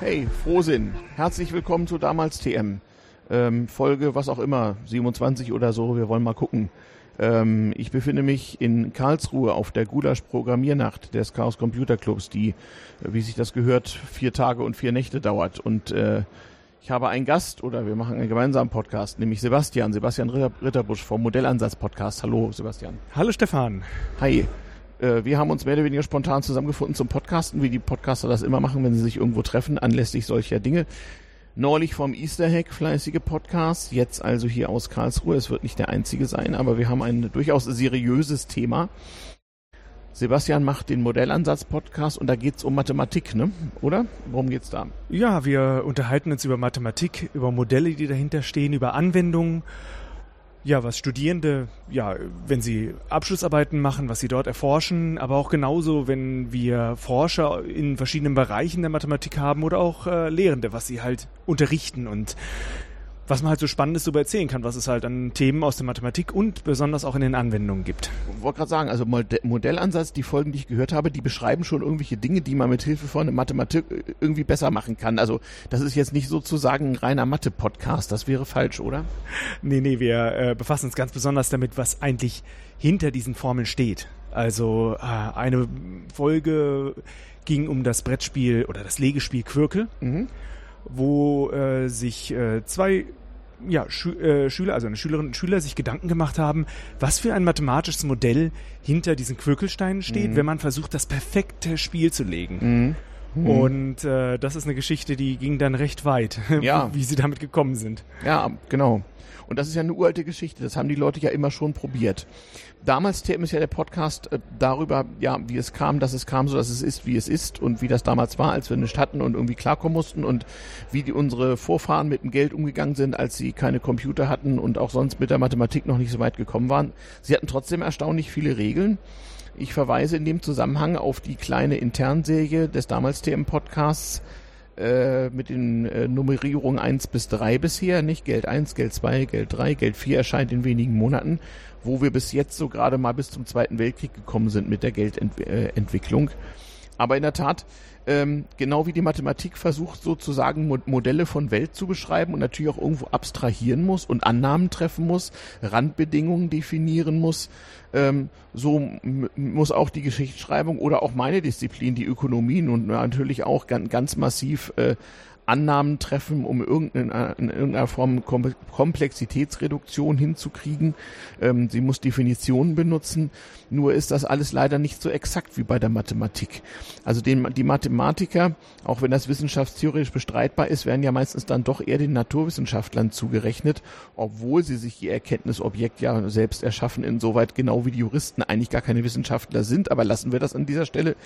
Hey, Frohsinn. Herzlich willkommen zu damals TM. Ähm, Folge, was auch immer, 27 oder so, wir wollen mal gucken. Ähm, ich befinde mich in Karlsruhe auf der Gulasch Programmiernacht des Chaos Computer Clubs, die, wie sich das gehört, vier Tage und vier Nächte dauert. Und äh, ich habe einen Gast oder wir machen einen gemeinsamen Podcast, nämlich Sebastian, Sebastian Ritter, Ritterbusch vom Modellansatz Podcast. Hallo Sebastian. Hallo Stefan. Hi. Äh, wir haben uns mehr oder weniger spontan zusammengefunden zum Podcasten, wie die Podcaster das immer machen, wenn sie sich irgendwo treffen, anlässlich solcher Dinge. Neulich vom Easter Hack fleißige Podcast, jetzt also hier aus Karlsruhe. Es wird nicht der einzige sein, aber wir haben ein durchaus seriöses Thema. Sebastian macht den Modellansatz-Podcast und da geht's um Mathematik, ne? Oder? Worum geht's da? Ja, wir unterhalten uns über Mathematik, über Modelle, die dahinter stehen, über Anwendungen ja, was Studierende, ja, wenn sie Abschlussarbeiten machen, was sie dort erforschen, aber auch genauso, wenn wir Forscher in verschiedenen Bereichen der Mathematik haben oder auch äh, Lehrende, was sie halt unterrichten. Und was man halt so Spannendes darüber erzählen kann, was es halt an Themen aus der Mathematik und besonders auch in den Anwendungen gibt. Ich wollte gerade sagen, also Modellansatz, die Folgen, die ich gehört habe, die beschreiben schon irgendwelche Dinge, die man mit Hilfe von Mathematik äh, irgendwie besser machen kann. Also das ist jetzt nicht sozusagen ein reiner Mathe-Podcast, das wäre falsch, oder? Nee, nee, wir äh, befassen uns ganz besonders damit, was eigentlich hinter diesen Formeln steht. Also äh, eine Folge ging um das Brettspiel oder das Legespiel Quirkel. Mhm wo äh, sich äh, zwei ja, Schü äh, Schüler, also eine Schülerin und Schüler sich Gedanken gemacht haben, was für ein mathematisches Modell hinter diesen Quirkelsteinen steht, mhm. wenn man versucht, das perfekte Spiel zu legen. Mhm. Mhm. Und äh, das ist eine Geschichte, die ging dann recht weit, ja. wie sie damit gekommen sind. Ja, genau. Und das ist ja eine uralte Geschichte. Das haben die Leute ja immer schon probiert. Damals TM ist ja der Podcast äh, darüber, ja, wie es kam, dass es kam, so dass es ist, wie es ist und wie das damals war, als wir nicht hatten und irgendwie klarkommen mussten und wie die unsere Vorfahren mit dem Geld umgegangen sind, als sie keine Computer hatten und auch sonst mit der Mathematik noch nicht so weit gekommen waren. Sie hatten trotzdem erstaunlich viele Regeln. Ich verweise in dem Zusammenhang auf die kleine Internserie des damals TM Podcasts äh, mit den äh, Nummerierungen 1 bis 3 bisher, nicht Geld 1, Geld 2, Geld 3, Geld 4 erscheint in wenigen Monaten, wo wir bis jetzt so gerade mal bis zum Zweiten Weltkrieg gekommen sind mit der Geldentwicklung. Äh, Aber in der Tat, ähm, genau wie die Mathematik versucht sozusagen Mo Modelle von Welt zu beschreiben und natürlich auch irgendwo abstrahieren muss und Annahmen treffen muss, Randbedingungen definieren muss, ähm, so muss auch die Geschichtsschreibung oder auch meine Disziplin, die Ökonomie und natürlich auch ganz, ganz massiv äh, Annahmen treffen, um irgendeine, in irgendeiner Form Komplexitätsreduktion hinzukriegen. Ähm, sie muss Definitionen benutzen. Nur ist das alles leider nicht so exakt wie bei der Mathematik. Also den, die Mathematiker, auch wenn das wissenschaftstheoretisch bestreitbar ist, werden ja meistens dann doch eher den Naturwissenschaftlern zugerechnet, obwohl sie sich ihr Erkenntnisobjekt ja selbst erschaffen, insoweit genau wie die Juristen eigentlich gar keine Wissenschaftler sind. Aber lassen wir das an dieser Stelle.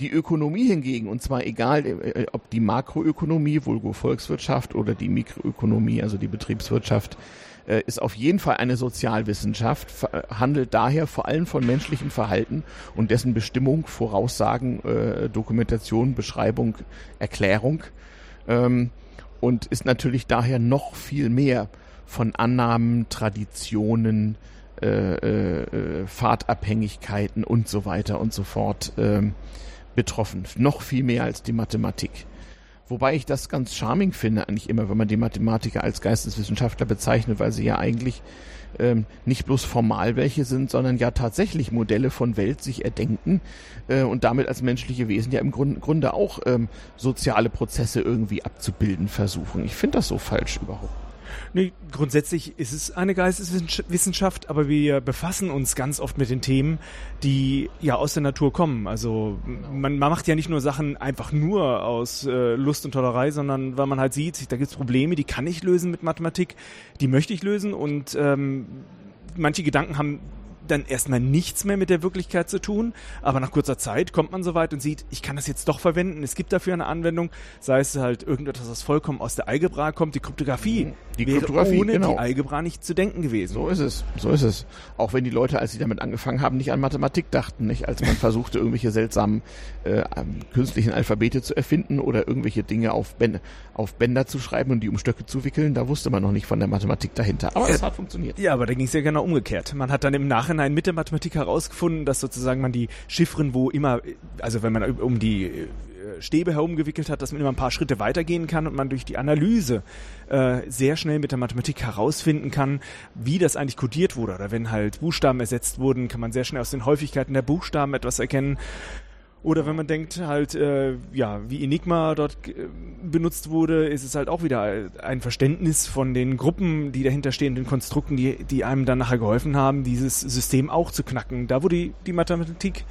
Die Ökonomie hingegen, und zwar egal, äh, äh, ob die Makroökonomie, vulgo Volkswirtschaft oder die Mikroökonomie, also die Betriebswirtschaft, äh, ist auf jeden Fall eine Sozialwissenschaft, handelt daher vor allem von menschlichem Verhalten und dessen Bestimmung, Voraussagen, Dokumentation, Beschreibung, Erklärung ähm, und ist natürlich daher noch viel mehr von Annahmen, Traditionen, Fahrtabhängigkeiten und so weiter und so fort ähm, betroffen. Noch viel mehr als die Mathematik. Wobei ich das ganz charming finde, eigentlich immer, wenn man die Mathematiker als Geisteswissenschaftler bezeichnet, weil sie ja eigentlich ähm, nicht bloß formal welche sind, sondern ja tatsächlich Modelle von Welt sich erdenken äh, und damit als menschliche Wesen ja im Grund, Grunde auch ähm, soziale Prozesse irgendwie abzubilden versuchen. Ich finde das so falsch überhaupt. Nee, grundsätzlich ist es eine Geisteswissenschaft, aber wir befassen uns ganz oft mit den Themen, die ja aus der Natur kommen. Also man, man macht ja nicht nur Sachen einfach nur aus äh, Lust und Tollerei, sondern weil man halt sieht, da gibt es Probleme, die kann ich lösen mit Mathematik, die möchte ich lösen und ähm, manche Gedanken haben dann erstmal nichts mehr mit der Wirklichkeit zu tun, aber nach kurzer Zeit kommt man so weit und sieht, ich kann das jetzt doch verwenden, es gibt dafür eine Anwendung, sei es halt irgendetwas, was vollkommen aus der Algebra kommt, die Kryptographie. Die wäre Kryptographie, ohne genau. die Algebra nicht zu denken gewesen. So ist es, so ist es. Auch wenn die Leute, als sie damit angefangen haben, nicht an Mathematik dachten, nicht? Als man versuchte, irgendwelche seltsamen äh, künstlichen Alphabete zu erfinden oder irgendwelche Dinge auf, ben auf Bänder zu schreiben und die um Stöcke zu wickeln, da wusste man noch nicht von der Mathematik dahinter. Aber es hat funktioniert. Ja, aber da ging es ja genau umgekehrt. Man hat dann im Nachhinein Nachhinein mit der Mathematik herausgefunden, dass sozusagen man die Chiffren, wo immer, also wenn man um die äh, Stäbe herumgewickelt hat, dass man immer ein paar Schritte weitergehen kann und man durch die Analyse äh, sehr schnell mit der Mathematik herausfinden kann, wie das eigentlich kodiert wurde. Oder wenn halt Buchstaben ersetzt wurden, kann man sehr schnell aus den Häufigkeiten der Buchstaben etwas erkennen. Oder wenn man denkt halt, äh, ja, wie Enigma dort äh, benutzt wurde, ist es halt auch wieder ein Verständnis von den Gruppen, die dahinter stehen, den Konstrukten, die, die einem dann nachher geholfen haben, dieses System auch zu knacken. Da wurde die, die Mathematik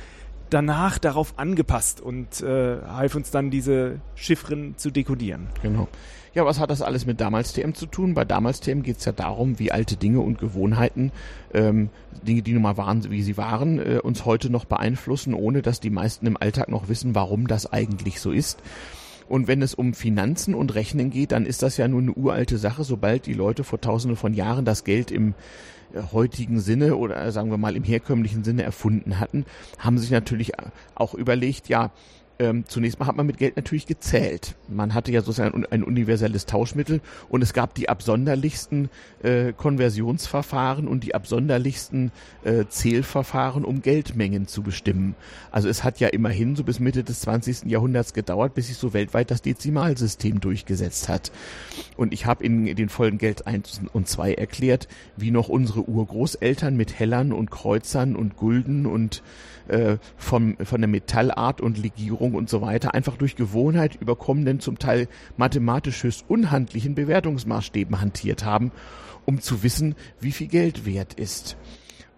danach darauf angepasst und äh, half uns dann diese Chiffren zu dekodieren. Genau. Ja, was hat das alles mit damals TM zu tun? Bei damals TM geht es ja darum, wie alte Dinge und Gewohnheiten, ähm, Dinge, die nun mal waren, wie sie waren, äh, uns heute noch beeinflussen, ohne dass die meisten im Alltag noch wissen, warum das eigentlich so ist. Und wenn es um Finanzen und Rechnen geht, dann ist das ja nun eine uralte Sache, sobald die Leute vor tausenden von Jahren das Geld im äh, heutigen Sinne oder äh, sagen wir mal im herkömmlichen Sinne erfunden hatten, haben sich natürlich auch überlegt, ja, ähm, zunächst mal hat man mit Geld natürlich gezählt. Man hatte ja sozusagen ein, universelles Tauschmittel und es gab die absonderlichsten äh, Konversionsverfahren und die absonderlichsten äh, Zählverfahren, um Geldmengen zu bestimmen. Also es hat ja immerhin so bis Mitte des 20. Jahrhunderts gedauert, bis sich so weltweit das Dezimalsystem durchgesetzt hat. Und ich habe in den Folgen Geld 1 und 2 erklärt, wie noch unsere Urgroßeltern mit Hellern und Kreuzern und Gulden und äh, vom, von der Metallart und Legierung und so weiter einfach durch Gewohnheit überkommenen, zum Teil mathematisch höchst unhandlichen Bewertungsmaßstäben hantiert haben, um zu wissen, wie viel Geld wert ist.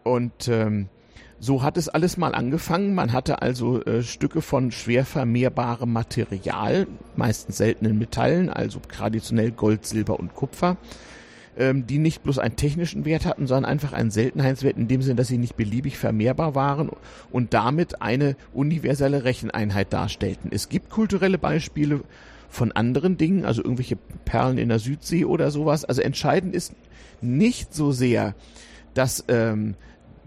Und ähm, so hat es alles mal angefangen. Man hatte also äh, Stücke von schwer vermehrbarem Material, meistens seltenen Metallen, also traditionell Gold, Silber und Kupfer ähm, die nicht bloß einen technischen Wert hatten, sondern einfach einen Seltenheitswert in dem Sinne, dass sie nicht beliebig vermehrbar waren und damit eine universelle Recheneinheit darstellten. Es gibt kulturelle Beispiele von anderen Dingen, also irgendwelche Perlen in der Südsee oder sowas. Also entscheidend ist nicht so sehr, dass ähm,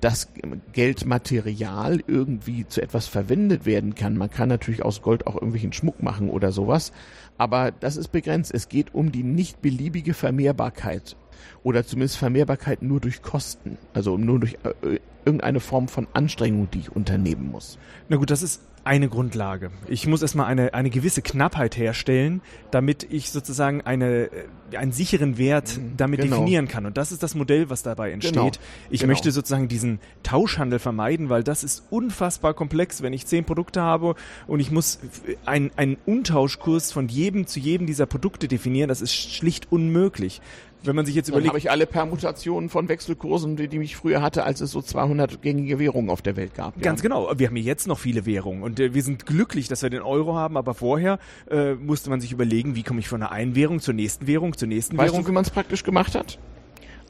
das Geldmaterial irgendwie zu etwas verwendet werden kann. Man kann natürlich aus Gold auch irgendwelchen Schmuck machen oder sowas, aber das ist begrenzt. Es geht um die nicht beliebige Vermehrbarkeit oder zumindest Vermehrbarkeit nur durch Kosten, also nur durch äh, irgendeine Form von Anstrengung, die ich unternehmen muss. Na gut, das ist eine Grundlage. Ich muss erstmal eine, eine gewisse Knappheit herstellen, damit ich sozusagen eine, äh, einen sicheren Wert mhm, damit genau. definieren kann. Und das ist das Modell, was dabei entsteht. Genau. Ich genau. möchte sozusagen diesen Tauschhandel vermeiden, weil das ist unfassbar komplex, wenn ich zehn Produkte habe und ich muss einen, einen Untauschkurs von jedem zu jedem dieser Produkte definieren. Das ist schlicht unmöglich wenn man sich jetzt überlegt. Dann habe ich alle Permutationen von Wechselkursen, die, die ich früher hatte, als es so 200 gängige Währungen auf der Welt gab. Ganz genau. Wir haben jetzt noch viele Währungen und äh, wir sind glücklich, dass wir den Euro haben, aber vorher äh, musste man sich überlegen, wie komme ich von einer einen Währung zur nächsten Währung, zur nächsten weißt Währung. Weißt du, wie man es praktisch gemacht hat?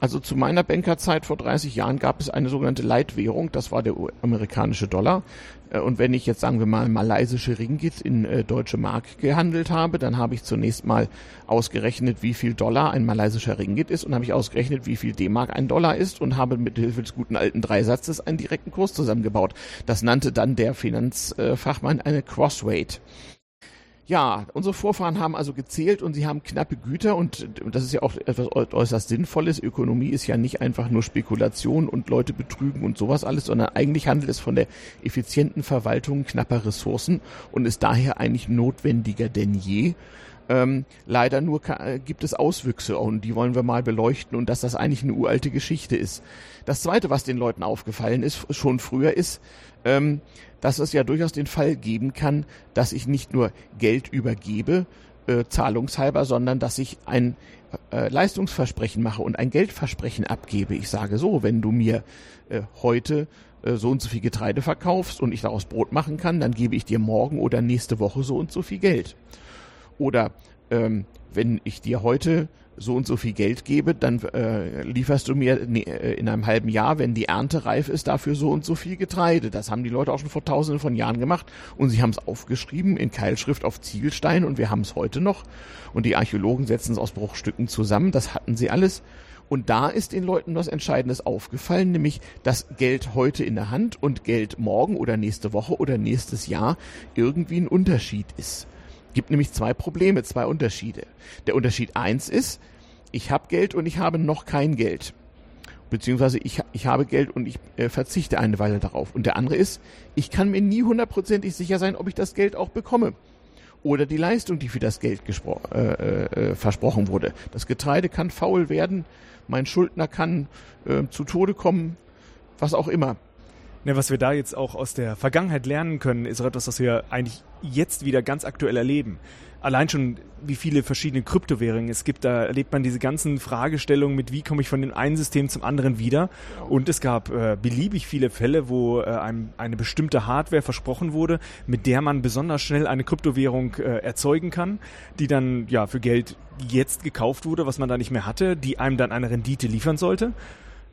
Also zu meiner Bankerzeit vor 30 Jahren gab es eine sogenannte Leitwährung, das war der amerikanische Dollar. Äh, und wenn ich jetzt sagen wir mal malaysische Ringgit in äh, deutsche Mark gehandelt habe, dann habe ich zunächst mal ausgerechnet, wie viel Dollar ein malaysischer Ringgit ist und habe ich ausgerechnet, wie viel D-Mark ein Dollar ist und habe mit Hilfe des guten alten Dreisatzes einen direkten Kurs zusammengebaut. Das nannte dann der Finanzfachmann eine Crossrate. Ja, unsere Vorfahren haben also gezählt und sie haben knappe Güter und das ist ja auch etwas äußerst Sinnvolles. Ökonomie ist ja nicht einfach nur Spekulation und Leute betrügen und sowas alles, sondern eigentlich handelt es von der effizienten Verwaltung knapper Ressourcen und ist daher eigentlich notwendiger denn je. Ähm, leider nur äh, gibt es Auswüchse und die wollen wir mal beleuchten und dass das eigentlich eine uralte Geschichte ist. Das Zweite, was den Leuten aufgefallen ist, schon früher ist, ähm, dass es ja durchaus den Fall geben kann, dass ich nicht nur Geld übergebe, äh, zahlungshalber, sondern dass ich ein äh, Leistungsversprechen mache und ein Geldversprechen abgebe. Ich sage so, wenn du mir äh, heute äh, so und so viel Getreide verkaufst und ich daraus Brot machen kann, dann gebe ich dir morgen oder nächste Woche so und so viel Geld. Oder ähm, wenn ich dir heute so und so viel Geld gebe, dann äh, lieferst du mir äh, in einem halben Jahr, wenn die Ernte reif ist, dafür so und so viel Getreide. Das haben die Leute auch schon vor tausenden von Jahren gemacht und sie haben es aufgeschrieben in Keilschrift auf Ziegelstein und wir haben es heute noch und die Archäologen setzen es aus Bruchstücken zusammen. Das hatten sie alles. Und da ist den Leuten was Entscheidendes aufgefallen, nämlich dass Geld heute in der Hand und Geld morgen oder nächste Woche oder nächstes Jahr irgendwie ein Unterschied ist. Gibt nämlich zwei Probleme, zwei Unterschiede. Der Unterschied eins ist, ich habe Geld und ich habe noch kein Geld. beziehungsweise ich, ich habe Geld und ich äh, verzichte eine Weile darauf. Und der andere ist, ich kann mir nie hundertprozentig sicher sein, ob ich das Geld auch bekomme. Oder die Leistung, die für das Geld äh, äh, äh, versprochen wurde. Das Getreide kann faul werden, mein Schuldner kann äh, zu Tode kommen, was auch immer. Ne, was wir da jetzt auch aus der Vergangenheit lernen können, ist auch etwas, was wir eigentlich jetzt wieder ganz aktuell erleben. Allein schon, wie viele verschiedene Kryptowährungen es gibt, da erlebt man diese ganzen Fragestellungen mit, wie komme ich von dem einen System zum anderen wieder. Und es gab äh, beliebig viele Fälle, wo äh, einem eine bestimmte Hardware versprochen wurde, mit der man besonders schnell eine Kryptowährung äh, erzeugen kann, die dann ja für Geld jetzt gekauft wurde, was man da nicht mehr hatte, die einem dann eine Rendite liefern sollte.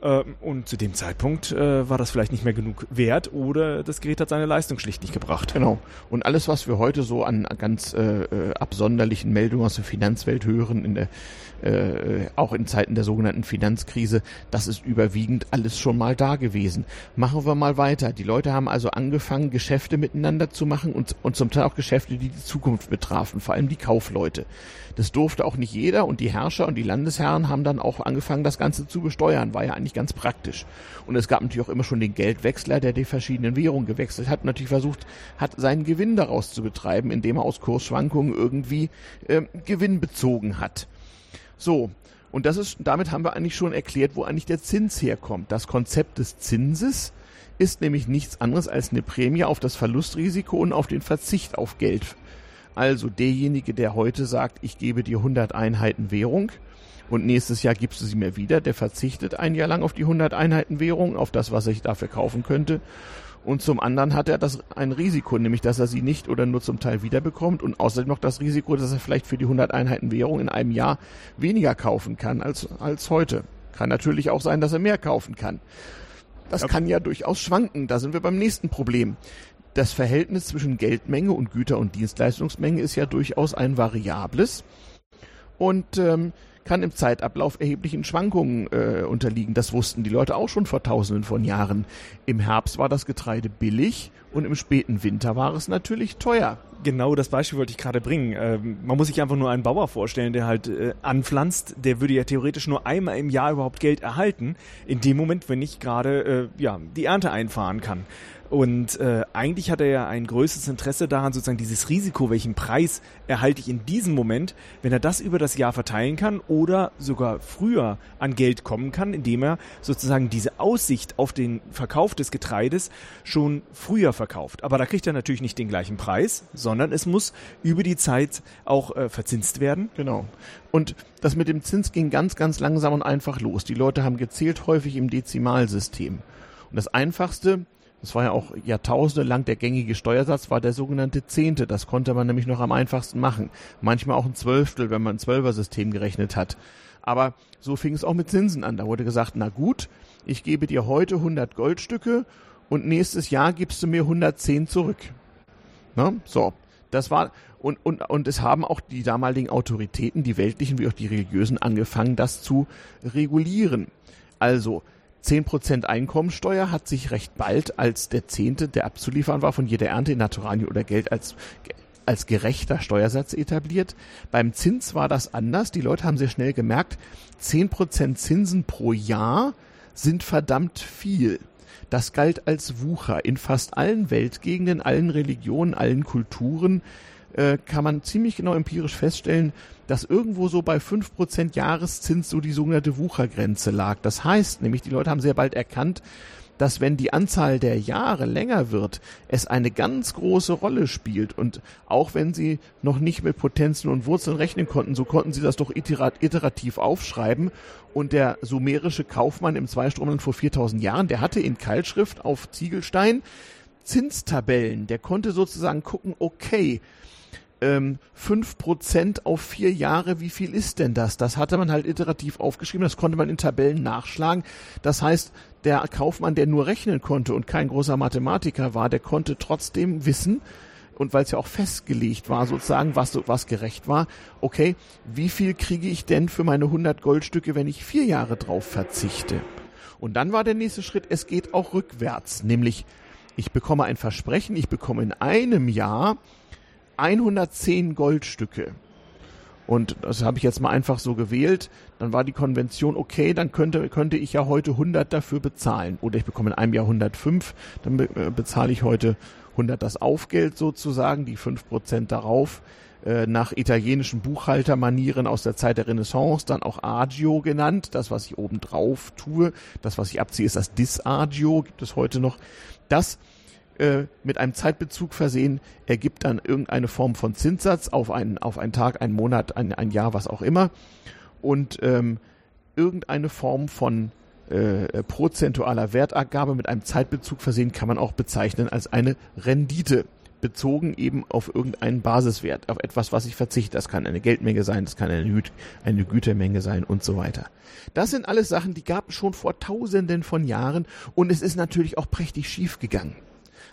Ähm, und zu dem Zeitpunkt äh, war das vielleicht nicht mehr genug wert oder das Gerät hat seine Leistung schlicht nicht gebracht. Genau. Und alles, was wir heute so an ganz äh, äh absonderlichen Meldungen aus der Finanzwelt hören, in der, äh, auch in Zeiten der sogenannten Finanzkrise, das ist überwiegend alles schon mal da gewesen. Machen wir mal weiter. Die Leute haben also angefangen, Geschäfte miteinander zu machen und, und zum Teil auch Geschäfte, die die Zukunft betrafen, vor allem die Kaufleute. Das durfte auch nicht jeder und die Herrscher und die Landesherren haben dann auch angefangen, das Ganze zu besteuern. War ja eigentlich ganz praktisch. Und es gab natürlich auch immer schon den Geldwechsler, der die verschiedenen Währungen gewechselt hat, natürlich versucht hat, seinen Gewinn daraus zu betreiben, indem er aus Kursschwankungen irgendwie äh, Gewinn bezogen hat. So, und das ist, damit haben wir eigentlich schon erklärt, wo eigentlich der Zins herkommt. Das Konzept des Zinses ist nämlich nichts anderes als eine Prämie auf das Verlustrisiko und auf den Verzicht auf Geld also derjenige, der heute sagt, ich gebe dir 100 Einheiten Währung und nächstes Jahr gibst du sie mir wieder, der verzichtet ein Jahr lang auf die 100 Einheiten Währung, auf das, was ich dafür kaufen könnte. Und zum anderen hat er das ein Risiko, nämlich dass er sie nicht oder nur zum Teil wiederbekommt und außerdem noch das Risiko, dass er vielleicht für die 100 Einheiten Währung in einem Jahr weniger kaufen kann als, als heute. Kann natürlich auch sein, dass er mehr kaufen kann. Das ja. kann ja durchaus schwanken. Da sind wir beim nächsten Problem das Verhältnis zwischen Geldmenge und Güter- und Dienstleistungsmenge ist ja durchaus ein variables und ähm, kann im Zeitablauf erheblichen Schwankungen äh, unterliegen. Das wussten die Leute auch schon vor tausenden von Jahren. Im Herbst war das Getreide billig und im späten Winter war es natürlich teuer. Genau das Beispiel wollte ich gerade bringen. Ähm, man muss sich einfach nur einen Bauer vorstellen, der halt äh, anpflanzt. Der würde ja theoretisch nur einmal im Jahr überhaupt Geld erhalten. In dem Moment, wenn ich gerade äh, ja, die Ernte einfahren kann. Und äh, eigentlich hat er ja ein größeres Interesse daran, sozusagen dieses Risiko, welchen Preis erhalte ich in diesem Moment, wenn er das über das Jahr verteilen kann oder sogar früher an Geld kommen kann, indem er sozusagen diese Aussicht auf den Verkauf des Getreides schon früher verkauft. Aber da kriegt er natürlich nicht den gleichen Preis, sondern es muss über die Zeit auch äh, verzinst werden. Genau. Und das mit dem Zins ging ganz, ganz langsam und einfach los. Die Leute haben gezählt häufig im Dezimalsystem. Und das einfachste das war ja auch Jahrtausende lang der gängige Steuersatz, war der sogenannte Zehnte. Das konnte man nämlich noch am einfachsten machen. Manchmal auch ein Zwölftel, wenn man ein Zwölfer-System gerechnet hat. Aber so fing es auch mit Zinsen an. Da wurde gesagt, na gut, ich gebe dir heute 100 Goldstücke und nächstes Jahr gibst du mir 110 zurück. Na, so. Das war, und, und, und es haben auch die damaligen Autoritäten, die weltlichen wie auch die religiösen, angefangen, das zu regulieren. Also, 10% Einkommensteuer hat sich recht bald als der Zehnte, der abzuliefern war von jeder Ernte in Naturalien oder Geld als als gerechter Steuersatz etabliert. Beim Zins war das anders. Die Leute haben sehr schnell gemerkt, 10% Zinsen pro Jahr sind verdammt viel. Das galt als Wucher in fast allen Weltgegenden, allen Religionen, allen Kulturen äh, kann man ziemlich genau empirisch feststellen, dass irgendwo so bei fünf Prozent Jahreszins so die sogenannte Wuchergrenze lag. Das heißt nämlich, die Leute haben sehr bald erkannt, dass wenn die Anzahl der Jahre länger wird, es eine ganz große Rolle spielt. Und auch wenn sie noch nicht mit Potenzen und Wurzeln rechnen konnten, so konnten sie das doch iterativ aufschreiben. Und der sumerische Kaufmann im Zweistromland vor 4000 Jahren, der hatte in Keilschrift auf Ziegelstein Zinstabellen. Der konnte sozusagen gucken, okay, ähm, 5% auf vier Jahre, wie viel ist denn das? Das hatte man halt iterativ aufgeschrieben, das konnte man in Tabellen nachschlagen. Das heißt, der Kaufmann, der nur rechnen konnte und kein großer Mathematiker war, der konnte trotzdem wissen, und weil es ja auch festgelegt war, sozusagen, was, was gerecht war, okay, wie viel kriege ich denn für meine 100 Goldstücke, wenn ich vier Jahre drauf verzichte? Und dann war der nächste Schritt, es geht auch rückwärts, nämlich ich bekomme ein Versprechen, ich bekomme in einem Jahr 110 Goldstücke. Und das habe ich jetzt mal einfach so gewählt. Dann war die Konvention, okay, dann könnte, könnte ich ja heute 100 dafür bezahlen. Oder ich bekomme in einem Jahr 105, dann be äh, bezahle ich heute 100 das Aufgeld sozusagen, die 5% darauf äh, nach italienischen Buchhaltermanieren aus der Zeit der Renaissance, dann auch Agio genannt. Das, was ich oben drauf tue, das, was ich abziehe, ist das Disagio, gibt es heute noch. Das äh, mit einem Zeitbezug versehen, ergibt dann irgendeine Form von Zinssatz auf einen, auf einen Tag, einen Monat, ein, ein Jahr, was auch immer. Und ähm, irgendeine Form von äh, prozentualer Wertabgabe mit einem Zeitbezug versehen kann man auch bezeichnen als eine Rendite bezogen eben auf irgendeinen Basiswert, auf etwas, was ich verzichte. Das kann eine Geldmenge sein, das kann eine, Gü eine Gütermenge sein und so weiter. Das sind alles Sachen, die gab es schon vor Tausenden von Jahren und es ist natürlich auch prächtig schief gegangen.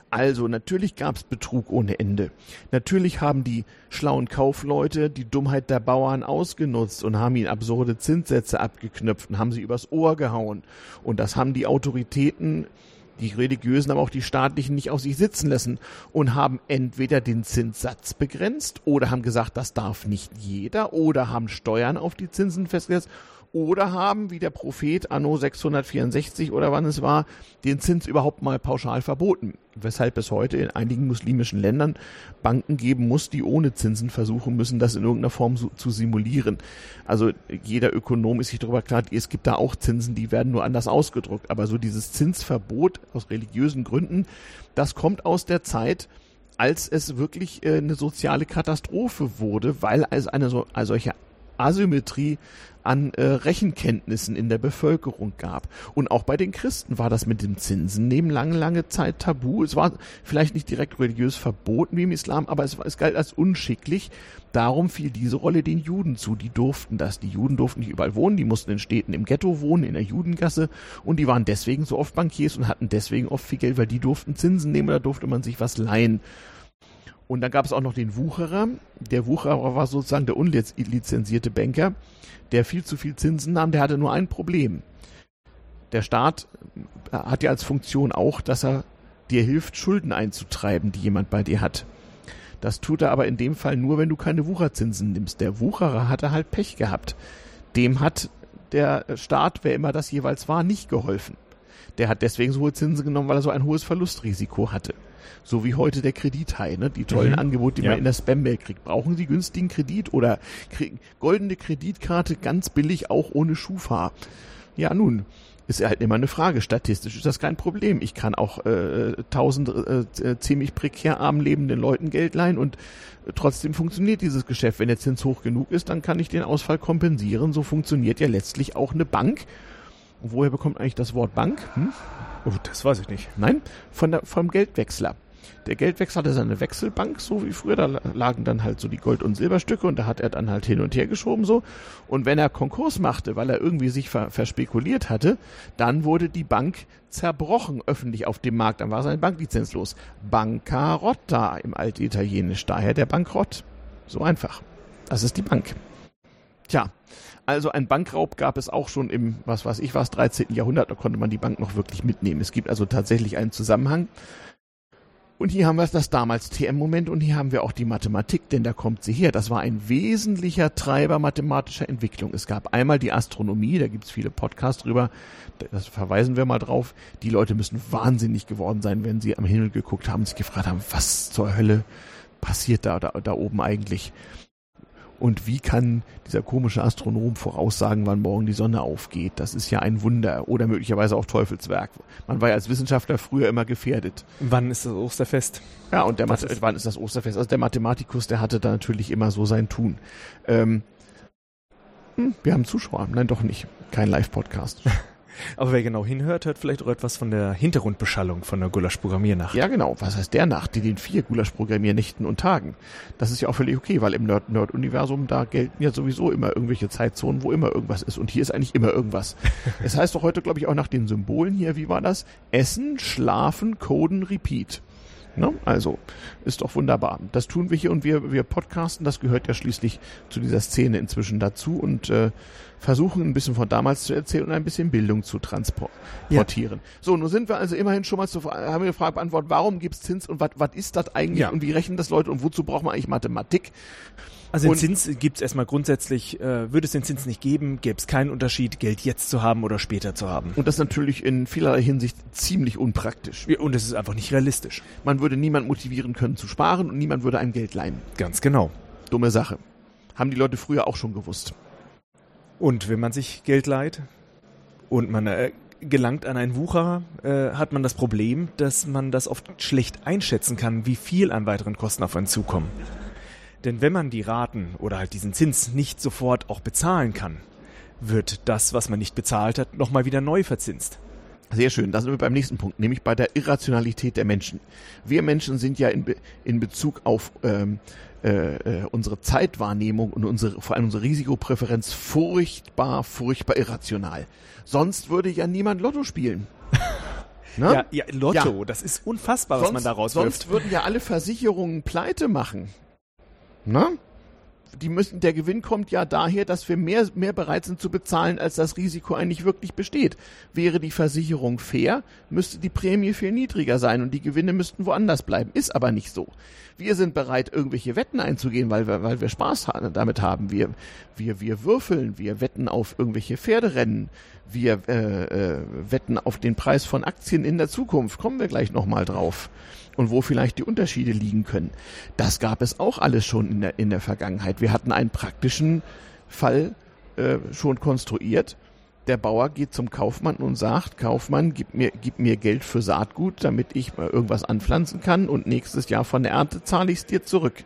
Also natürlich gab's Betrug ohne Ende. Natürlich haben die schlauen Kaufleute die Dummheit der Bauern ausgenutzt und haben ihnen absurde Zinssätze abgeknöpft und haben sie übers Ohr gehauen. Und das haben die Autoritäten, die religiösen, aber auch die staatlichen nicht auf sich sitzen lassen und haben entweder den Zinssatz begrenzt oder haben gesagt, das darf nicht jeder oder haben Steuern auf die Zinsen festgesetzt oder haben, wie der Prophet anno 664 oder wann es war, den Zins überhaupt mal pauschal verboten, weshalb es heute in einigen muslimischen Ländern Banken geben muss, die ohne Zinsen versuchen müssen, das in irgendeiner Form so, zu simulieren. Also jeder Ökonom ist sich darüber klar, es gibt da auch Zinsen, die werden nur anders ausgedruckt, aber so dieses Zinsverbot aus religiösen Gründen, das kommt aus der Zeit, als es wirklich äh, eine soziale Katastrophe wurde, weil es eine, so, eine solche Asymmetrie an äh, Rechenkenntnissen in der Bevölkerung gab. Und auch bei den Christen war das mit den Zinsen neben lange, lange Zeit tabu. Es war vielleicht nicht direkt religiös verboten wie im Islam, aber es, es galt als unschicklich. Darum fiel diese Rolle den Juden zu. Die durften das. Die Juden durften nicht überall wohnen. Die mussten in Städten im Ghetto wohnen, in der Judengasse. Und die waren deswegen so oft Bankiers und hatten deswegen oft viel Geld, weil die durften Zinsen nehmen. Da durfte man sich was leihen. Und dann gab es auch noch den Wucherer. Der Wucherer war sozusagen der unlizenzierte Banker, der viel zu viel Zinsen nahm. Der hatte nur ein Problem. Der Staat hat ja als Funktion auch, dass er dir hilft, Schulden einzutreiben, die jemand bei dir hat. Das tut er aber in dem Fall nur, wenn du keine Wucherzinsen nimmst. Der Wucherer hatte halt Pech gehabt. Dem hat der Staat, wer immer das jeweils war, nicht geholfen. Der hat deswegen so hohe Zinsen genommen, weil er so ein hohes Verlustrisiko hatte. So wie heute der Kredithai, ne? die tollen mhm. Angebote, die ja. man in der Spam-Mail kriegt. Brauchen Sie günstigen Kredit oder kriegen goldene Kreditkarte ganz billig, auch ohne Schufa? Ja, nun, ist halt immer eine Frage. Statistisch ist das kein Problem. Ich kann auch äh, tausend äh, ziemlich prekär arm lebenden Leuten Geld leihen und äh, trotzdem funktioniert dieses Geschäft. Wenn der Zins hoch genug ist, dann kann ich den Ausfall kompensieren. So funktioniert ja letztlich auch eine Bank. Und woher bekommt eigentlich das Wort Bank? Hm? Oh, das weiß ich nicht. Nein, von der, vom Geldwechsler. Der Geldwechsler hatte seine Wechselbank, so wie früher, da lagen dann halt so die Gold- und Silberstücke und da hat er dann halt hin und her geschoben so. Und wenn er Konkurs machte, weil er irgendwie sich ver verspekuliert hatte, dann wurde die Bank zerbrochen öffentlich auf dem Markt. Dann war seine Bank lizenzlos. Bancarotta im Altitalienisch, daher der Bankrott. So einfach. Das ist die Bank. Tja, also ein Bankraub gab es auch schon im, was weiß ich was, 13. Jahrhundert, da konnte man die Bank noch wirklich mitnehmen. Es gibt also tatsächlich einen Zusammenhang. Und hier haben wir das damals TM-Moment und hier haben wir auch die Mathematik, denn da kommt sie her. Das war ein wesentlicher Treiber mathematischer Entwicklung. Es gab einmal die Astronomie, da gibt's viele Podcasts drüber, das verweisen wir mal drauf. Die Leute müssen wahnsinnig geworden sein, wenn sie am Himmel geguckt haben, sich gefragt haben, was zur Hölle passiert da, da, da oben eigentlich. Und wie kann dieser komische Astronom voraussagen, wann morgen die Sonne aufgeht? Das ist ja ein Wunder oder möglicherweise auch Teufelswerk. Man war ja als Wissenschaftler früher immer gefährdet. Wann ist das Osterfest? Ja, und der Mathe, wann ist das Osterfest? Also der Mathematikus, der hatte da natürlich immer so sein Tun. Ähm, hm, wir haben Zuschauer. Nein, doch nicht. Kein Live-Podcast. Aber wer genau hinhört, hört vielleicht auch etwas von der Hintergrundbeschallung von der Gulasch-Programmiernacht. Ja, genau. Was heißt der Nacht? Die den vier Gulasch-Programmiernächten und Tagen. Das ist ja auch völlig okay, weil im Nerd-Universum, Nerd da gelten ja sowieso immer irgendwelche Zeitzonen, wo immer irgendwas ist. Und hier ist eigentlich immer irgendwas. es heißt doch heute, glaube ich, auch nach den Symbolen hier, wie war das? Essen, schlafen, coden, repeat. Ne? Also ist doch wunderbar. Das tun wir hier und wir, wir podcasten, das gehört ja schließlich zu dieser Szene inzwischen dazu und äh, versuchen ein bisschen von damals zu erzählen und ein bisschen Bildung zu transportieren. Ja. So, nun sind wir also immerhin schon mal zu, haben wir die Frage beantwortet, warum gibt's Zins und was ist das eigentlich ja. und wie rechnen das Leute und wozu braucht man eigentlich Mathematik? Also den Zins gibt es erstmal grundsätzlich, äh, würde es den Zins nicht geben, gäbe es keinen Unterschied, Geld jetzt zu haben oder später zu haben. Und das ist natürlich in vielerlei Hinsicht ziemlich unpraktisch. Ja, und es ist einfach nicht realistisch. Man würde niemand motivieren können zu sparen und niemand würde einem Geld leihen. Ganz genau. Dumme Sache. Haben die Leute früher auch schon gewusst. Und wenn man sich Geld leiht und man äh, gelangt an einen Wucher, äh, hat man das Problem, dass man das oft schlecht einschätzen kann, wie viel an weiteren Kosten auf einen zukommen. Denn wenn man die Raten oder halt diesen Zins nicht sofort auch bezahlen kann, wird das, was man nicht bezahlt hat, nochmal wieder neu verzinst. Sehr schön, da sind wir beim nächsten Punkt, nämlich bei der Irrationalität der Menschen. Wir Menschen sind ja in, Be in Bezug auf ähm, äh, äh, unsere Zeitwahrnehmung und unsere, vor allem unsere Risikopräferenz furchtbar, furchtbar irrational. Sonst würde ja niemand Lotto spielen. Ne? Ja, ja, Lotto, ja. das ist unfassbar, sonst, was man daraus Sonst wirft. würden ja alle Versicherungen pleite machen. Ne? Die müssen, der Gewinn kommt ja daher, dass wir mehr, mehr bereit sind zu bezahlen, als das Risiko eigentlich wirklich besteht. Wäre die Versicherung fair, müsste die Prämie viel niedriger sein und die Gewinne müssten woanders bleiben. Ist aber nicht so. Wir sind bereit, irgendwelche Wetten einzugehen, weil wir, weil wir Spaß damit haben. Wir, wir, wir würfeln, wir wetten auf irgendwelche Pferderennen, wir äh, äh, wetten auf den Preis von Aktien in der Zukunft. Kommen wir gleich nochmal drauf und wo vielleicht die Unterschiede liegen können. Das gab es auch alles schon in der, in der Vergangenheit. Wir hatten einen praktischen Fall äh, schon konstruiert. Der Bauer geht zum Kaufmann und sagt, Kaufmann, gib mir, gib mir Geld für Saatgut, damit ich mal irgendwas anpflanzen kann und nächstes Jahr von der Ernte zahle ich es dir zurück.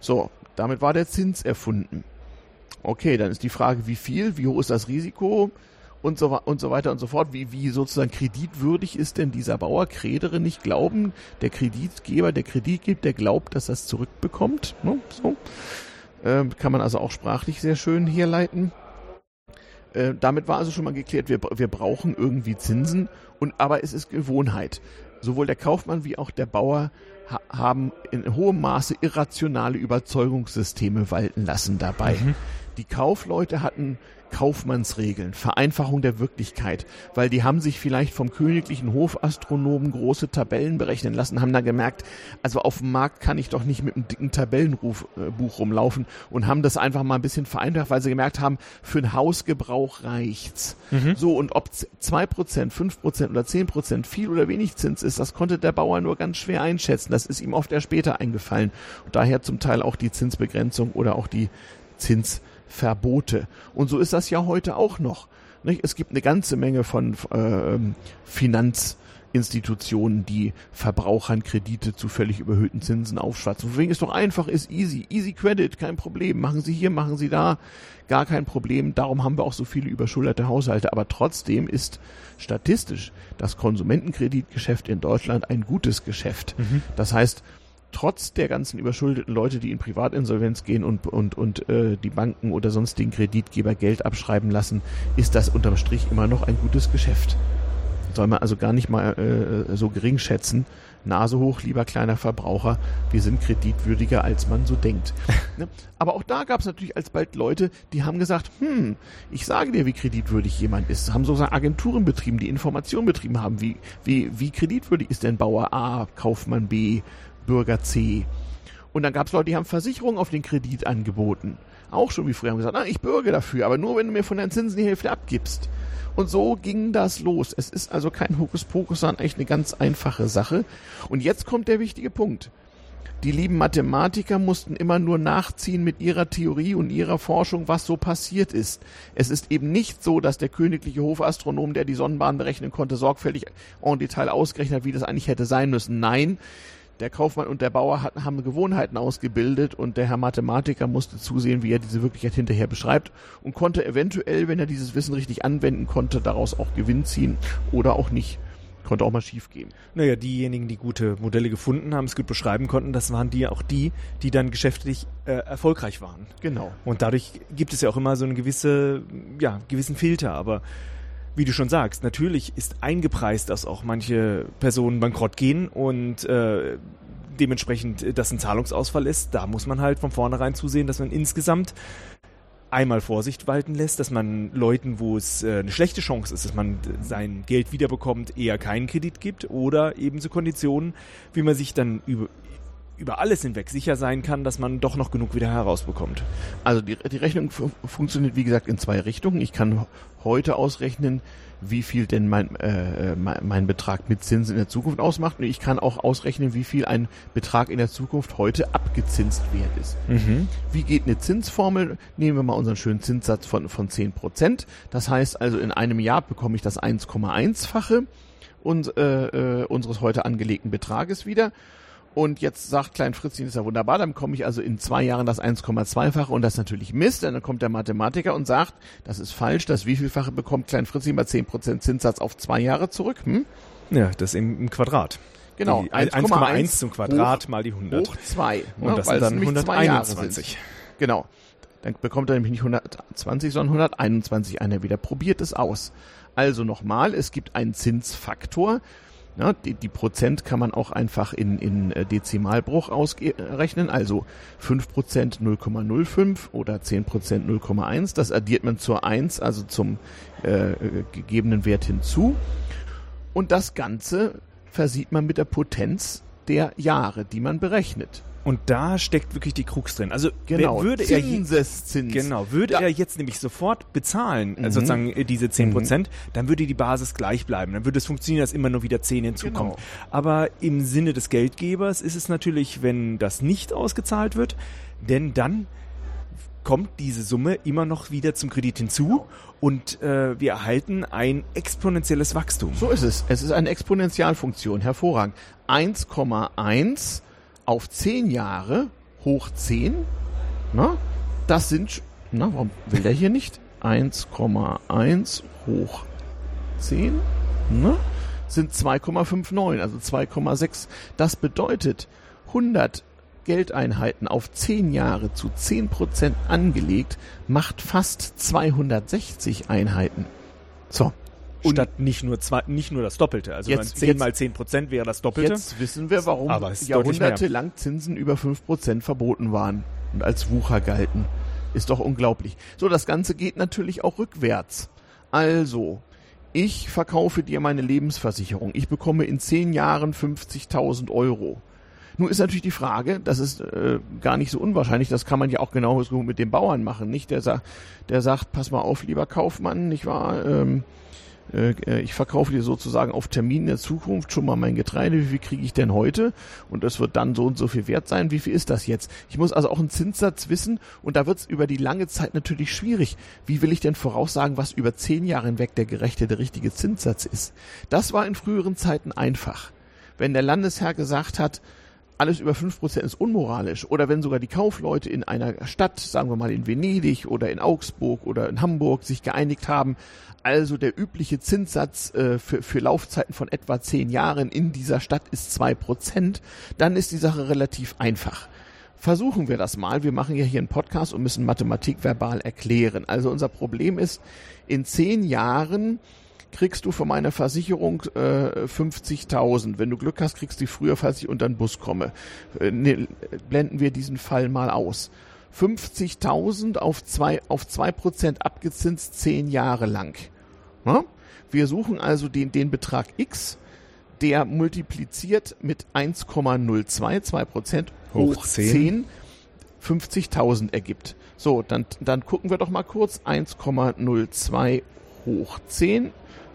So, damit war der Zins erfunden. Okay, dann ist die Frage, wie viel, wie hoch ist das Risiko? Und so, und so weiter und so fort. Wie, wie sozusagen kreditwürdig ist denn dieser Bauer? Kredere nicht glauben, der Kreditgeber, der Kreditgeber, der glaubt, dass er es zurückbekommt. Ne? So. Ähm, kann man also auch sprachlich sehr schön herleiten. Äh, damit war also schon mal geklärt, wir, wir brauchen irgendwie Zinsen, und, aber es ist Gewohnheit. Sowohl der Kaufmann wie auch der Bauer ha haben in hohem Maße irrationale Überzeugungssysteme walten lassen dabei. Mhm. Die Kaufleute hatten Kaufmannsregeln, Vereinfachung der Wirklichkeit, weil die haben sich vielleicht vom königlichen Hofastronomen große Tabellen berechnen lassen, haben da gemerkt, also auf dem Markt kann ich doch nicht mit einem dicken Tabellenbuch äh, rumlaufen und haben das einfach mal ein bisschen vereinfacht, weil sie gemerkt haben, für einen Hausgebrauch reicht's. Mhm. So, und ob zwei Prozent, fünf Prozent oder zehn Prozent viel oder wenig Zins ist, das konnte der Bauer nur ganz schwer einschätzen. Das ist ihm oft erst später eingefallen. Und daher zum Teil auch die Zinsbegrenzung oder auch die Zins Verbote. Und so ist das ja heute auch noch. Nicht? Es gibt eine ganze Menge von äh, Finanzinstitutionen, die Verbrauchern Kredite zu völlig überhöhten Zinsen aufschwatzen. Deswegen ist doch einfach, ist easy. Easy Credit, kein Problem. Machen Sie hier, machen Sie da, gar kein Problem. Darum haben wir auch so viele überschulderte Haushalte. Aber trotzdem ist statistisch das Konsumentenkreditgeschäft in Deutschland ein gutes Geschäft. Mhm. Das heißt, trotz der ganzen überschuldeten Leute, die in Privatinsolvenz gehen und, und, und äh, die Banken oder sonstigen Kreditgeber Geld abschreiben lassen, ist das unterm Strich immer noch ein gutes Geschäft. Soll man also gar nicht mal äh, so gering schätzen. Nase hoch, lieber kleiner Verbraucher, wir sind kreditwürdiger, als man so denkt. ne? Aber auch da gab es natürlich alsbald Leute, die haben gesagt, hm, ich sage dir, wie kreditwürdig jemand ist. Haben sozusagen Agenturen betrieben, die Informationen betrieben haben, wie, wie, wie kreditwürdig ist denn Bauer A, Kaufmann B, Bürger C. Und dann gab es Leute, die haben Versicherungen auf den Kredit angeboten. Auch schon wie früher haben gesagt, na, ich bürge dafür, aber nur wenn du mir von deinen Zinsen die Hälfte abgibst. Und so ging das los. Es ist also kein Hokuspokus, sondern eigentlich eine ganz einfache Sache. Und jetzt kommt der wichtige Punkt. Die lieben Mathematiker mussten immer nur nachziehen mit ihrer Theorie und ihrer Forschung, was so passiert ist. Es ist eben nicht so, dass der königliche Hofastronom, der die Sonnenbahn berechnen konnte, sorgfältig en Detail ausgerechnet hat, wie das eigentlich hätte sein müssen. Nein, der Kaufmann und der Bauer hatten, haben Gewohnheiten ausgebildet und der Herr Mathematiker musste zusehen, wie er diese Wirklichkeit hinterher beschreibt und konnte eventuell, wenn er dieses Wissen richtig anwenden konnte, daraus auch Gewinn ziehen oder auch nicht. Konnte auch mal schief gehen. Naja, diejenigen, die gute Modelle gefunden haben, es gut beschreiben konnten, das waren die auch die, die dann geschäftlich äh, erfolgreich waren. Genau. Und dadurch gibt es ja auch immer so eine gewisse, ja, gewissen Filter, aber wie du schon sagst, natürlich ist eingepreist, dass auch manche Personen bankrott gehen und äh, dementsprechend äh, das ein Zahlungsausfall ist. Da muss man halt von vornherein zusehen, dass man insgesamt einmal Vorsicht walten lässt, dass man Leuten, wo es äh, eine schlechte Chance ist, dass man sein Geld wiederbekommt, eher keinen Kredit gibt oder ebenso Konditionen, wie man sich dann über, über alles hinweg sicher sein kann, dass man doch noch genug wieder herausbekommt. Also die, die Rechnung funktioniert wie gesagt in zwei Richtungen. Ich kann heute ausrechnen, wie viel denn mein, äh, mein, mein Betrag mit Zinsen in der Zukunft ausmacht. Und ich kann auch ausrechnen, wie viel ein Betrag in der Zukunft heute abgezinst wert ist. Mhm. Wie geht eine Zinsformel? Nehmen wir mal unseren schönen Zinssatz von, von 10 Prozent. Das heißt also, in einem Jahr bekomme ich das 1,1-fache und, äh, äh, unseres heute angelegten Betrages wieder. Und jetzt sagt Klein Fritzchen, ist ja wunderbar, dann bekomme ich also in zwei Jahren das 1,2-fache und das natürlich Mist. Dann kommt der Mathematiker und sagt, das ist falsch, das wievielfache bekommt Klein Fritzchen bei 10% Zinssatz auf zwei Jahre zurück? Hm? Ja, das im, im Quadrat. Genau. 1,1 zum Quadrat hoch, mal die 100. Hoch 2. Und ne, das sind dann 121. Genau. Dann bekommt er nämlich nicht 120, sondern 121 einer wieder. Probiert es aus. Also nochmal, es gibt einen Zinsfaktor ja, die, die Prozent kann man auch einfach in, in äh, Dezimalbruch ausrechnen, also 5% 0,05 oder 10% 0,1. Das addiert man zur 1, also zum äh, gegebenen Wert hinzu. Und das Ganze versieht man mit der Potenz der Jahre, die man berechnet. Und da steckt wirklich die Krux drin. Also genau, würde Zinseszins. er genau, würde ja. er jetzt nämlich sofort bezahlen, mhm. sozusagen äh, diese 10 mhm. Prozent, mhm. dann würde die Basis gleich bleiben. Dann würde es funktionieren, dass immer nur wieder 10 hinzukommen. Genau. Aber im Sinne des Geldgebers ist es natürlich, wenn das nicht ausgezahlt wird, denn dann kommt diese Summe immer noch wieder zum Kredit hinzu und äh, wir erhalten ein exponentielles Wachstum. So ist es. Es ist eine Exponentialfunktion. Hervorragend. 1,1 auf 10 Jahre hoch 10, na, das sind, na, warum will der hier nicht? 1,1 hoch 10, na, sind 2,59, also 2,6. Das bedeutet 100 Geldeinheiten auf 10 Jahre zu 10% angelegt, macht fast 260 Einheiten. So, und statt nicht nur zwei, nicht nur das Doppelte. Also jetzt, 10 jetzt, mal 10 Prozent wäre das Doppelte. Jetzt wissen wir, warum jahrhundertelang Zinsen über 5 Prozent verboten waren und als Wucher galten. Ist doch unglaublich. So, das Ganze geht natürlich auch rückwärts. Also, ich verkaufe dir meine Lebensversicherung. Ich bekomme in 10 Jahren 50.000 Euro. Nun ist natürlich die Frage, das ist äh, gar nicht so unwahrscheinlich, das kann man ja auch genauso mit dem Bauern machen, nicht? Der sagt, der sagt, pass mal auf, lieber Kaufmann, nicht wahr? Ähm, äh, ich verkaufe dir sozusagen auf Termin in der Zukunft schon mal mein Getreide, wie viel kriege ich denn heute? Und das wird dann so und so viel wert sein. Wie viel ist das jetzt? Ich muss also auch einen Zinssatz wissen und da wird es über die lange Zeit natürlich schwierig. Wie will ich denn voraussagen, was über zehn Jahre hinweg der gerechte, der richtige Zinssatz ist? Das war in früheren Zeiten einfach. Wenn der Landesherr gesagt hat, alles über fünf Prozent ist unmoralisch. Oder wenn sogar die Kaufleute in einer Stadt, sagen wir mal in Venedig oder in Augsburg oder in Hamburg, sich geeinigt haben, also der übliche Zinssatz äh, für, für Laufzeiten von etwa zehn Jahren in dieser Stadt ist zwei Prozent, dann ist die Sache relativ einfach. Versuchen wir das mal. Wir machen ja hier einen Podcast und müssen Mathematik verbal erklären. Also unser Problem ist, in zehn Jahren kriegst du von meiner Versicherung äh, 50.000. Wenn du Glück hast, kriegst du die früher, falls ich unter den Bus komme. Äh, ne, blenden wir diesen Fall mal aus. 50.000 auf zwei, auf zwei Prozent abgezinst zehn Jahre lang. Ja? Wir suchen also den, den Betrag X, der multipliziert mit 1,02, 2 Prozent hoch 10, 50.000 ergibt. So, dann, dann gucken wir doch mal kurz. 1,02 hoch 10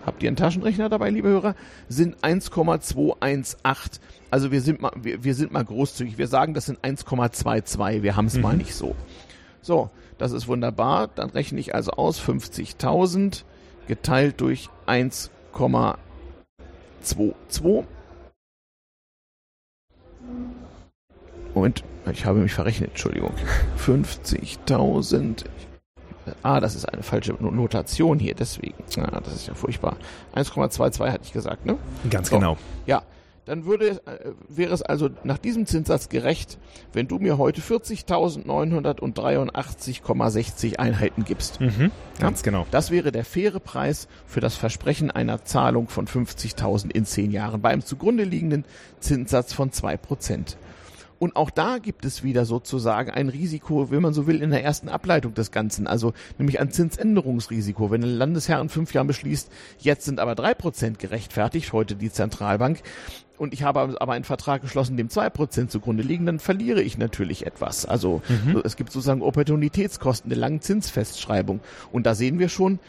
habt ihr einen Taschenrechner dabei, liebe Hörer, sind 1,218. Also wir sind mal, wir, wir sind mal großzügig. Wir sagen, das sind 1,22. Wir haben es mhm. mal nicht so. So, das ist wunderbar. Dann rechne ich also aus 50.000 geteilt durch 1,22. Moment, ich habe mich verrechnet, Entschuldigung. 50.000 Ah, das ist eine falsche Notation hier, deswegen. Ah, das ist ja furchtbar. 1,22 hatte ich gesagt, ne? Ganz so. genau. Ja, dann würde, äh, wäre es also nach diesem Zinssatz gerecht, wenn du mir heute 40.983,60 Einheiten gibst. Mhm, ganz genau. Das wäre der faire Preis für das Versprechen einer Zahlung von 50.000 in zehn Jahren bei einem zugrunde liegenden Zinssatz von zwei Prozent. Und auch da gibt es wieder sozusagen ein Risiko, wenn man so will, in der ersten Ableitung des Ganzen, also nämlich ein Zinsänderungsrisiko. Wenn ein Landesherr in fünf Jahren beschließt, jetzt sind aber drei Prozent gerechtfertigt, heute die Zentralbank, und ich habe aber einen Vertrag geschlossen, dem zwei Prozent zugrunde liegen, dann verliere ich natürlich etwas. Also mhm. es gibt sozusagen Opportunitätskosten der langen Zinsfestschreibung. Und da sehen wir schon,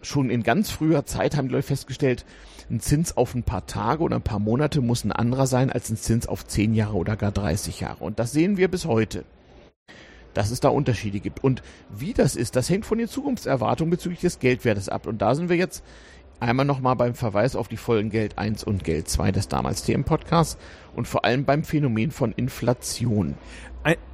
schon in ganz früher Zeit haben die Leute festgestellt, ein Zins auf ein paar Tage oder ein paar Monate muss ein anderer sein als ein Zins auf zehn Jahre oder gar 30 Jahre. Und das sehen wir bis heute. Dass es da Unterschiede gibt. Und wie das ist, das hängt von den Zukunftserwartungen bezüglich des Geldwertes ab. Und da sind wir jetzt einmal nochmal beim Verweis auf die Folgen Geld 1 und Geld 2 des damals TM-Podcasts und vor allem beim Phänomen von Inflation.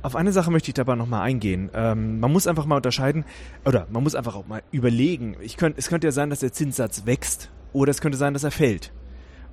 Auf eine Sache möchte ich dabei nochmal eingehen. Ähm, man muss einfach mal unterscheiden, oder man muss einfach auch mal überlegen. Ich könnt, es könnte ja sein, dass der Zinssatz wächst oder es könnte sein, dass er fällt.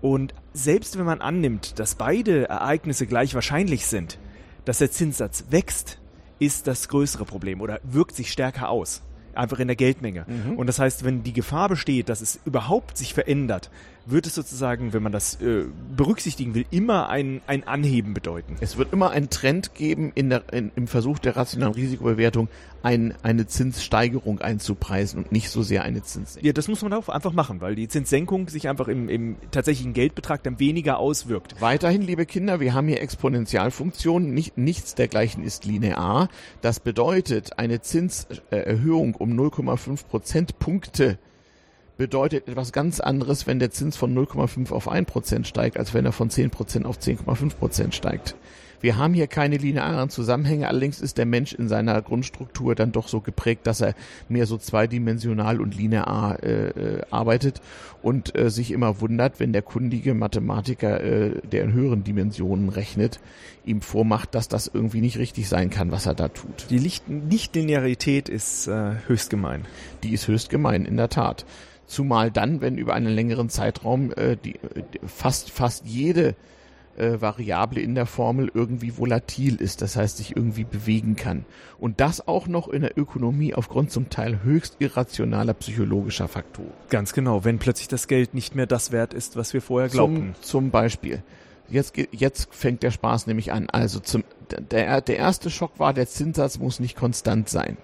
Und selbst wenn man annimmt, dass beide Ereignisse gleich wahrscheinlich sind, dass der Zinssatz wächst, ist das größere Problem oder wirkt sich stärker aus. Einfach in der Geldmenge. Mhm. Und das heißt, wenn die Gefahr besteht, dass es überhaupt sich verändert, wird es sozusagen, wenn man das äh, berücksichtigen will, immer ein, ein Anheben bedeuten. Es wird immer einen Trend geben in der, in, im Versuch der rationalen Risikobewertung, ein, eine Zinssteigerung einzupreisen und nicht so sehr eine Zinssenkung. Ja, das muss man auch einfach machen, weil die Zinssenkung sich einfach im, im tatsächlichen Geldbetrag dann weniger auswirkt. Weiterhin, liebe Kinder, wir haben hier Exponentialfunktionen, nicht, nichts dergleichen ist linear. Das bedeutet, eine Zinserhöhung um 0,5 Prozentpunkte bedeutet etwas ganz anderes, wenn der Zins von 0,5 auf 1% steigt, als wenn er von 10% auf 10,5% steigt. Wir haben hier keine linearen Zusammenhänge, allerdings ist der Mensch in seiner Grundstruktur dann doch so geprägt, dass er mehr so zweidimensional und linear äh, äh, arbeitet und äh, sich immer wundert, wenn der kundige Mathematiker, äh, der in höheren Dimensionen rechnet, ihm vormacht, dass das irgendwie nicht richtig sein kann, was er da tut. Die Nichtlinearität ist äh, höchst gemein. Die ist höchst gemein, in der Tat. Zumal dann, wenn über einen längeren Zeitraum äh, die, die, fast, fast jede äh, Variable in der Formel irgendwie volatil ist, das heißt sich irgendwie bewegen kann. Und das auch noch in der Ökonomie aufgrund zum Teil höchst irrationaler psychologischer Faktoren. Ganz genau, wenn plötzlich das Geld nicht mehr das wert ist, was wir vorher glaubten. Zum, zum Beispiel. Jetzt, jetzt fängt der Spaß nämlich an. Also zum, der, der erste Schock war, der Zinssatz muss nicht konstant sein.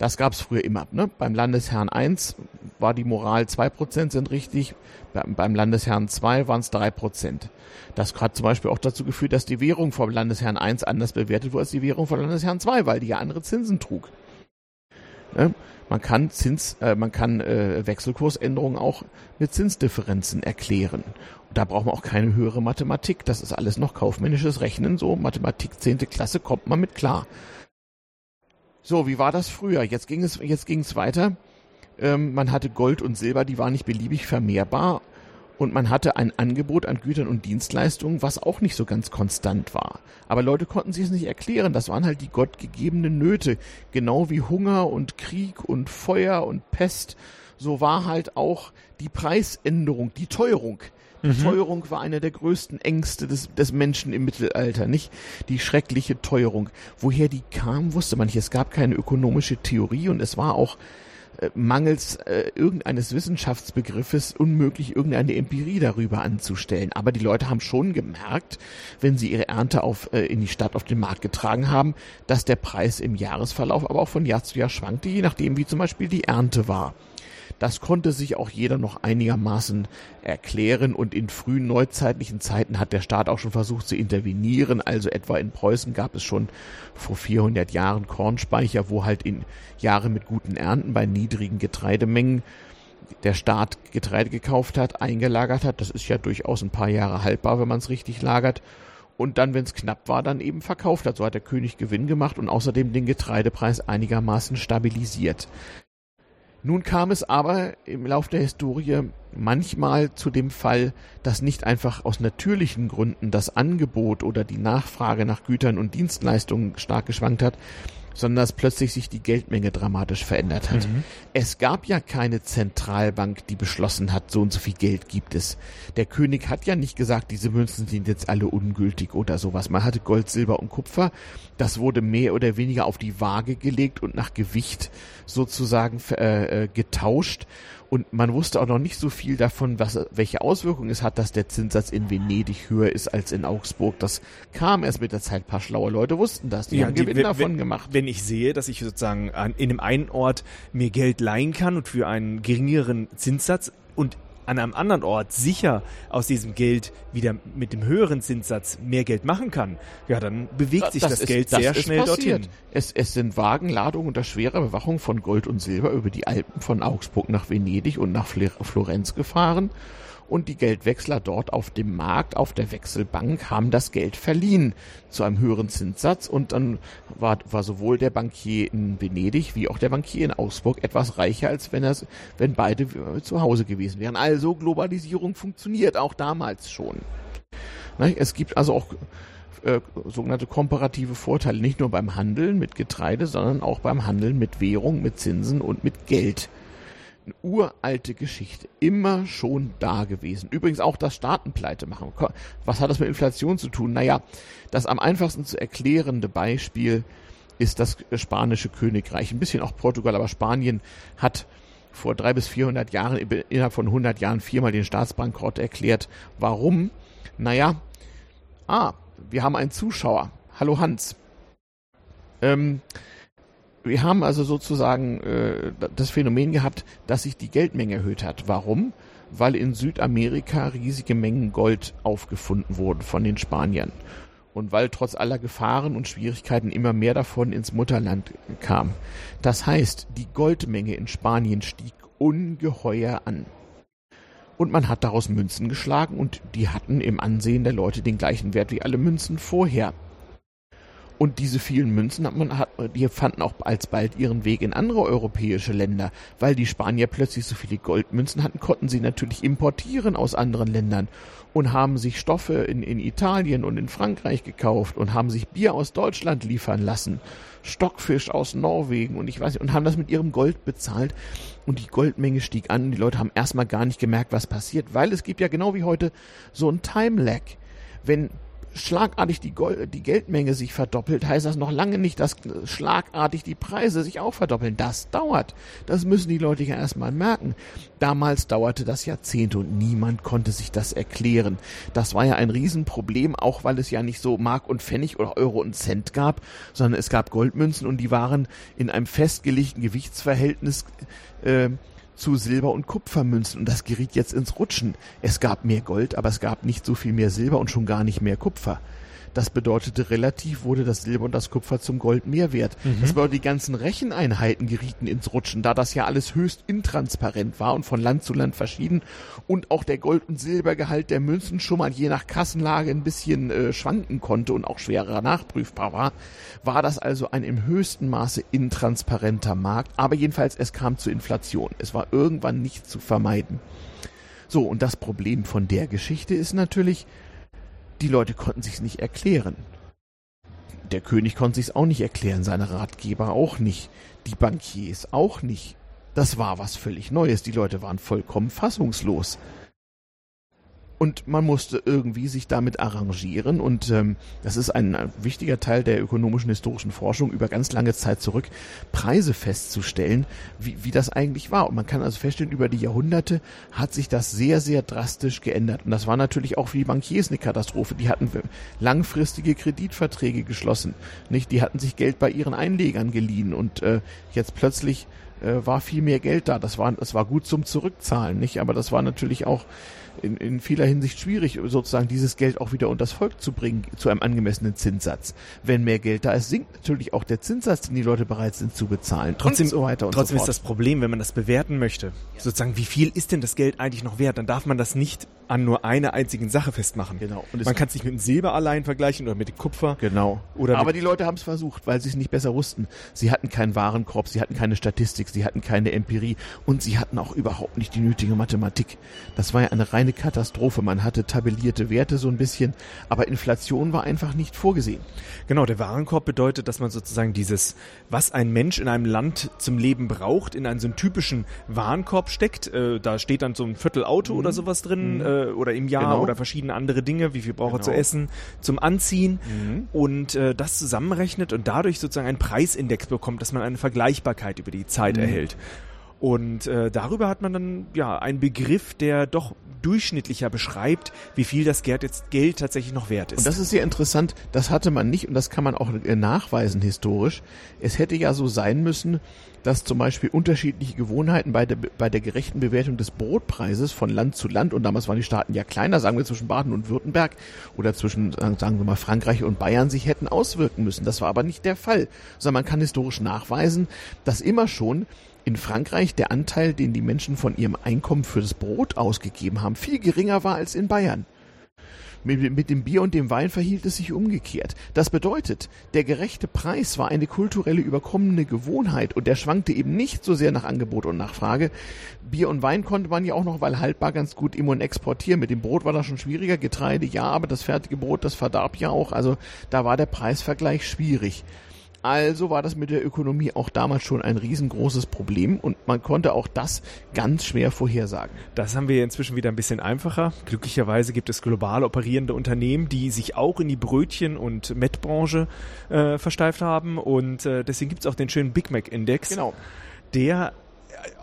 Das gab es früher immer. Ne? Beim Landesherrn 1 war die Moral 2% sind richtig, beim Landesherrn 2 waren es 3%. Das hat zum Beispiel auch dazu geführt, dass die Währung vom Landesherrn 1 anders bewertet wurde als die Währung vom Landesherrn 2, weil die ja andere Zinsen trug. Ne? Man kann Zins, äh, man kann äh, Wechselkursänderungen auch mit Zinsdifferenzen erklären. Und da braucht man auch keine höhere Mathematik. Das ist alles noch kaufmännisches Rechnen. So Mathematik zehnte Klasse kommt man mit klar. So, wie war das früher? Jetzt ging es, jetzt ging es weiter. Ähm, man hatte Gold und Silber, die waren nicht beliebig vermehrbar. Und man hatte ein Angebot an Gütern und Dienstleistungen, was auch nicht so ganz konstant war. Aber Leute konnten sich es nicht erklären. Das waren halt die gottgegebenen Nöte. Genau wie Hunger und Krieg und Feuer und Pest. So war halt auch die Preisänderung, die Teuerung Mhm. Teuerung war einer der größten Ängste des, des Menschen im Mittelalter, nicht? Die schreckliche Teuerung. Woher die kam, wusste man nicht. Es gab keine ökonomische Theorie und es war auch äh, mangels äh, irgendeines Wissenschaftsbegriffes unmöglich, irgendeine Empirie darüber anzustellen. Aber die Leute haben schon gemerkt, wenn sie ihre Ernte auf, äh, in die Stadt auf den Markt getragen haben, dass der Preis im Jahresverlauf aber auch von Jahr zu Jahr schwankte, je nachdem, wie zum Beispiel die Ernte war. Das konnte sich auch jeder noch einigermaßen erklären und in frühen neuzeitlichen Zeiten hat der Staat auch schon versucht zu intervenieren. Also etwa in Preußen gab es schon vor 400 Jahren Kornspeicher, wo halt in Jahren mit guten Ernten bei niedrigen Getreidemengen der Staat Getreide gekauft hat, eingelagert hat. Das ist ja durchaus ein paar Jahre haltbar, wenn man es richtig lagert. Und dann, wenn es knapp war, dann eben verkauft hat. So hat der König Gewinn gemacht und außerdem den Getreidepreis einigermaßen stabilisiert. Nun kam es aber im Lauf der Historie manchmal zu dem Fall, dass nicht einfach aus natürlichen Gründen das Angebot oder die Nachfrage nach Gütern und Dienstleistungen stark geschwankt hat, sondern dass plötzlich sich die Geldmenge dramatisch verändert hat. Mhm. Es gab ja keine Zentralbank, die beschlossen hat, so und so viel Geld gibt es. Der König hat ja nicht gesagt, diese Münzen sind jetzt alle ungültig oder sowas. Man hatte Gold, Silber und Kupfer. Das wurde mehr oder weniger auf die Waage gelegt und nach Gewicht sozusagen äh, äh, getauscht. Und man wusste auch noch nicht so viel davon, was, welche Auswirkungen es hat, dass der Zinssatz in Venedig höher ist als in Augsburg. Das kam erst mit der Zeit. Ein paar schlaue Leute wussten das. Die Ja, haben die- Gewinn wenn- davon gemacht. Wenn ich sehe, dass ich sozusagen an, in einem einen Ort mir Geld leihen kann und für einen geringeren Zinssatz und an einem anderen Ort sicher aus diesem Geld wieder mit dem höheren Zinssatz mehr Geld machen kann, ja, dann bewegt sich das, ist- Geld das sehr schnell passiert. dorthin. Es, es sind Wagenladungen unter schwerer Bewachung von Gold und Silber über die Alpen von Augsburg nach Venedig und nach Florenz gefahren. Und die Geldwechsler dort auf dem Markt, auf der Wechselbank, haben das Geld verliehen zu einem höheren Zinssatz. Und dann war, war sowohl der Bankier in Venedig wie auch der Bankier in Augsburg etwas reicher, als wenn, er, wenn beide äh, zu Hause gewesen wären. Also Globalisierung funktioniert auch damals schon. Ne, Es gibt also auch äh, sogenannte komparative Vorteile, nicht nur beim Handeln mit Getreide, sondern auch beim Handeln mit Währung, mit Zinsen und mit Geld. Eine uralte Geschichte, immer schon da gewesen. Übrigens auch das Staatenpleite machen. Was hat das mit Inflation zu tun? Naja, das am einfachsten zu erklärende Beispiel ist das spanische Königreich. Ein bisschen auch Portugal, aber Spanien hat vor drei bis 400 Jahren, innerhalb von 100 Jahren viermal den Staatsbankrott erklärt. Warum? Naja, Ah, wir haben einen Zuschauer. Hallo Hans. Ähm, wir haben also sozusagen äh, das Phänomen gehabt, dass sich die Geldmenge erhöht hat. Warum? Weil in Südamerika riesige Mengen Gold aufgefunden wurden von den Spaniern. Und weil trotz aller Gefahren und Schwierigkeiten immer mehr davon ins Mutterland kam. Das heißt, die Goldmenge in Spanien stieg ungeheuer an. Und man hat daraus Münzen geschlagen und die hatten im Ansehen der Leute den gleichen Wert wie alle Münzen vorher. Und diese vielen Münzen hat man, hat, die fanden auch alsbald ihren Weg in andere europäische Länder. Weil die Spanier plötzlich so viele Goldmünzen hatten, konnten sie natürlich importieren aus anderen Ländern und haben sich Stoffe in, in Italien und in Frankreich gekauft und haben sich Bier aus Deutschland liefern lassen, Stockfisch aus Norwegen und ich weiß nicht, und haben das mit ihrem Gold bezahlt und die Goldmenge stieg an und die Leute haben erstmal gar nicht gemerkt, was passiert, weil es gibt ja genau wie heute so ein Time-Lag. Wenn schlagartig die, Gold, die Geldmenge sich verdoppelt, heißt das noch lange nicht, dass schlagartig die Preise sich auch verdoppeln. Das dauert. Das müssen die Leute ja erstmal merken. Damals dauerte das Jahrzehnte und niemand konnte sich das erklären. Das war ja ein Riesenproblem, auch weil es ja nicht so Mark und Pfennig oder Euro und Cent gab, sondern es gab Goldmünzen und die waren in einem festgelegten Gewichtsverhältnis äh, zu Silber- und Kupfermünzen und das geriet jetzt ins Rutschen. Es gab mehr Gold, aber es gab nicht so viel mehr Silber und schon gar nicht mehr Kupfer. Das bedeutete, relativ wurde das Silber und das Kupfer zum Gold mehr wert. Das bedeutet, die ganzen Recheneinheiten gerieten ins Rutschen, da das ja alles höchst intransparent war und von Land zu Land verschieden und auch der Gold- und Silbergehalt der Münzen schon mal je nach Kassenlage ein bisschen äh, schwanken konnte und auch schwerer nachprüfbar war, war das also ein im höchsten Maße intransparenter Markt. Aber jedenfalls, es kam zu Inflation. Es war irgendwann nicht zu vermeiden. So, und das Problem von der Geschichte ist natürlich, die Leute konnten sich's nicht erklären. Der König konnte sich's auch nicht erklären, seine Ratgeber auch nicht, die Bankiers auch nicht. Das war was völlig Neues. Die Leute waren vollkommen fassungslos. Und man musste irgendwie sich damit arrangieren. Und ähm, das ist ein, ein wichtiger Teil der ökonomischen historischen Forschung über ganz lange Zeit zurück, Preise festzustellen, wie, wie das eigentlich war. Und man kann also feststellen, über die Jahrhunderte hat sich das sehr, sehr drastisch geändert. Und das war natürlich auch für die Bankiers eine Katastrophe. Die hatten langfristige Kreditverträge geschlossen. Nicht? Die hatten sich Geld bei ihren Einlegern geliehen. Und äh, jetzt plötzlich äh, war viel mehr Geld da. Das war, das war gut zum Zurückzahlen, nicht? Aber das war natürlich auch in, in vieler Hinsicht schwierig, sozusagen dieses Geld auch wieder unters Volk zu bringen, zu einem angemessenen Zinssatz. Wenn mehr Geld da ist, sinkt natürlich auch der Zinssatz, den die Leute bereit sind zu bezahlen. Trotzdem, und so weiter und trotzdem so ist fort. das Problem, wenn man das bewerten möchte, sozusagen, wie viel ist denn das Geld eigentlich noch wert, dann darf man das nicht an nur einer einzigen Sache festmachen. Genau. Und man kann es nicht mit dem Silber allein vergleichen oder mit dem Kupfer. Genau. Oder Aber die Leute haben es versucht, weil sie es nicht besser wussten. Sie hatten keinen Warenkorb, sie hatten keine Statistik, sie hatten keine Empirie und sie hatten auch überhaupt nicht die nötige Mathematik. Das war ja eine reine Katastrophe. Man hatte tabellierte Werte so ein bisschen, aber Inflation war einfach nicht vorgesehen. Genau, der Warenkorb bedeutet, dass man sozusagen dieses, was ein Mensch in einem Land zum Leben braucht, in einen so einen typischen Warenkorb steckt. Äh, da steht dann so ein Viertel Auto mhm. oder sowas drin mhm. äh, oder im Jahr genau. oder verschiedene andere Dinge, wie viel braucht genau. er zu genau. essen, zum Anziehen mhm. und äh, das zusammenrechnet und dadurch sozusagen einen Preisindex bekommt, dass man eine Vergleichbarkeit über die Zeit mhm. erhält. Und äh, darüber hat man dann ja einen Begriff, der doch durchschnittlicher beschreibt, wie viel das Geld, jetzt Geld tatsächlich noch wert ist. Und das ist sehr interessant. Das hatte man nicht und das kann man auch äh, nachweisen historisch. Es hätte ja so sein müssen, dass zum Beispiel unterschiedliche Gewohnheiten bei der, bei der gerechten Bewertung des Brotpreises von Land zu Land, und damals waren die Staaten ja kleiner, sagen wir zwischen Baden und Württemberg oder zwischen, sagen wir mal, Frankreich und Bayern sich hätten auswirken müssen. Das war aber nicht der Fall, sondern man kann historisch nachweisen, dass immer schon in Frankreich der Anteil, den die Menschen von ihrem Einkommen für das Brot ausgegeben haben, viel geringer war als in Bayern. Mit, mit, dem Bier und dem Wein verhielt es sich umgekehrt. Das bedeutet, der gerechte Preis war eine kulturelle überkommene Gewohnheit und der schwankte eben nicht so sehr nach Angebot und Nachfrage. Bier und Wein konnte man ja auch noch, weil haltbar ganz gut im und exportieren. Mit dem Brot war das schon schwieriger. Getreide ja, aber das fertige Brot, das verdarb ja auch. Also da war der Preisvergleich schwierig. Also war das mit der Ökonomie auch damals schon ein riesengroßes Problem und man konnte auch das ganz schwer vorhersagen. Das haben wir inzwischen wieder ein bisschen einfacher. Glücklicherweise gibt es global operierende Unternehmen, die sich auch in die Brötchen- und Mettbranche äh, versteift haben und äh, deswegen gibt es auch den schönen Big Mac Index. Genau. Der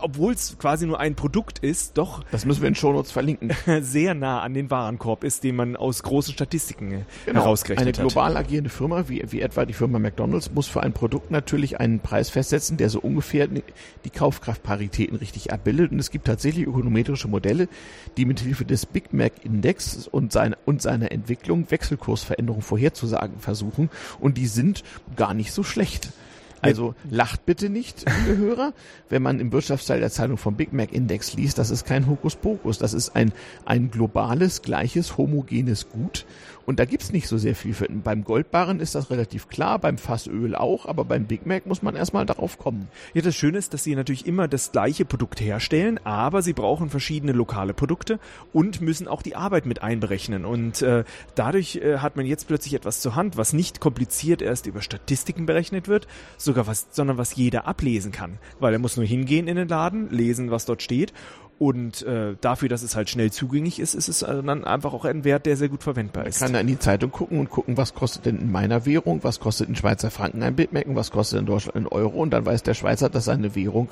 obwohl es quasi nur ein Produkt ist, doch. Das müssen wir in Shownotes verlinken. sehr nah an den Warenkorb ist, den man aus großen Statistiken genau. herausgerechnet hat. Eine global agierende Firma, wie, wie etwa die Firma McDonalds, muss für ein Produkt natürlich einen Preis festsetzen, der so ungefähr die Kaufkraftparitäten richtig abbildet. Und es gibt tatsächlich ökonometrische Modelle, die mit Hilfe des Big Mac Index und, seine, und seiner Entwicklung Wechselkursveränderungen vorherzusagen versuchen. Und die sind gar nicht so schlecht. Also lacht bitte nicht, liebe Hörer, wenn man im Wirtschaftsteil der Zeitung vom Big Mac Index liest, das ist kein Hokuspokus, das ist ein, ein globales, gleiches, homogenes Gut und da gibt's nicht so sehr viel für. Beim Goldbarren ist das relativ klar, beim Fassöl auch, aber beim Big Mac muss man erstmal darauf kommen. Ja, das Schöne ist, dass sie natürlich immer das gleiche Produkt herstellen, aber sie brauchen verschiedene lokale Produkte und müssen auch die Arbeit mit einberechnen. Und äh, dadurch äh, hat man jetzt plötzlich etwas zur Hand, was nicht kompliziert erst über Statistiken berechnet wird, sogar was, sondern was jeder ablesen kann. Weil er muss nur hingehen in den Laden, lesen, was dort steht und äh, dafür, dass es halt schnell zugänglich ist, ist es also dann einfach auch ein Wert, der sehr gut verwendbar ist. Man kann da in die Zeitung gucken und gucken, was kostet denn in meiner Währung, was kostet in Schweizer Franken ein Bitmac und was kostet in Deutschland ein Euro und dann weiß der Schweizer, dass seine Währung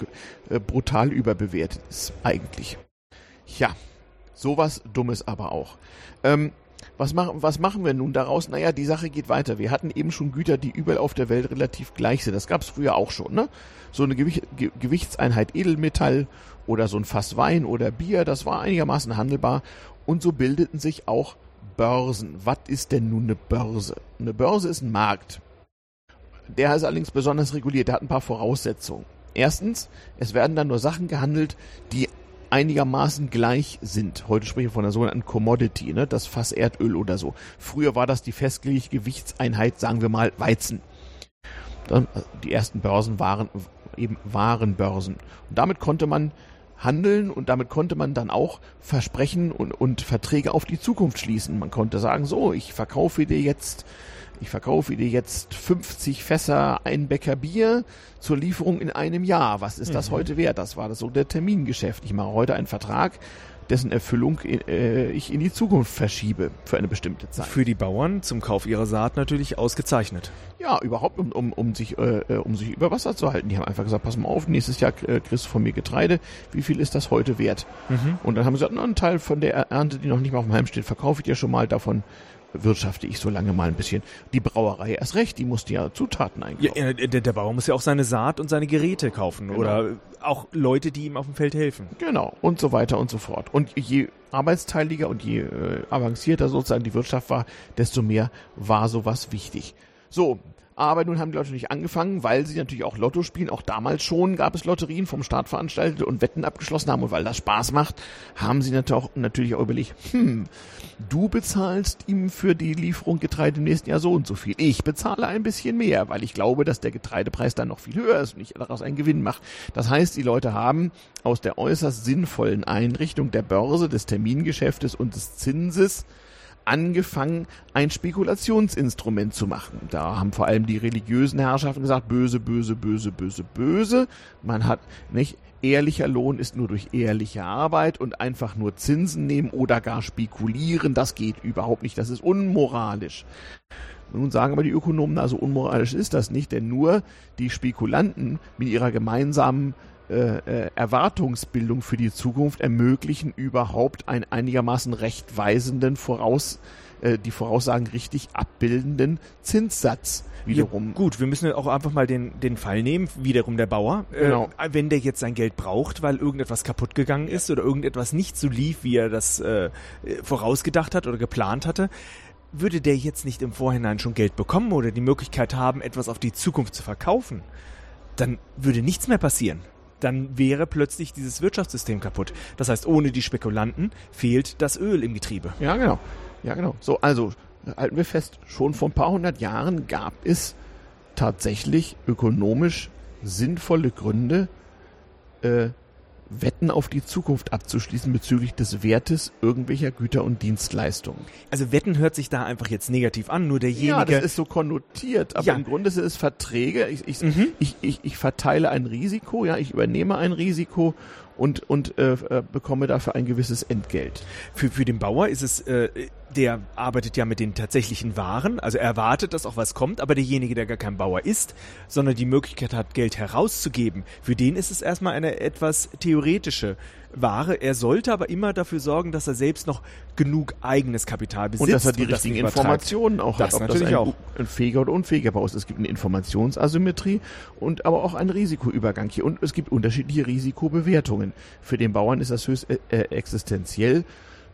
äh, brutal überbewertet ist, eigentlich. Ja, sowas Dummes aber auch. Ähm, was machen, was machen wir nun daraus? Naja, die Sache geht weiter. Wir hatten eben schon Güter, die überall auf der Welt relativ gleich sind. Das gab es früher auch schon. Ne? So eine Gewicht, Ge Gewichtseinheit Edelmetall oder so ein Fass Wein oder Bier, das war einigermaßen handelbar. Und so bildeten sich auch Börsen. Was ist denn nun eine Börse? Eine Börse ist ein Markt. Der ist allerdings besonders reguliert. Der hat ein paar Voraussetzungen. Erstens, es werden dann nur Sachen gehandelt, die einigermaßen gleich sind. Heute sprechen wir von einer sogenannten Commodity, ne? das Fass Erdöl oder so. Früher war das die festgelegte Gewichtseinheit, sagen wir mal Weizen. Dann, äh, die ersten Börsen waren eben Warenbörsen. Und damit konnte man handeln und damit konnte man dann auch Versprechen und, und Verträge auf die Zukunft schließen. Man konnte sagen, so, ich verkaufe dir jetzt ich verkaufe dir jetzt 50 Fässer ein Bäcker Bier zur Lieferung in einem Jahr. Was ist das mhm. heute wert? Das war das so der Termingeschäft. Ich mache heute einen Vertrag, dessen Erfüllung äh, ich in die Zukunft verschiebe für eine bestimmte Zeit. Für die Bauern zum Kauf ihrer Saat natürlich ausgezeichnet. Ja, überhaupt, um, um, um, sich, äh, äh um sich über Wasser zu halten. Die haben einfach gesagt, pass mal auf, nächstes Jahr äh, kriegst du von mir Getreide. Wie viel ist das heute wert? Mhm. Und dann haben sie gesagt, na, einen Teil von der Ernte, die noch nicht mal auf dem Helm steht, verkaufe ich dir schon mal. Davon wirtschafte ich so lange mal ein bisschen. Die Brauerei erst recht, die musste ja Zutaten einkaufen. Ja, der, der Bauer muss ja auch seine Saat und seine Geräte kaufen genau. oder auch Leute, die ihm auf dem Feld helfen. Genau, und so weiter und so fort. Und je arbeitsteiliger und je äh, avancierter sozusagen die Wirtschaft war, desto mehr war sowas wichtig. So, aber nun haben die Leute nicht angefangen, weil sie natürlich auch Lotto spielen. Auch damals schon gab es Lotterien vom Staat veranstaltet und Wetten abgeschlossen haben. Und weil das Spaß macht, haben sie natürlich auch, überlegt, hm, du bezahlst ihm für die Lieferung Getreide im nächsten Jahr so und so viel. Ich bezahle ein bisschen mehr, weil ich glaube, dass der Getreidepreis dann noch viel höher ist und ich daraus einen Gewinn mache. Das heißt, die Leute haben aus der äußerst sinnvollen Einrichtung der Börse, des Termingeschäftes und des Zinses angefangen, ein Spekulationsinstrument zu machen. Da haben vor allem die religiösen Herrschaften gesagt, böse, böse, böse, böse, böse. Man hat nicht ehrlicher Lohn ist nur durch ehrliche Arbeit und einfach nur Zinsen nehmen oder gar spekulieren, das geht überhaupt nicht, das ist unmoralisch. Nun sagen aber die Ökonomen, also unmoralisch ist das nicht, denn nur die Spekulanten mit ihrer gemeinsamen äh, äh, Erwartungsbildung für die Zukunft ermöglichen überhaupt einen einigermaßen rechtweisenden Voraus, äh, die Voraussagen richtig abbildenden Zinssatz wiederum. Ja, gut, wir müssen auch einfach mal den, den Fall nehmen, wiederum der Bauer. Äh, genau. Äh, wenn der jetzt sein Geld braucht, weil irgendetwas kaputt gegangen ist oder irgendetwas nicht so lief, wie er das äh, vorausgedacht hat oder geplant hatte, würde der jetzt nicht im Vorhinein schon Geld bekommen oder die Möglichkeit haben, etwas auf die Zukunft zu verkaufen, dann würde nichts mehr passieren dann wäre plötzlich dieses Wirtschaftssystem kaputt. Das heißt, ohne die Spekulanten fehlt das Öl im Getriebe. Ja, genau. Ja, genau. So, also halten wir fest, schon vor ein paar hundert Jahren gab es tatsächlich ökonomisch sinnvolle Gründe, äh, Wetten auf die Zukunft abzuschließen bezüglich des Wertes irgendwelcher Güter und Dienstleistungen. Also Wetten hört sich da einfach jetzt negativ an, nur derjenige... Ja, das ist so konnotiert, aber ja. im Grunde sind es Verträge. Ich, ich, mhm. ich, ich, ich verteile ein Risiko, ja, ich übernehme ein Risiko und, und äh, äh, bekomme dafür ein gewisses Entgelt. Für, für den Bauer ist es, äh, der arbeitet ja mit den tatsächlichen Waren, also er erwartet, dass auch was kommt, aber derjenige, der gar kein Bauer ist, sondern die Möglichkeit hat, Geld herauszugeben, für den ist es erstmal eine etwas theoretische Ware. Er sollte aber immer dafür sorgen, dass er selbst noch genug eigenes Kapital besitzt. Und dass er die richtigen Informationen auch das hat, ob natürlich das ein, auch. ein fähiger oder unfähiger Bau ist. Es gibt eine Informationsasymmetrie und aber auch einen Risikoübergang hier. Und es gibt unterschiedliche Risikobewertungen. Für den Bauern ist das höchst äh, äh existenziell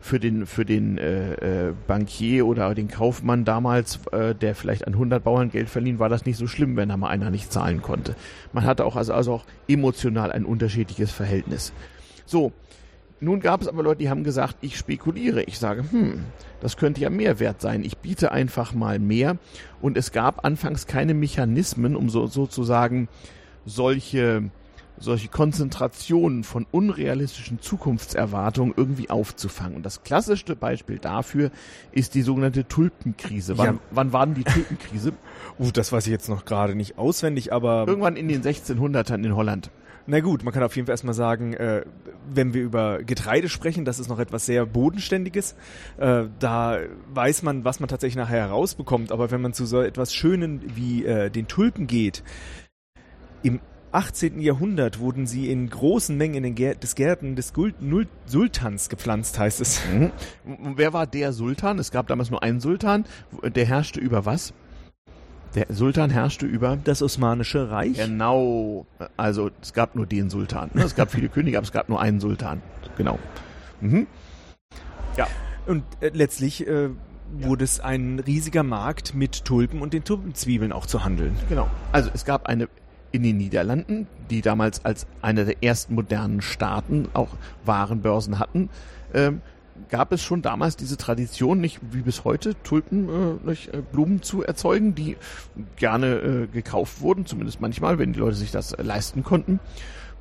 für den für den äh, äh, Bankier oder den Kaufmann damals, äh, der vielleicht an 100 Bauern Geld verliehen, war das nicht so schlimm, wenn da mal einer nicht zahlen konnte. Man hatte auch also, also auch emotional ein unterschiedliches Verhältnis. So, nun gab es aber Leute, die haben gesagt, ich spekuliere. Ich sage, hm, das könnte ja mehr wert sein. Ich biete einfach mal mehr. Und es gab anfangs keine Mechanismen, um so, sozusagen solche, solche Konzentrationen von unrealistischen Zukunftserwartungen irgendwie aufzufangen. Und das klassischste Beispiel dafür ist die sogenannte Tulpenkrise. Wann, ja. wann war denn die Tulpenkrise? uh, das weiß ich jetzt noch gerade nicht auswendig, aber... Irgendwann in den 1600ern in Holland. Na gut, man kann auf jeden Fall erstmal sagen, äh, wenn wir über Getreide sprechen, das ist noch etwas sehr Bodenständiges. Äh, da weiß man, was man tatsächlich nachher herausbekommt. Aber wenn man zu so etwas Schönen wie äh, den Tulpen geht, im 18. Jahrhundert wurden sie in großen Mengen in den Gär des Gärten des Gul Nul Sultans gepflanzt, heißt es. Mhm. Wer war der Sultan? Es gab damals nur einen Sultan. Der herrschte über was? Der Sultan herrschte über das Osmanische Reich. Genau. Also es gab nur den Sultan. Ne? Es gab viele Könige, aber es gab nur einen Sultan. Genau. Mhm. Ja. Und äh, letztlich äh, wurde es ein riesiger Markt mit Tulpen und den Tulpenzwiebeln auch zu handeln. Genau. Also es gab eine in den Niederlanden, die damals als einer der ersten modernen Staaten auch Warenbörsen hatten, ähm, gab es schon damals diese Tradition, nicht wie bis heute, Tulpen, äh, nicht, äh, Blumen zu erzeugen, die gerne äh, gekauft wurden, zumindest manchmal, wenn die Leute sich das äh, leisten konnten.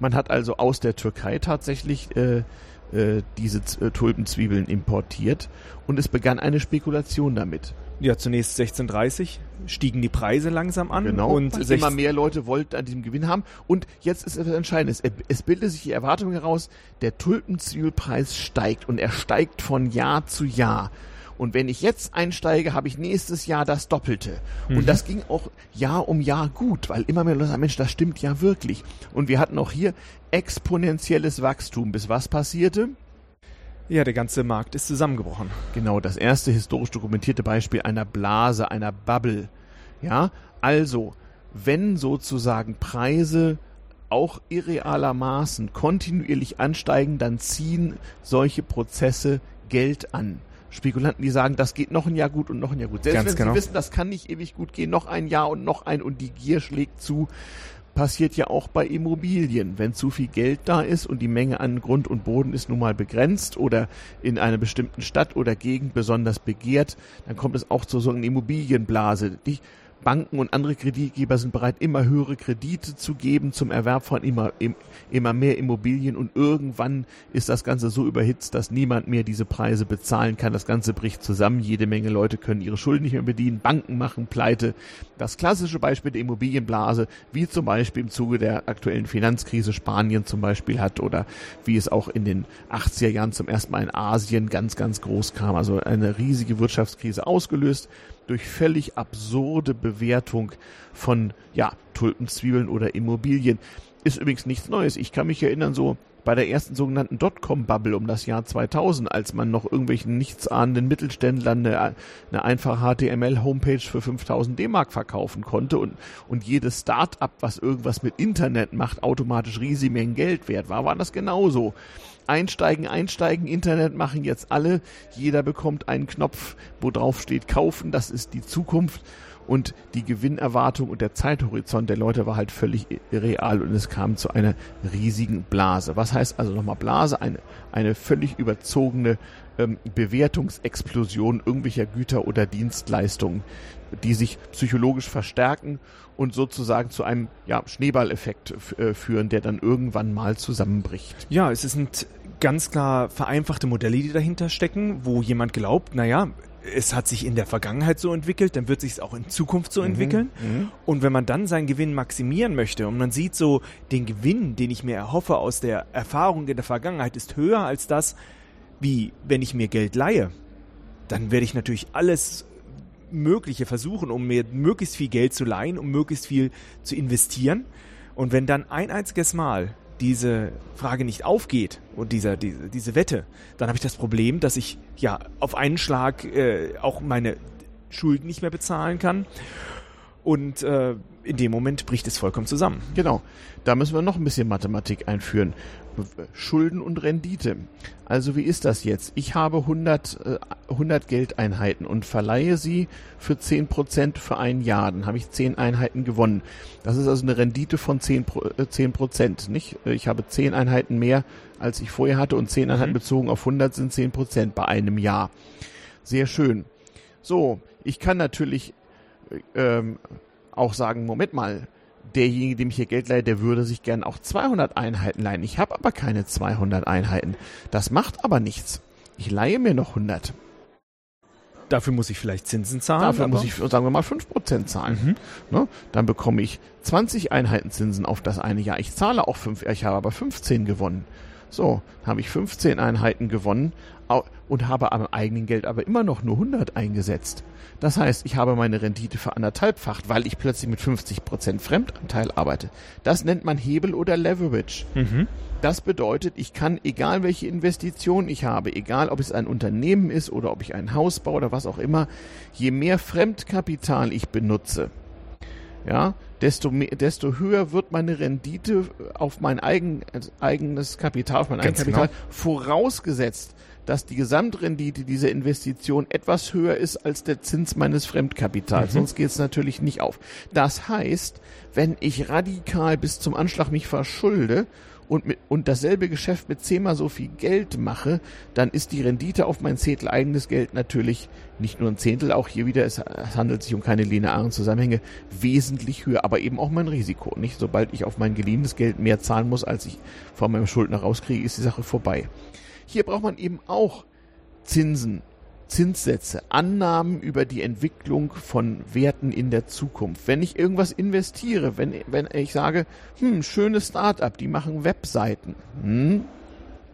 Man hat also aus der Türkei tatsächlich äh, äh, diese äh, Tulpenzwiebeln importiert und es begann eine Spekulation damit. Ja, zunächst 1630 stiegen die Preise langsam an. Genau. Und immer mehr Leute wollten an diesem Gewinn haben. Und jetzt ist etwas Entscheidendes. Es bildet sich die Erwartung heraus, der Tulpenzwiebelpreis steigt und er steigt von Jahr zu Jahr. Und wenn ich jetzt einsteige, habe ich nächstes Jahr das Doppelte. Mhm. Und das ging auch Jahr um Jahr gut, weil immer mehr Leute sagen, Mensch, das stimmt ja wirklich. Und wir hatten auch hier exponentielles Wachstum. Bis was passierte? Ja, der ganze Markt ist zusammengebrochen. Genau, das erste historisch dokumentierte Beispiel einer Blase, einer Bubble. Ja, also, wenn sozusagen Preise auch irrealermaßen kontinuierlich ansteigen, dann ziehen solche Prozesse Geld an. Spekulanten, die sagen, das geht noch ein Jahr gut und noch ein Jahr gut. Selbst Ganz wenn genau. sie wissen, das kann nicht ewig gut gehen, noch ein Jahr und noch ein und die Gier schlägt zu, passiert ja auch bei Immobilien. Wenn zu viel Geld da ist und die Menge an Grund und Boden ist nun mal begrenzt oder in einer bestimmten Stadt oder Gegend besonders begehrt, dann kommt es auch zu so einer Immobilienblase. Die Banken und andere Kreditgeber sind bereit, immer höhere Kredite zu geben zum Erwerb von immer, im, immer mehr Immobilien und irgendwann ist das Ganze so überhitzt, dass niemand mehr diese Preise bezahlen kann. Das Ganze bricht zusammen. Jede Menge Leute können ihre Schulden nicht mehr bedienen. Banken machen pleite. Das klassische Beispiel der Immobilienblase, wie zum Beispiel im Zuge der aktuellen Finanzkrise Spanien zum Beispiel hat oder wie es auch in den 80er Jahren zum ersten Mal in Asien ganz, ganz groß kam. Also eine riesige Wirtschaftskrise ausgelöst durch völlig absurde Bewertung von ja, Tulpen, Zwiebeln oder Immobilien. Ist übrigens nichts Neues. Ich kann mich erinnern, so bei der ersten sogenannten Dotcom-Bubble um das Jahr 2000, als man noch irgendwelchen nichtsahnenden Mittelständlern eine, eine einfache HTML-Homepage für 5000 D-Mark verkaufen konnte und, und jedes Start-up, was irgendwas mit Internet macht, automatisch riesige Mengen Geld wert war, war das genauso. Einsteigen, einsteigen, Internet machen jetzt alle. Jeder bekommt einen Knopf, wo drauf steht kaufen. Das ist die Zukunft. Und die Gewinnerwartung und der Zeithorizont der Leute war halt völlig real und es kam zu einer riesigen Blase. Was heißt also nochmal Blase? Eine, eine völlig überzogene ähm, Bewertungsexplosion irgendwelcher Güter oder Dienstleistungen, die sich psychologisch verstärken und sozusagen zu einem ja, Schneeballeffekt äh, führen, der dann irgendwann mal zusammenbricht. Ja, es sind ganz klar vereinfachte Modelle, die dahinter stecken, wo jemand glaubt, naja, es hat sich in der Vergangenheit so entwickelt, dann wird sich es auch in Zukunft so entwickeln. Mhm. Und wenn man dann seinen Gewinn maximieren möchte und man sieht so, den Gewinn, den ich mir erhoffe aus der Erfahrung in der Vergangenheit, ist höher als das, wie wenn ich mir Geld leihe, dann werde ich natürlich alles Mögliche versuchen, um mir möglichst viel Geld zu leihen, um möglichst viel zu investieren. Und wenn dann ein einziges Mal diese Frage nicht aufgeht und dieser, diese, diese Wette, dann habe ich das Problem, dass ich ja auf einen Schlag äh, auch meine Schulden nicht mehr bezahlen kann. Und äh, in dem Moment bricht es vollkommen zusammen. Genau. Da müssen wir noch ein bisschen Mathematik einführen. Schulden und Rendite. Also wie ist das jetzt? Ich habe 100, äh, 100 Geldeinheiten und verleihe sie für 10% für ein Jahr. Dann habe ich 10 Einheiten gewonnen. Das ist also eine Rendite von 10%, Pro- äh, 10% nicht? Ich habe 10 Einheiten mehr, als ich vorher hatte und 10 Einheiten Mhm. bezogen auf 100 sind 10% bei einem Jahr. Sehr schön. So, ich kann natürlich ähm, auch sagen, Moment mal, derjenige, dem ich hier Geld leihe, der würde sich gern auch 200 Einheiten leihen. Ich habe aber keine 200 Einheiten. Das macht aber nichts. Ich leihe mir noch 100. Dafür muss ich vielleicht Zinsen zahlen. Dafür muss ich, sagen wir mal, 5% zahlen. Mhm. Ne? Dann bekomme ich 20 Einheiten Zinsen auf das eine Jahr. Ich zahle auch 5, ich habe aber 15 gewonnen. So, habe ich 15 Einheiten gewonnen und habe am eigenen Geld aber immer noch nur 100 eingesetzt. Das heißt, ich habe meine Rendite für anderthalbfacht, weil ich plötzlich mit 50% Fremdanteil arbeite. Das nennt man Hebel oder Leverage. Mhm. Das bedeutet, ich kann, egal welche Investition ich habe, egal ob es ein Unternehmen ist oder ob ich ein Haus baue oder was auch immer, je mehr Fremdkapital ich benutze, ja, desto, mehr, desto höher wird meine Rendite auf mein eigen, eigenes Kapital, auf mein Ganz Eigenkapital, vorausgesetzt, dass die Gesamtrendite dieser Investition etwas höher ist als der Zins meines Fremdkapitals. Mhm. Sonst geht es natürlich nicht auf. Das heißt, wenn ich radikal bis zum Anschlag mich verschulde und, mit, und dasselbe Geschäft mit zehnmal so viel Geld mache, dann ist die Rendite auf mein Zehntel eigenes Geld natürlich nicht nur ein Zehntel, auch hier wieder, es, es handelt sich um keine linearen Zusammenhänge, wesentlich höher, aber eben auch mein Risiko. Nicht, sobald ich auf mein geliehenes Geld mehr zahlen muss, als ich von meinem Schuldner rauskriege, ist die Sache vorbei. Hier braucht man eben auch Zinsen, Zinssätze, Annahmen über die Entwicklung von Werten in der Zukunft. Wenn ich irgendwas investiere, wenn, wenn ich sage, hm, schönes Start-up, die machen Webseiten, hm,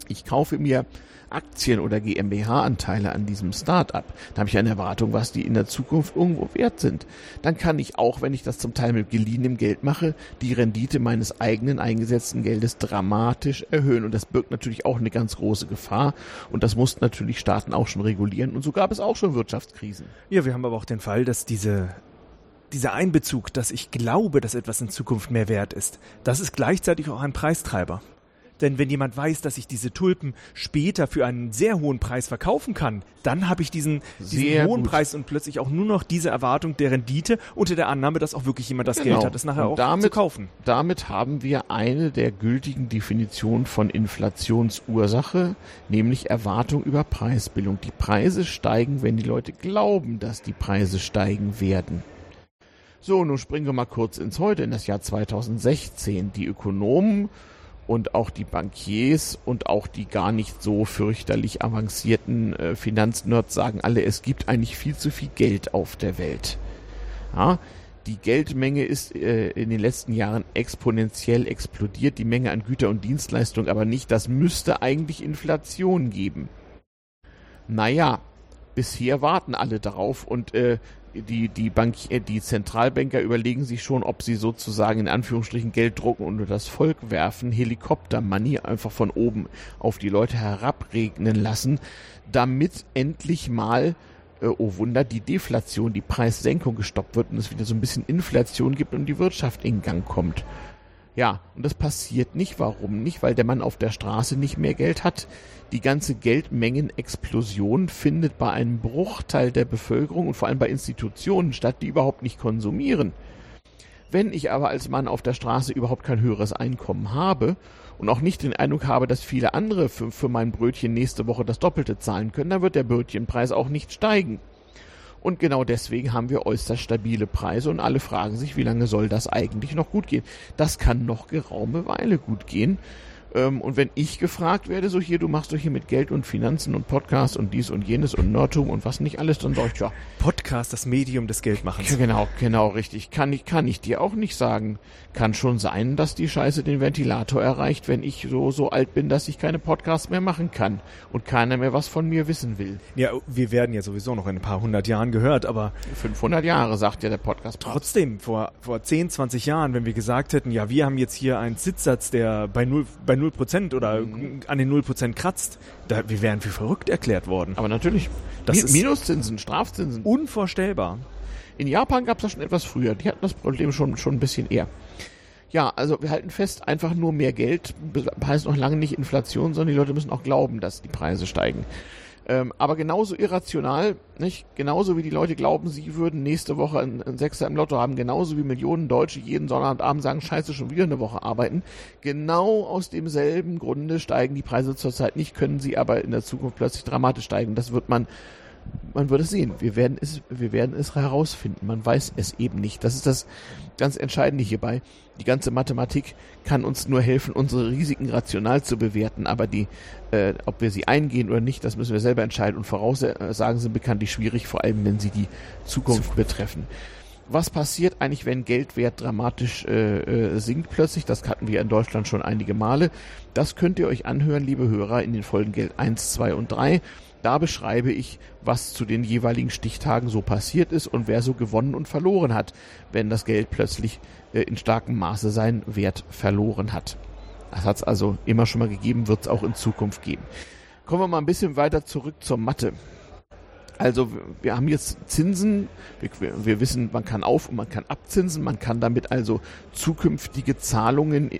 ich kaufe mir Aktien oder GmbH-Anteile an diesem Start-up, da habe ich eine Erwartung, was die in der Zukunft irgendwo wert sind. Dann kann ich auch, wenn ich das zum Teil mit geliehenem Geld mache, die Rendite meines eigenen eingesetzten Geldes dramatisch erhöhen. Und das birgt natürlich auch eine ganz große Gefahr. Und das mussten natürlich Staaten auch schon regulieren. Und so gab es auch schon Wirtschaftskrisen. Ja, wir haben aber auch den Fall, dass diese, dieser Einbezug, dass ich glaube, dass etwas in Zukunft mehr wert ist, das ist gleichzeitig auch ein Preistreiber. Denn wenn jemand weiß, dass ich diese Tulpen später für einen sehr hohen Preis verkaufen kann, dann habe ich diesen, diesen hohen gut. Preis und plötzlich auch nur noch diese Erwartung der Rendite unter der Annahme, dass auch wirklich jemand das genau. Geld hat, das nachher und auch damit, zu kaufen. Damit haben wir eine der gültigen Definitionen von Inflationsursache, nämlich Erwartung über Preisbildung. Die Preise steigen, wenn die Leute glauben, dass die Preise steigen werden. So, nun springen wir mal kurz ins Heute, in das Jahr 2016. Die Ökonomen und auch die Bankiers und auch die gar nicht so fürchterlich avancierten äh, Finanznerds sagen alle, es gibt eigentlich viel zu viel Geld auf der Welt. Ja, die Geldmenge ist äh, in den letzten Jahren exponentiell explodiert, die Menge an Güter und Dienstleistungen aber nicht. Das müsste eigentlich Inflation geben. Naja, bisher warten alle darauf und äh, die, die, Bank, äh, die Zentralbanker überlegen sich schon, ob sie sozusagen in Anführungsstrichen Geld drucken und das Volk werfen, Helikopter-Money einfach von oben auf die Leute herabregnen lassen, damit endlich mal, äh, oh Wunder, die Deflation, die Preissenkung gestoppt wird und es wieder so ein bisschen Inflation gibt und die Wirtschaft in Gang kommt. Ja, und das passiert nicht. Warum nicht? Weil der Mann auf der Straße nicht mehr Geld hat. Die ganze Geldmengenexplosion findet bei einem Bruchteil der Bevölkerung und vor allem bei Institutionen statt, die überhaupt nicht konsumieren. Wenn ich aber als Mann auf der Straße überhaupt kein höheres Einkommen habe und auch nicht den Eindruck habe, dass viele andere für, für mein Brötchen nächste Woche das Doppelte zahlen können, dann wird der Brötchenpreis auch nicht steigen. Und genau deswegen haben wir äußerst stabile Preise und alle fragen sich, wie lange soll das eigentlich noch gut gehen? Das kann noch geraume Weile gut gehen. Ähm, und wenn ich gefragt werde, so hier, du machst doch hier mit Geld und Finanzen und Podcast und dies und jenes und Nerdtum und was nicht alles, dann sag ich, ja. Podcast, das Medium des Geldmachens. Genau, genau, richtig. Kann ich, kann ich dir auch nicht sagen. Kann schon sein, dass die Scheiße den Ventilator erreicht, wenn ich so, so alt bin, dass ich keine Podcasts mehr machen kann und keiner mehr was von mir wissen will. Ja, wir werden ja sowieso noch in ein paar hundert Jahren gehört, aber. 500 Jahre, sagt ja der Podcast. Trotzdem, vor, vor 10, 20 Jahren, wenn wir gesagt hätten, ja, wir haben jetzt hier einen Sitzsatz, der bei null, bei 0% oder mhm. an den 0% kratzt, da, wir wären für verrückt erklärt worden. Aber natürlich. Das Mi Minuszinsen, Strafzinsen. Unvorstellbar. In Japan gab es das schon etwas früher. Die hatten das Problem schon, schon ein bisschen eher. Ja, also wir halten fest, einfach nur mehr Geld heißt noch lange nicht Inflation, sondern die Leute müssen auch glauben, dass die Preise steigen. Ähm, aber genauso irrational, nicht? Genauso wie die Leute glauben, sie würden nächste Woche einen, einen Sechser im Lotto haben, genauso wie Millionen Deutsche jeden Sonnabend sagen, scheiße, schon wieder eine Woche arbeiten. Genau aus demselben Grunde steigen die Preise zurzeit nicht, können sie aber in der Zukunft plötzlich dramatisch steigen. Das wird man man wird es sehen. Wir werden es, wir werden es herausfinden. Man weiß es eben nicht. Das ist das ganz Entscheidende hierbei. Die ganze Mathematik kann uns nur helfen, unsere Risiken rational zu bewerten, aber die, äh, ob wir sie eingehen oder nicht, das müssen wir selber entscheiden. Und Voraussagen sind bekanntlich schwierig, vor allem wenn sie die Zukunft betreffen. Was passiert eigentlich, wenn Geldwert dramatisch äh, äh, sinkt plötzlich? Das hatten wir in Deutschland schon einige Male. Das könnt ihr euch anhören, liebe Hörer, in den Folgen Geld 1, 2 und 3. Da beschreibe ich, was zu den jeweiligen Stichtagen so passiert ist und wer so gewonnen und verloren hat, wenn das Geld plötzlich äh, in starkem Maße seinen Wert verloren hat. Das hat es also immer schon mal gegeben, wird es auch in Zukunft geben. Kommen wir mal ein bisschen weiter zurück zur Mathe. Also wir haben jetzt Zinsen, wir, wir, wissen, man kann auf und man kann abzinsen, man kann damit also zukünftige Zahlungen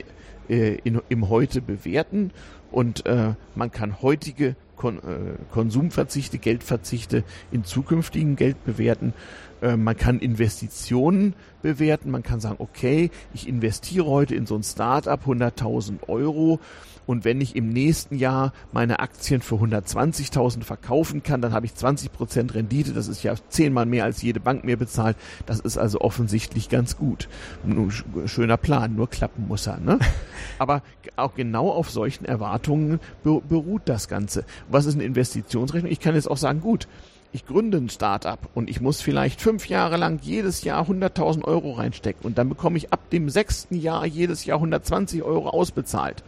äh, in, im Heute bewerten und äh, man kann heutige Kon äh, Konsumverzichte, Geldverzichte in zukünftigen Geld bewerten. Äh, man kann Investitionen bewerten. Man kann sagen, okay, ich investiere heute in so ein Startup 100.000 Euro und wenn ich im nächsten Jahr meine Aktien für 120.000 verkaufen kann, dann habe ich 20% Rendite. Das ist ja zehnmal mehr als jede Bank mir bezahlt. Das ist also offensichtlich ganz gut. Ein schöner Plan, nur klappen muss er. Ne? Aber auch genau auf solchen Erwartungen beruht das Ganze. Was ist eine Investitionsrechnung? Ich kann jetzt auch sagen, gut, ich gründe ein Startup und ich muss vielleicht fünf Jahre lang jedes Jahr 100.000 Euro reinstecken und dann bekomme ich ab dem sechsten Jahr jedes Jahr 120 Euro ausbezahlt.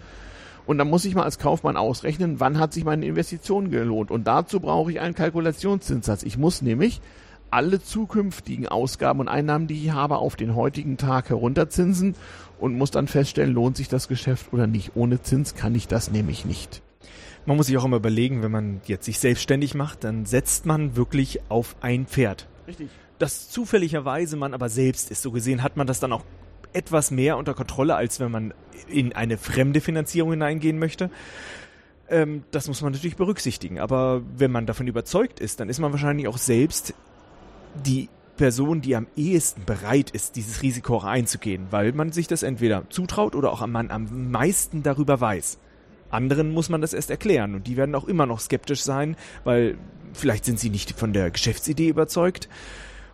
Und dann muss ich mal als Kaufmann ausrechnen, wann hat sich meine Investition gelohnt. Und dazu brauche ich einen Kalkulationszinssatz. Ich muss nämlich alle zukünftigen Ausgaben und Einnahmen, die ich habe, auf den heutigen Tag herunterzinsen und muss dann feststellen, lohnt sich das Geschäft oder nicht. Ohne Zins kann ich das nämlich nicht. Man muss sich auch immer überlegen, wenn man jetzt sich selbstständig macht, dann setzt man wirklich auf ein Pferd. Richtig. Das zufälligerweise man aber selbst ist. So gesehen hat man das dann auch etwas mehr unter Kontrolle, als wenn man in eine fremde Finanzierung hineingehen möchte. Ähm, das muss man natürlich berücksichtigen. Aber wenn man davon überzeugt ist, dann ist man wahrscheinlich auch selbst die Person, die am ehesten bereit ist, dieses Risiko einzugehen, weil man sich das entweder zutraut oder auch man am meisten darüber weiß. Anderen muss man das erst erklären und die werden auch immer noch skeptisch sein, weil vielleicht sind sie nicht von der Geschäftsidee überzeugt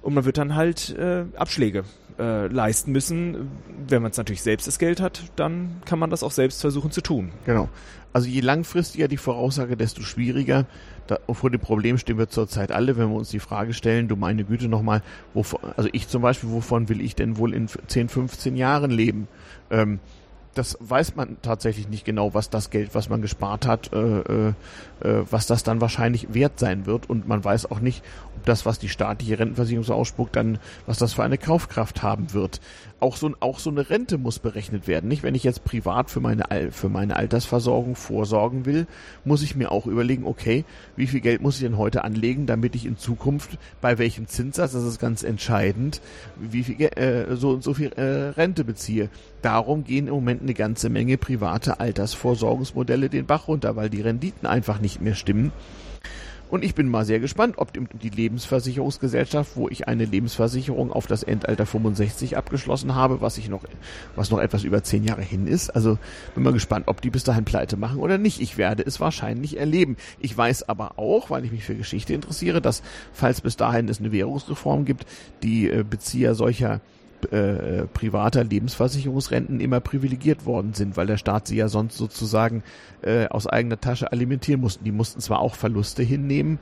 und man wird dann halt äh, Abschläge äh, leisten müssen. Wenn man es natürlich selbst das Geld hat, dann kann man das auch selbst versuchen zu tun. Genau. Also je langfristiger die Voraussage, desto schwieriger. Da, vor dem Problem stehen wir zurzeit alle, wenn wir uns die Frage stellen, du meine Güte nochmal, also ich zum Beispiel, wovon will ich denn wohl in 10, 15 Jahren leben? Ähm, das weiß man tatsächlich nicht genau, was das Geld, was man gespart hat, äh, äh, äh, was das dann wahrscheinlich wert sein wird. Und man weiß auch nicht, ob das, was die staatliche Rentenversicherung so ausspuckt, dann, was das für eine Kaufkraft haben wird. Auch so, auch so eine Rente muss berechnet werden. Nicht, wenn ich jetzt privat für meine, für meine Altersversorgung vorsorgen will, muss ich mir auch überlegen, okay, wie viel Geld muss ich denn heute anlegen, damit ich in Zukunft bei welchem Zinssatz, das ist ganz entscheidend, wie viel, äh, so und so viel äh, Rente beziehe. Darum gehen im Moment eine ganze Menge private Altersvorsorgungsmodelle den Bach runter, weil die Renditen einfach nicht mehr stimmen. Und ich bin mal sehr gespannt, ob die Lebensversicherungsgesellschaft, wo ich eine Lebensversicherung auf das Endalter 65 abgeschlossen habe, was ich noch, was noch etwas über zehn Jahre hin ist. Also bin mal gespannt, ob die bis dahin pleite machen oder nicht. Ich werde es wahrscheinlich erleben. Ich weiß aber auch, weil ich mich für Geschichte interessiere, dass falls bis dahin es eine Währungsreform gibt, die äh, Bezieher solcher äh, privater Lebensversicherungsrenten immer privilegiert worden sind, weil der Staat sie ja sonst sozusagen äh, aus eigener Tasche alimentieren mussten. Die mussten zwar auch Verluste hinnehmen,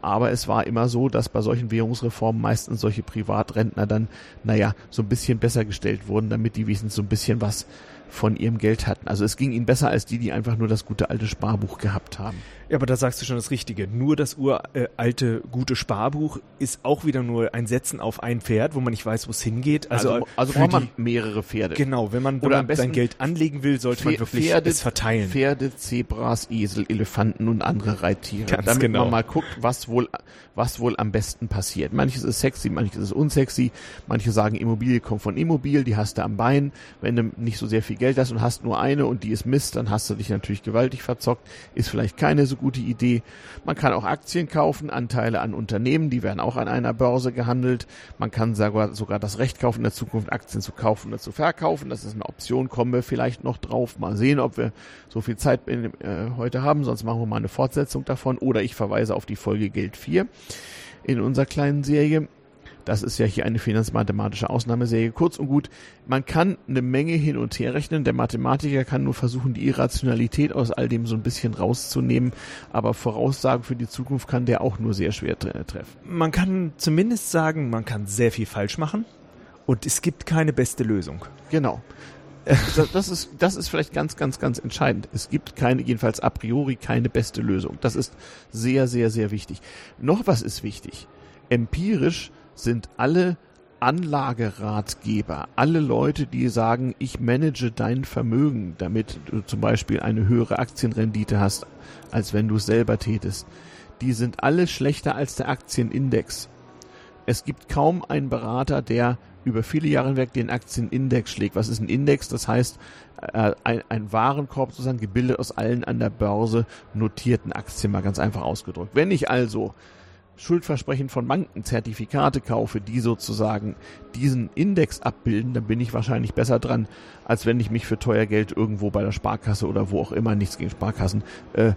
aber es war immer so, dass bei solchen Währungsreformen meistens solche Privatrentner dann, naja, so ein bisschen besser gestellt wurden, damit die wenigstens so ein bisschen was von ihrem Geld hatten. Also es ging ihnen besser als die, die einfach nur das gute alte Sparbuch gehabt haben. Ja, aber da sagst du schon das Richtige. Nur das uralte gute Sparbuch ist auch wieder nur ein Setzen auf ein Pferd, wo man nicht weiß, wo es hingeht. Also, also, also braucht man mehrere Pferde. Genau, wenn man, wenn man sein Geld anlegen will, sollte man wirklich Pferde, es verteilen. Pferde, Zebras, Esel, Elefanten und andere Reittiere. Ganz damit genau. man mal guckt, was wohl, was wohl am besten passiert. Manches ist sexy, manches ist unsexy. Manche sagen, Immobilie kommt von Immobil, die hast du am Bein. Wenn du nicht so sehr viel Geld hast und hast nur eine und die ist Mist, dann hast du dich natürlich gewaltig verzockt. Ist vielleicht keine so gute Idee. Man kann auch Aktien kaufen, Anteile an Unternehmen, die werden auch an einer Börse gehandelt. Man kann sogar, sogar das Recht kaufen, in der Zukunft Aktien zu kaufen oder zu verkaufen. Das ist eine Option, kommen wir vielleicht noch drauf. Mal sehen, ob wir so viel Zeit in, äh, heute haben, sonst machen wir mal eine Fortsetzung davon. Oder ich verweise auf die Folge Geld 4 in unserer kleinen Serie. Das ist ja hier eine finanzmathematische Ausnahmeserie. Kurz und gut, man kann eine Menge hin und her rechnen. Der Mathematiker kann nur versuchen, die Irrationalität aus all dem so ein bisschen rauszunehmen. Aber Voraussagen für die Zukunft kann der auch nur sehr schwer tre treffen. Man kann zumindest sagen, man kann sehr viel falsch machen. Und es gibt keine beste Lösung. Genau. Das, das, ist, das ist vielleicht ganz, ganz, ganz entscheidend. Es gibt keine, jedenfalls a priori keine beste Lösung. Das ist sehr, sehr, sehr wichtig. Noch was ist wichtig. Empirisch sind alle Anlageratgeber, alle Leute, die sagen, ich manage dein Vermögen, damit du zum Beispiel eine höhere Aktienrendite hast, als wenn du es selber tätest, die sind alle schlechter als der Aktienindex. Es gibt kaum einen Berater, der über viele Jahre hinweg den Aktienindex schlägt. Was ist ein Index? Das heißt, äh, ein, ein Warenkorb sozusagen gebildet aus allen an der Börse notierten Aktien, mal ganz einfach ausgedrückt. Wenn ich also Schuldversprechen von Banken Zertifikate kaufe, die sozusagen diesen Index abbilden, dann bin ich wahrscheinlich besser dran, als wenn ich mich für teuer Geld irgendwo bei der Sparkasse oder wo auch immer, nichts gegen Sparkassen, äh,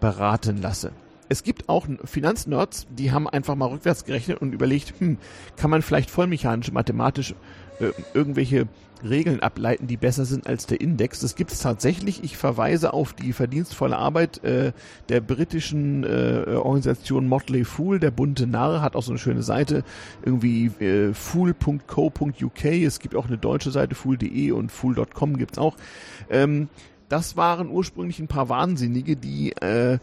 beraten lasse. Es gibt auch Finanznerds, die haben einfach mal rückwärts gerechnet und überlegt, hm, kann man vielleicht vollmechanisch, mathematisch äh, irgendwelche Regeln ableiten, die besser sind als der Index. Das gibt es tatsächlich. Ich verweise auf die verdienstvolle Arbeit äh, der britischen äh, Organisation Motley Fool. Der bunte Narr hat auch so eine schöne Seite, irgendwie äh, fool.co.uk. Es gibt auch eine deutsche Seite, fool.de und fool.com gibt's auch. Ähm, das waren ursprünglich ein paar Wahnsinnige, die äh, äh,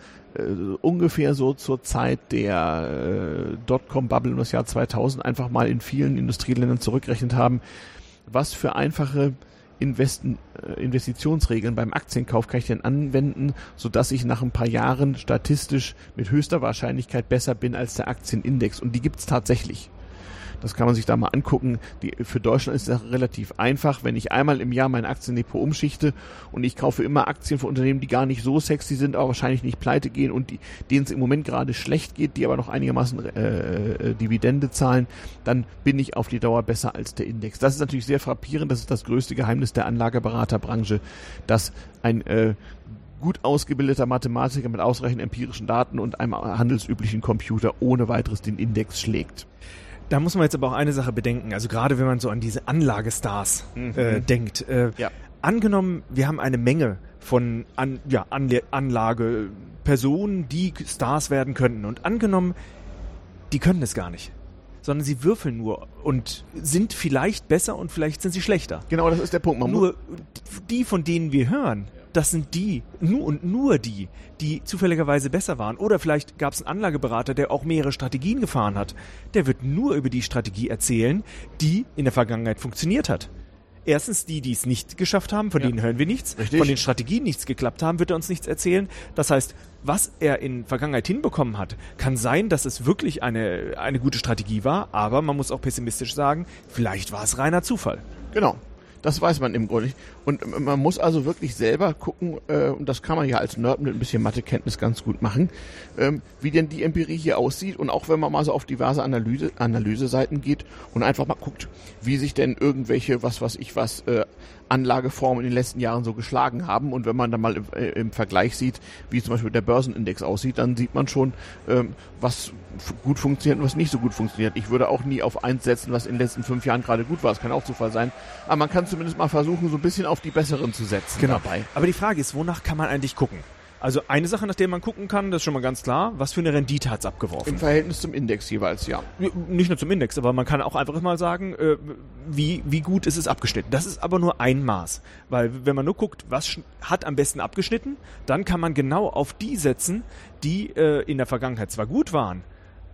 ungefähr so zur Zeit der äh, Dotcom-Bubble im Jahr 2000 einfach mal in vielen Industrieländern zurückgerechnet haben, was für einfache Investen, äh, Investitionsregeln beim Aktienkauf kann ich denn anwenden, sodass ich nach ein paar Jahren statistisch mit höchster Wahrscheinlichkeit besser bin als der Aktienindex. Und die gibt's tatsächlich. Das kann man sich da mal angucken. Die, für Deutschland ist das relativ einfach. Wenn ich einmal im Jahr mein Aktiendepot umschichte und ich kaufe immer Aktien von Unternehmen, die gar nicht so sexy sind, aber wahrscheinlich nicht pleite gehen und denen es im Moment gerade schlecht geht, die aber noch einigermaßen äh, äh, Dividende zahlen, dann bin ich auf die Dauer besser als der Index. Das ist natürlich sehr frappierend. Das ist das größte Geheimnis der Anlageberaterbranche, dass ein äh, gut ausgebildeter Mathematiker mit ausreichend empirischen Daten und einem handelsüblichen Computer ohne weiteres den Index schlägt. Da muss man jetzt aber auch eine Sache bedenken. Also gerade wenn man so an diese Anlagestars mhm. äh, denkt. Äh, ja. Angenommen, wir haben eine Menge von an, ja, Anle Anlagepersonen, die Stars werden könnten. Und angenommen, die können es gar nicht sondern sie würfeln nur und sind vielleicht besser und vielleicht sind sie schlechter. Genau, das ist der Punkt. Man nur die, von denen wir hören, das sind die, nur und nur die, die zufälligerweise besser waren. Oder vielleicht gab es einen Anlageberater, der auch mehrere Strategien gefahren hat. Der wird nur über die Strategie erzählen, die in der Vergangenheit funktioniert hat. Erstens die, die es nicht geschafft haben, von ja. denen hören wir nichts. Richtig. Von den Strategien nichts geklappt haben, wird er uns nichts erzählen. Das heißt, was er in Vergangenheit hinbekommen hat, kann sein, dass es wirklich eine, eine gute Strategie war, aber man muss auch pessimistisch sagen, vielleicht war es reiner Zufall. Genau. Das weiß man im Grunde nicht. Und man muss also wirklich selber gucken, äh, und das kann man ja als Nerd mit ein bisschen Mathekenntnis ganz gut machen, ähm, wie denn die Empirie hier aussieht. Und auch wenn man mal so auf diverse Analyse, Analyseseiten geht und einfach mal guckt, wie sich denn irgendwelche, was weiß ich was, äh, Anlageformen in den letzten Jahren so geschlagen haben. Und wenn man dann mal im, äh, im Vergleich sieht, wie zum Beispiel der Börsenindex aussieht, dann sieht man schon, ähm, was gut funktioniert und was nicht so gut funktioniert. Ich würde auch nie auf eins setzen, was in den letzten fünf Jahren gerade gut war. Das kann auch Zufall sein. Aber man kann zumindest mal versuchen, so ein bisschen auf die besseren zu setzen genau. dabei. Aber die Frage ist, wonach kann man eigentlich gucken? Also eine Sache, nach der man gucken kann, das ist schon mal ganz klar, was für eine Rendite hat's abgeworfen? Im Verhältnis zum Index jeweils, ja. Nicht nur zum Index, aber man kann auch einfach mal sagen, äh, wie, wie gut ist es abgeschnitten. Das ist aber nur ein Maß. Weil wenn man nur guckt, was hat am besten abgeschnitten, dann kann man genau auf die setzen, die äh, in der Vergangenheit zwar gut waren,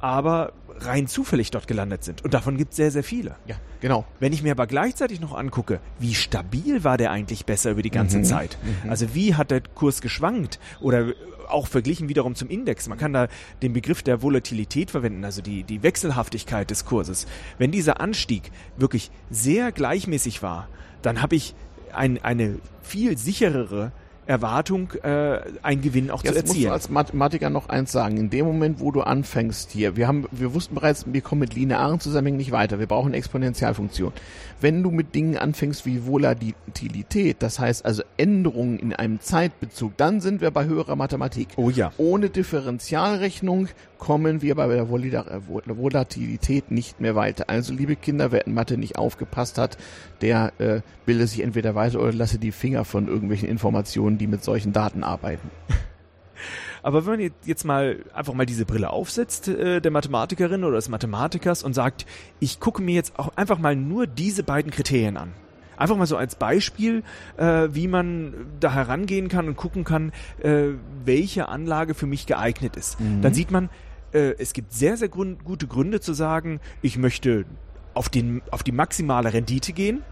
aber rein zufällig dort gelandet sind. Und davon gibt es sehr, sehr viele. Ja, genau. Wenn ich mir aber gleichzeitig noch angucke, wie stabil war der eigentlich besser über die ganze mhm. Zeit? Mhm. Also wie hat der Kurs geschwankt? Oder auch verglichen wiederum zum Index. Man kann da den Begriff der Volatilität verwenden, also die, die Wechselhaftigkeit des Kurses. Wenn dieser Anstieg wirklich sehr gleichmäßig war, dann habe ich ein, eine viel sicherere Erwartung, äh, einen Gewinn auch Jetzt zu erzielen. Musst du als Mathematiker noch eins sagen. In dem Moment, wo du anfängst hier, wir haben, wir wussten bereits, wir kommen mit linearen Zusammenhängen nicht weiter. Wir brauchen Exponentialfunktion. Wenn du mit Dingen anfängst wie Volatilität, das heißt also Änderungen in einem Zeitbezug, dann sind wir bei höherer Mathematik. Oh ja. Ohne Differentialrechnung kommen wir bei der Volatilität nicht mehr weiter. Also liebe Kinder, wer in Mathe nicht aufgepasst hat, der äh, bildet sich entweder weiter oder lasse die Finger von irgendwelchen Informationen, die mit solchen Daten arbeiten. Aber wenn man jetzt mal einfach mal diese Brille aufsetzt, äh, der Mathematikerin oder des Mathematikers und sagt, ich gucke mir jetzt auch einfach mal nur diese beiden Kriterien an. Einfach mal so als Beispiel, äh, wie man da herangehen kann und gucken kann, äh, welche Anlage für mich geeignet ist. Mhm. Dann sieht man, äh, es gibt sehr, sehr gute Gründe zu sagen, ich möchte auf, den, auf die maximale Rendite gehen,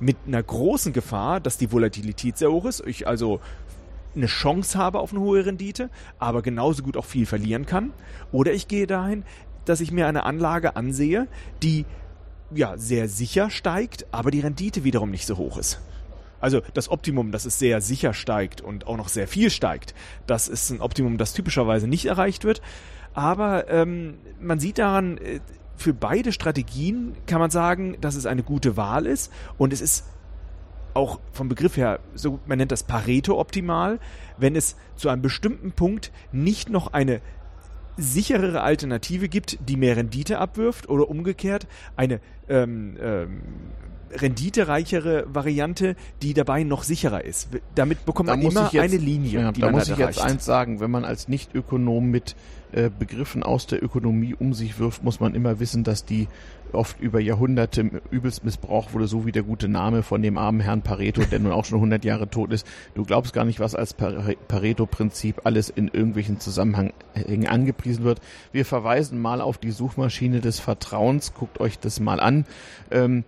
mit einer großen Gefahr, dass die Volatilität sehr hoch ist, ich also eine Chance habe auf eine hohe Rendite, aber genauso gut auch viel verlieren kann. Oder ich gehe dahin, dass ich mir eine Anlage ansehe, die ja sehr sicher steigt, aber die Rendite wiederum nicht so hoch ist. Also das Optimum, dass es sehr sicher steigt und auch noch sehr viel steigt, das ist ein Optimum, das typischerweise nicht erreicht wird. Aber ähm, man sieht daran, äh, für beide Strategien kann man sagen, dass es eine gute Wahl ist. Und es ist auch vom Begriff her, so, man nennt das Pareto optimal, wenn es zu einem bestimmten Punkt nicht noch eine sicherere Alternative gibt, die mehr Rendite abwirft oder umgekehrt eine ähm, ähm, renditereichere Variante, die dabei noch sicherer ist. Damit bekommt da man immer jetzt, eine Linie. Ja, da muss ich erreicht. jetzt eins sagen, wenn man als Nicht-Ökonom mit äh, Begriffen aus der Ökonomie um sich wirft, muss man immer wissen, dass die oft über Jahrhunderte übelst missbraucht wurde, so wie der gute Name von dem armen Herrn Pareto, der nun auch schon 100 Jahre tot ist. Du glaubst gar nicht, was als Pareto-Prinzip alles in irgendwelchen Zusammenhängen angepriesen wird. Wir verweisen mal auf die Suchmaschine des Vertrauens. Guckt euch das mal an. Ähm,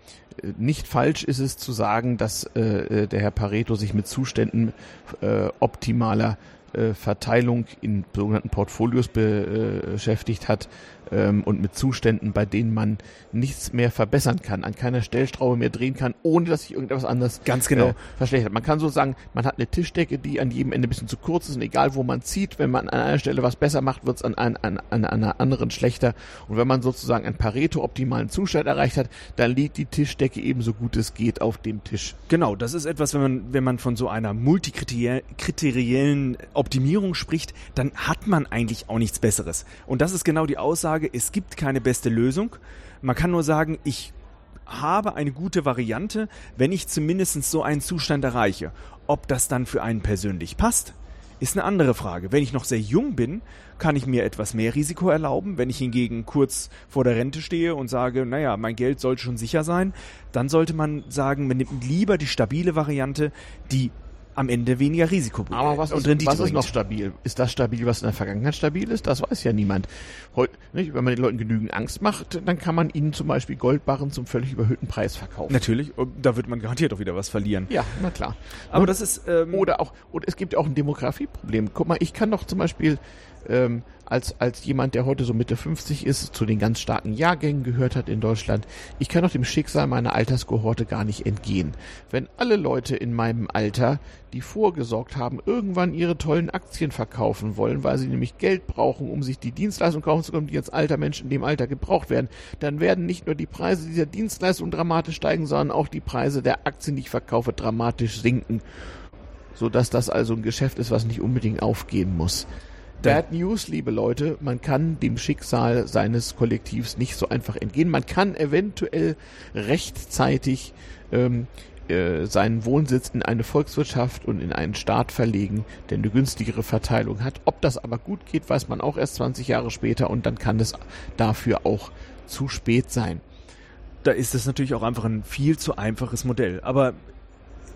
nicht falsch ist es zu sagen, dass äh, der Herr Pareto sich mit Zuständen äh, optimaler äh, Verteilung in sogenannten Portfolios be, äh, beschäftigt hat ähm, und mit Zuständen, bei denen man nichts mehr verbessern kann, an keiner Stellschraube mehr drehen kann, ohne dass sich irgendetwas anderes Ganz genau. äh, verschlechtert. Man kann so sagen, man hat eine Tischdecke, die an jedem Ende ein bisschen zu kurz ist und egal wo man zieht, wenn man an einer Stelle was besser macht, wird es an, an, an, an einer anderen schlechter. Und wenn man sozusagen einen Pareto-optimalen Zustand erreicht hat, dann liegt die Tischdecke ebenso gut es geht auf dem Tisch. Genau, das ist etwas, wenn man, wenn man von so einer multikriteriellen Optimierung spricht, dann hat man eigentlich auch nichts Besseres. Und das ist genau die Aussage, es gibt keine beste Lösung. Man kann nur sagen, ich habe eine gute Variante, wenn ich zumindest so einen Zustand erreiche. Ob das dann für einen persönlich passt, ist eine andere Frage. Wenn ich noch sehr jung bin, kann ich mir etwas mehr Risiko erlauben. Wenn ich hingegen kurz vor der Rente stehe und sage, naja, mein Geld sollte schon sicher sein, dann sollte man sagen, man nimmt lieber die stabile Variante, die am Ende weniger Risiko. Aber was, und ist, was ist noch stabil? Ist das stabil, was in der Vergangenheit stabil ist? Das weiß ja niemand. Heute, nicht? Wenn man den Leuten genügend Angst macht, dann kann man ihnen zum Beispiel Goldbarren zum völlig überhöhten Preis verkaufen. Natürlich, und da wird man garantiert auch wieder was verlieren. Ja, na klar. Aber das ist ähm, Oder auch, oder es gibt ja auch ein Demografieproblem. Guck mal, ich kann doch zum Beispiel ähm, als, als jemand, der heute so Mitte 50 ist, zu den ganz starken Jahrgängen gehört hat in Deutschland, ich kann doch dem Schicksal meiner Alterskohorte gar nicht entgehen. Wenn alle Leute in meinem Alter, die vorgesorgt haben, irgendwann ihre tollen Aktien verkaufen wollen, weil sie nämlich Geld brauchen, um sich die Dienstleistungen kaufen zu können, die als alter Mensch in dem Alter gebraucht werden, dann werden nicht nur die Preise dieser Dienstleistungen dramatisch steigen, sondern auch die Preise der Aktien, die ich verkaufe, dramatisch sinken so dass das also ein Geschäft ist, was nicht unbedingt aufgehen muss. Bad News, liebe Leute, man kann dem Schicksal seines Kollektivs nicht so einfach entgehen. Man kann eventuell rechtzeitig ähm, äh, seinen Wohnsitz in eine Volkswirtschaft und in einen Staat verlegen, der eine günstigere Verteilung hat. Ob das aber gut geht, weiß man auch erst 20 Jahre später und dann kann es dafür auch zu spät sein. da ist es natürlich auch einfach ein viel zu einfaches Modell. Aber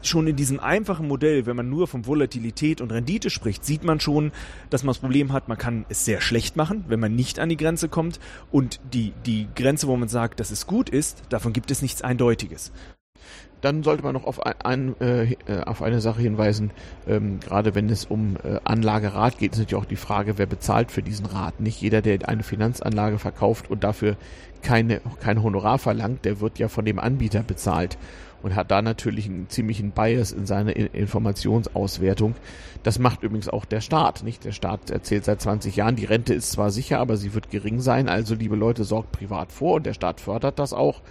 schon in diesem einfachen Modell, wenn man nur von Volatilität und Rendite spricht, sieht man schon, dass man das Problem hat, man kann es sehr schlecht machen, wenn man nicht an die Grenze kommt. Und die, die Grenze, wo man sagt, dass es gut ist, davon gibt es nichts Eindeutiges. Dann sollte man noch auf, ein, ein, äh, auf eine Sache hinweisen, ähm, gerade wenn es um äh, Anlagerat geht, ist natürlich auch die Frage, wer bezahlt für diesen Rat. Nicht jeder, der eine Finanzanlage verkauft und dafür keine, kein Honorar verlangt, der wird ja von dem Anbieter bezahlt und hat da natürlich einen ziemlichen Bias in seiner Informationsauswertung. Das macht übrigens auch der Staat, nicht? Der Staat erzählt seit 20 Jahren, die Rente ist zwar sicher, aber sie wird gering sein, also liebe Leute, sorgt privat vor und der Staat fördert das auch.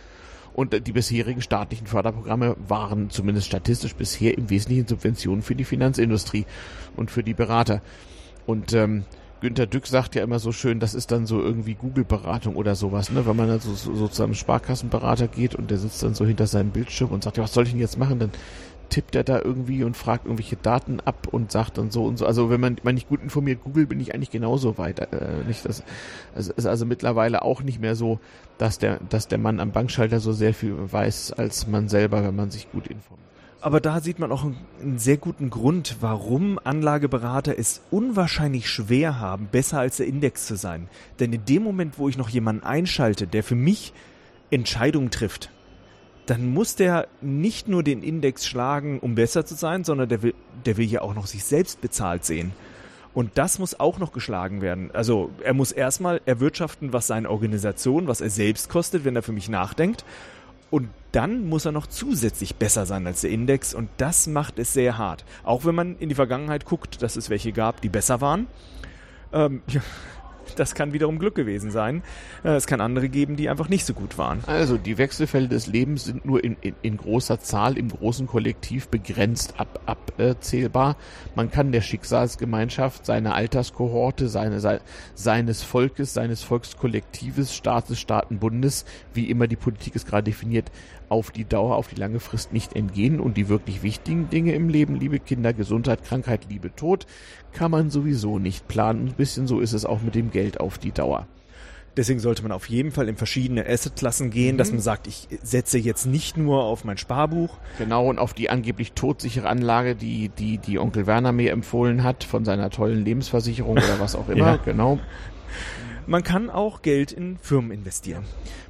Und äh, die bisherigen staatlichen Förderprogramme waren zumindest statistisch bisher im Wesentlichen Subventionen für die Finanzindustrie und für die Berater. Und ähm, Günter Dück sagt ja immer so schön, das ist dann so irgendwie Google-Beratung oder sowas, ne? Wenn man dann so, so, so zu einem Sparkassenberater geht und der sitzt dann so hinter seinem Bildschirm und sagt, ja, was soll ich denn jetzt machen? Dann tippt er da irgendwie und fragt irgendwelche Daten ab und sagt dann so und so. Also wenn man, man nicht gut informiert Google, bin ich eigentlich genauso weit. Äh, nicht das, es ist also mittlerweile auch nicht mehr so, dass der, dass der Mann am Bankschalter so sehr viel weiß als man selber, wenn man sich gut informiert. Aber da sieht man auch einen, sehr guten Grund, warum Anlageberater es unwahrscheinlich schwer haben, besser als der Index zu sein. Denn in dem Moment, wo ich noch jemanden einschalte, der für mich Entscheidungen trifft, dann muss der nicht nur den Index schlagen, um besser zu sein, sondern der will, der will ja auch noch sich selbst bezahlt sehen. Und das muss auch noch geschlagen werden. Also er muss erstmal erwirtschaften, was seine Organisation, was er selbst kostet, wenn er für mich nachdenkt. Und dann muss er noch zusätzlich besser sein als der Index und das macht es sehr hart. Auch wenn man in die Vergangenheit guckt, dass es welche gab, die besser waren. Ähm, ja, das kann wiederum Glück gewesen sein. Äh, Es kann andere geben, die einfach nicht so gut waren. Also die Wechselfälle des Lebens sind nur in, in, in großer Zahl im großen Kollektiv begrenzt ab, abzählbar. Man kann der Schicksalsgemeinschaft, seiner Alterskohorte, seine, sei, seines Volkes, seines Volkskollektives, Staates, Staatenbundes, wie immer die Politik es gerade definiert, auf die Dauer, auf die lange Frist nicht entgehen. Und die wirklich wichtigen Dinge im Leben, liebe Kinder, Gesundheit, Krankheit, Liebe, Tod, kann man sowieso nicht planen. Ein bisschen so ist es auch mit dem Geld auf die Dauer. Deswegen sollte man auf jeden Fall in verschiedene Assetklassen gehen, dass man sagt, ich setze jetzt nicht nur auf mein Sparbuch. Genau, und auf die angeblich todsichere Anlage, die, die, die Onkel Werner mir empfohlen hat, von seiner tollen Lebensversicherung oder was auch immer. Ja. Genau. Man kann auch Geld in Firmen investieren.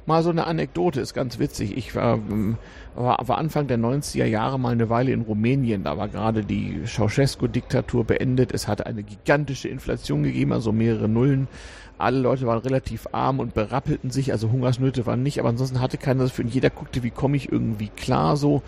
Mal so eine Anekdote ist ganz witzig. Ich war, ähm, war, war Anfang der 90er Jahre mal eine Weile in Rumänien. Da war gerade die Ceausescu-Diktatur beendet. Es hatte eine gigantische Inflation gegeben, also mehrere Nullen. Alle Leute waren relativ arm und berappelten sich, also Hungersnöte waren nicht, aber ansonsten hatte keiner das für ihn. Jeder guckte, wie komme ich irgendwie klar so.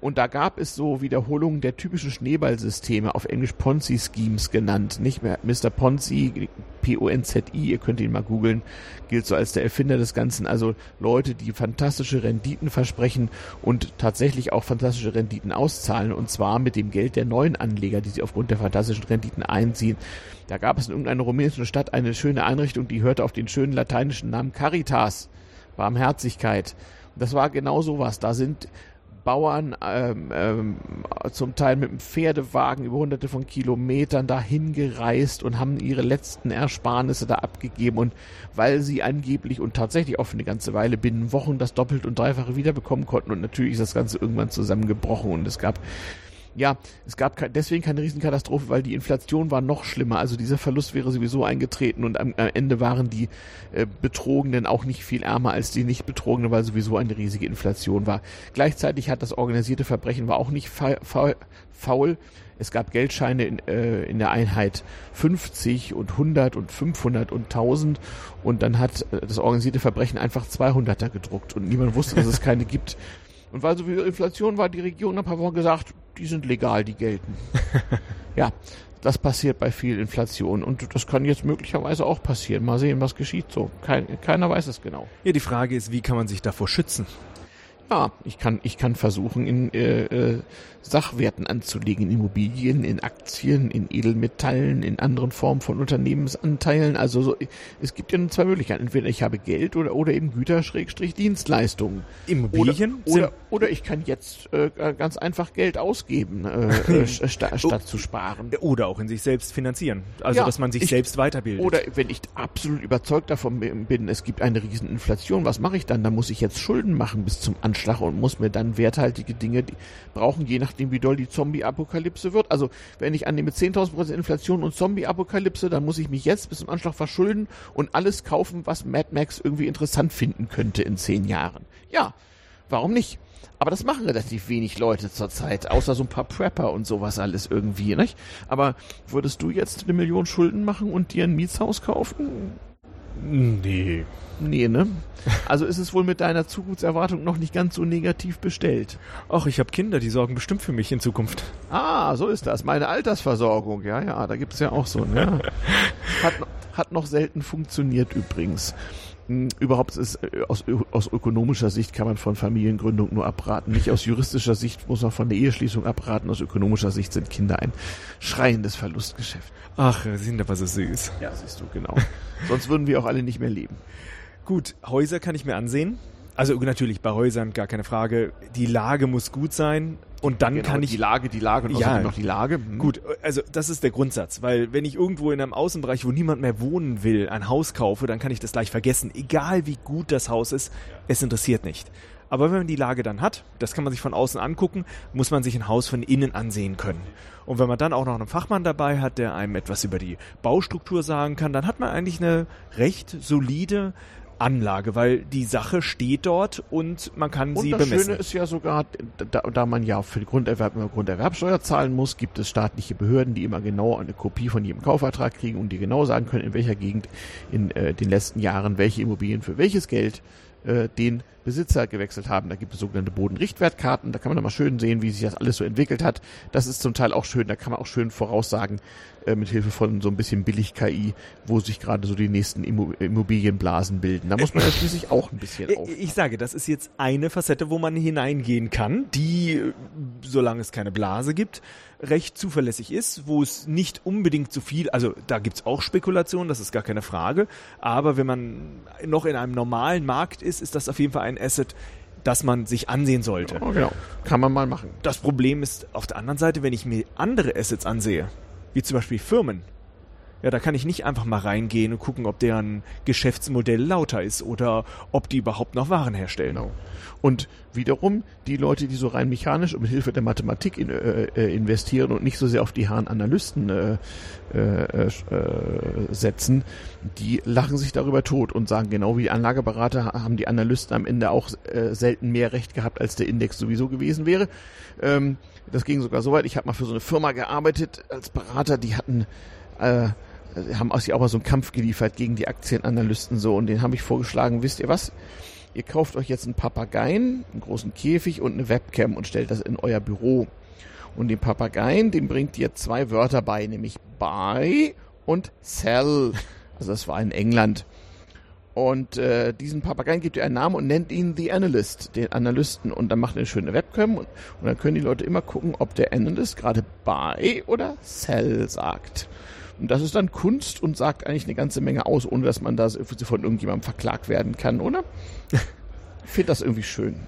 Und da gab es so Wiederholungen der typischen Schneeballsysteme, auf Englisch Ponzi-Schemes genannt. Nicht mehr Mr. Ponzi, P-O-N-Z-I, ihr könnt ihn mal googeln, gilt so als der Erfinder des Ganzen. Also Leute, die fantastische Renditen versprechen und tatsächlich auch fantastische Renditen auszahlen. Und zwar mit dem Geld der neuen Anleger, die sie aufgrund der fantastischen Renditen einziehen. Da gab es in irgendeiner rumänischen Stadt eine schöne Einrichtung, die hörte auf den schönen lateinischen Namen Caritas, Barmherzigkeit. Das war genau sowas. Da sind Bauern ähm, ähm, zum Teil mit dem Pferdewagen über hunderte von Kilometern dahin gereist und haben ihre letzten Ersparnisse da abgegeben. Und weil sie angeblich und tatsächlich auch für eine ganze Weile binnen Wochen das doppelt und dreifache wiederbekommen konnten und natürlich ist das Ganze irgendwann zusammengebrochen und es gab ja, es gab deswegen keine Riesenkatastrophe, weil die Inflation war noch schlimmer. Also dieser Verlust wäre sowieso eingetreten und am, am Ende waren die äh, Betrogenen auch nicht viel ärmer als die nicht Betrogenen, weil sowieso eine riesige Inflation war. Gleichzeitig hat das organisierte Verbrechen war auch nicht fa faul. faul. Es gab Geldscheine in, äh, in der Einheit 50 und 100 und 500 und 1000 und dann hat äh, das organisierte Verbrechen einfach 200er gedruckt und niemand wusste, dass es keine gibt. Und weil sowieso Inflation war, die Regierung ein paar Wochen gesagt, die sind legal, die gelten. ja, das passiert bei viel Inflation und das kann jetzt möglicherweise auch passieren. Mal sehen, was geschieht so. Kein, keiner weiß es genau. Ja, die Frage ist, wie kann man sich davor schützen? Ja, ich kann, ich kann versuchen, in äh, äh, Sachwerten anzulegen, in Immobilien, in Aktien, in Edelmetallen, in anderen Formen von Unternehmensanteilen. Also so, es gibt ja nur zwei Möglichkeiten. Entweder ich habe Geld oder, oder eben Güter, Schrägstrich, Dienstleistungen. Immobilien? Oder, oder, oder ich kann jetzt äh, ganz einfach Geld ausgeben, äh, äh sta statt zu sparen. Oder auch in sich selbst finanzieren. Also, ja, dass man sich ich, selbst weiterbildet. Oder wenn ich absolut überzeugt davon bin, es gibt eine riesen Inflation, was mache ich dann? Da muss ich jetzt Schulden machen bis zum Anschlag und muss mir dann werthaltige Dinge brauchen, je nach nachdem, wie doll die Zombie-Apokalypse wird. Also, wenn ich annehme 10.000 Prozent Inflation und Zombie-Apokalypse, dann muss ich mich jetzt bis zum Anschlag verschulden und alles kaufen, was Mad Max irgendwie interessant finden könnte in zehn Jahren. Ja, warum nicht? Aber das machen relativ wenig Leute zurzeit, außer so ein paar Prepper und sowas alles irgendwie, nicht? Aber würdest du jetzt eine Million Schulden machen und dir ein Mietshaus kaufen? Nee. Nee, ne? Also ist es wohl mit deiner Zukunftserwartung noch nicht ganz so negativ bestellt. Ach, ich habe Kinder, die sorgen bestimmt für mich in Zukunft. Ah, so ist das. Meine Altersversorgung, ja, ja, da gibt's ja auch so. Ne? Hat, hat noch selten funktioniert übrigens. Hm, überhaupt ist äh, aus, aus ökonomischer Sicht kann man von Familiengründung nur abraten. Nicht aus juristischer Sicht muss man von der Eheschließung abraten. Aus ökonomischer Sicht sind Kinder ein schreiendes Verlustgeschäft. Ach, sie sind aber so süß. Ja, siehst du, genau. Sonst würden wir auch alle nicht mehr leben. Gut, Häuser kann ich mir ansehen. Also natürlich bei Häusern gar keine Frage. Die Lage muss gut sein und dann genau, kann ich die Lage, die Lage und ja, noch die Lage. Hm. Gut, also das ist der Grundsatz, weil wenn ich irgendwo in einem Außenbereich, wo niemand mehr wohnen will, ein Haus kaufe, dann kann ich das gleich vergessen, egal wie gut das Haus ist, es interessiert nicht. Aber wenn man die Lage dann hat, das kann man sich von außen angucken, muss man sich ein Haus von innen ansehen können. Und wenn man dann auch noch einen Fachmann dabei hat, der einem etwas über die Baustruktur sagen kann, dann hat man eigentlich eine recht solide Anlage, weil die Sache steht dort und man kann und sie bemessen. Und das Schöne ist ja sogar, da, da man ja für den Grunderwerb immer Grunderwerbsteuer zahlen muss, gibt es staatliche Behörden, die immer genau eine Kopie von jedem Kaufvertrag kriegen und die genau sagen können, in welcher Gegend in äh, den letzten Jahren welche Immobilien für welches Geld äh, den Besitzer gewechselt haben. Da gibt es sogenannte Bodenrichtwertkarten, da kann man dann mal schön sehen, wie sich das alles so entwickelt hat. Das ist zum Teil auch schön, da kann man auch schön voraussagen, äh, mit Hilfe von so ein bisschen Billig-KI, wo sich gerade so die nächsten Immobilienblasen bilden. Da muss man ja schließlich auch ein bisschen auf. Ich sage, das ist jetzt eine Facette, wo man hineingehen kann, die, solange es keine Blase gibt, recht zuverlässig ist, wo es nicht unbedingt zu viel, also da gibt's auch Spekulationen, das ist gar keine Frage, aber wenn man noch in einem normalen Markt ist, ist das auf jeden Fall ein Asset, das man sich ansehen sollte. Ja, genau. Kann man mal machen. Das Problem ist auf der anderen Seite, wenn ich mir andere Assets ansehe, wie zum Beispiel Firmen, Ja, da kann ich nicht einfach mal reingehen und gucken, ob deren Geschäftsmodell lauter ist oder ob die überhaupt noch Waren herstellen. Genau. Und wiederum die Leute, die so rein mechanisch und mit Hilfe der Mathematik in, äh, äh investieren und nicht so sehr auf die Herren Analysten äh, äh, äh, setzen, die lachen sich darüber tot und sagen, genau wie Anlageberater haben die Analysten am Ende auch äh, selten mehr Recht gehabt, als der Index sowieso gewesen wäre. Ähm, das ging sogar so weit. Ich habe mal für so eine Firma gearbeitet als Berater, die hatten äh, haben auch aber so einen Kampf geliefert gegen die Aktienanalysten so und den habe ich vorgeschlagen, wisst ihr was? Ihr kauft euch jetzt einen Papageien, einen großen Käfig und eine Webcam und stellt das in euer Büro. Und den Papageien, dem bringt ihr zwei Wörter bei, nämlich buy und sell. Also das war in England. Und äh, diesen Papageien gibt ihr einen Namen und nennt ihn The Analyst, den Analysten. Und dann macht ihr eine schöne Webcam und, und dann können die Leute immer gucken, ob der Analyst gerade buy oder sell sagt. Und das ist dann Kunst und sagt eigentlich eine ganze Menge aus, ohne dass man da von irgendjemandem verklagt werden kann, oder? Ich finde das irgendwie schön.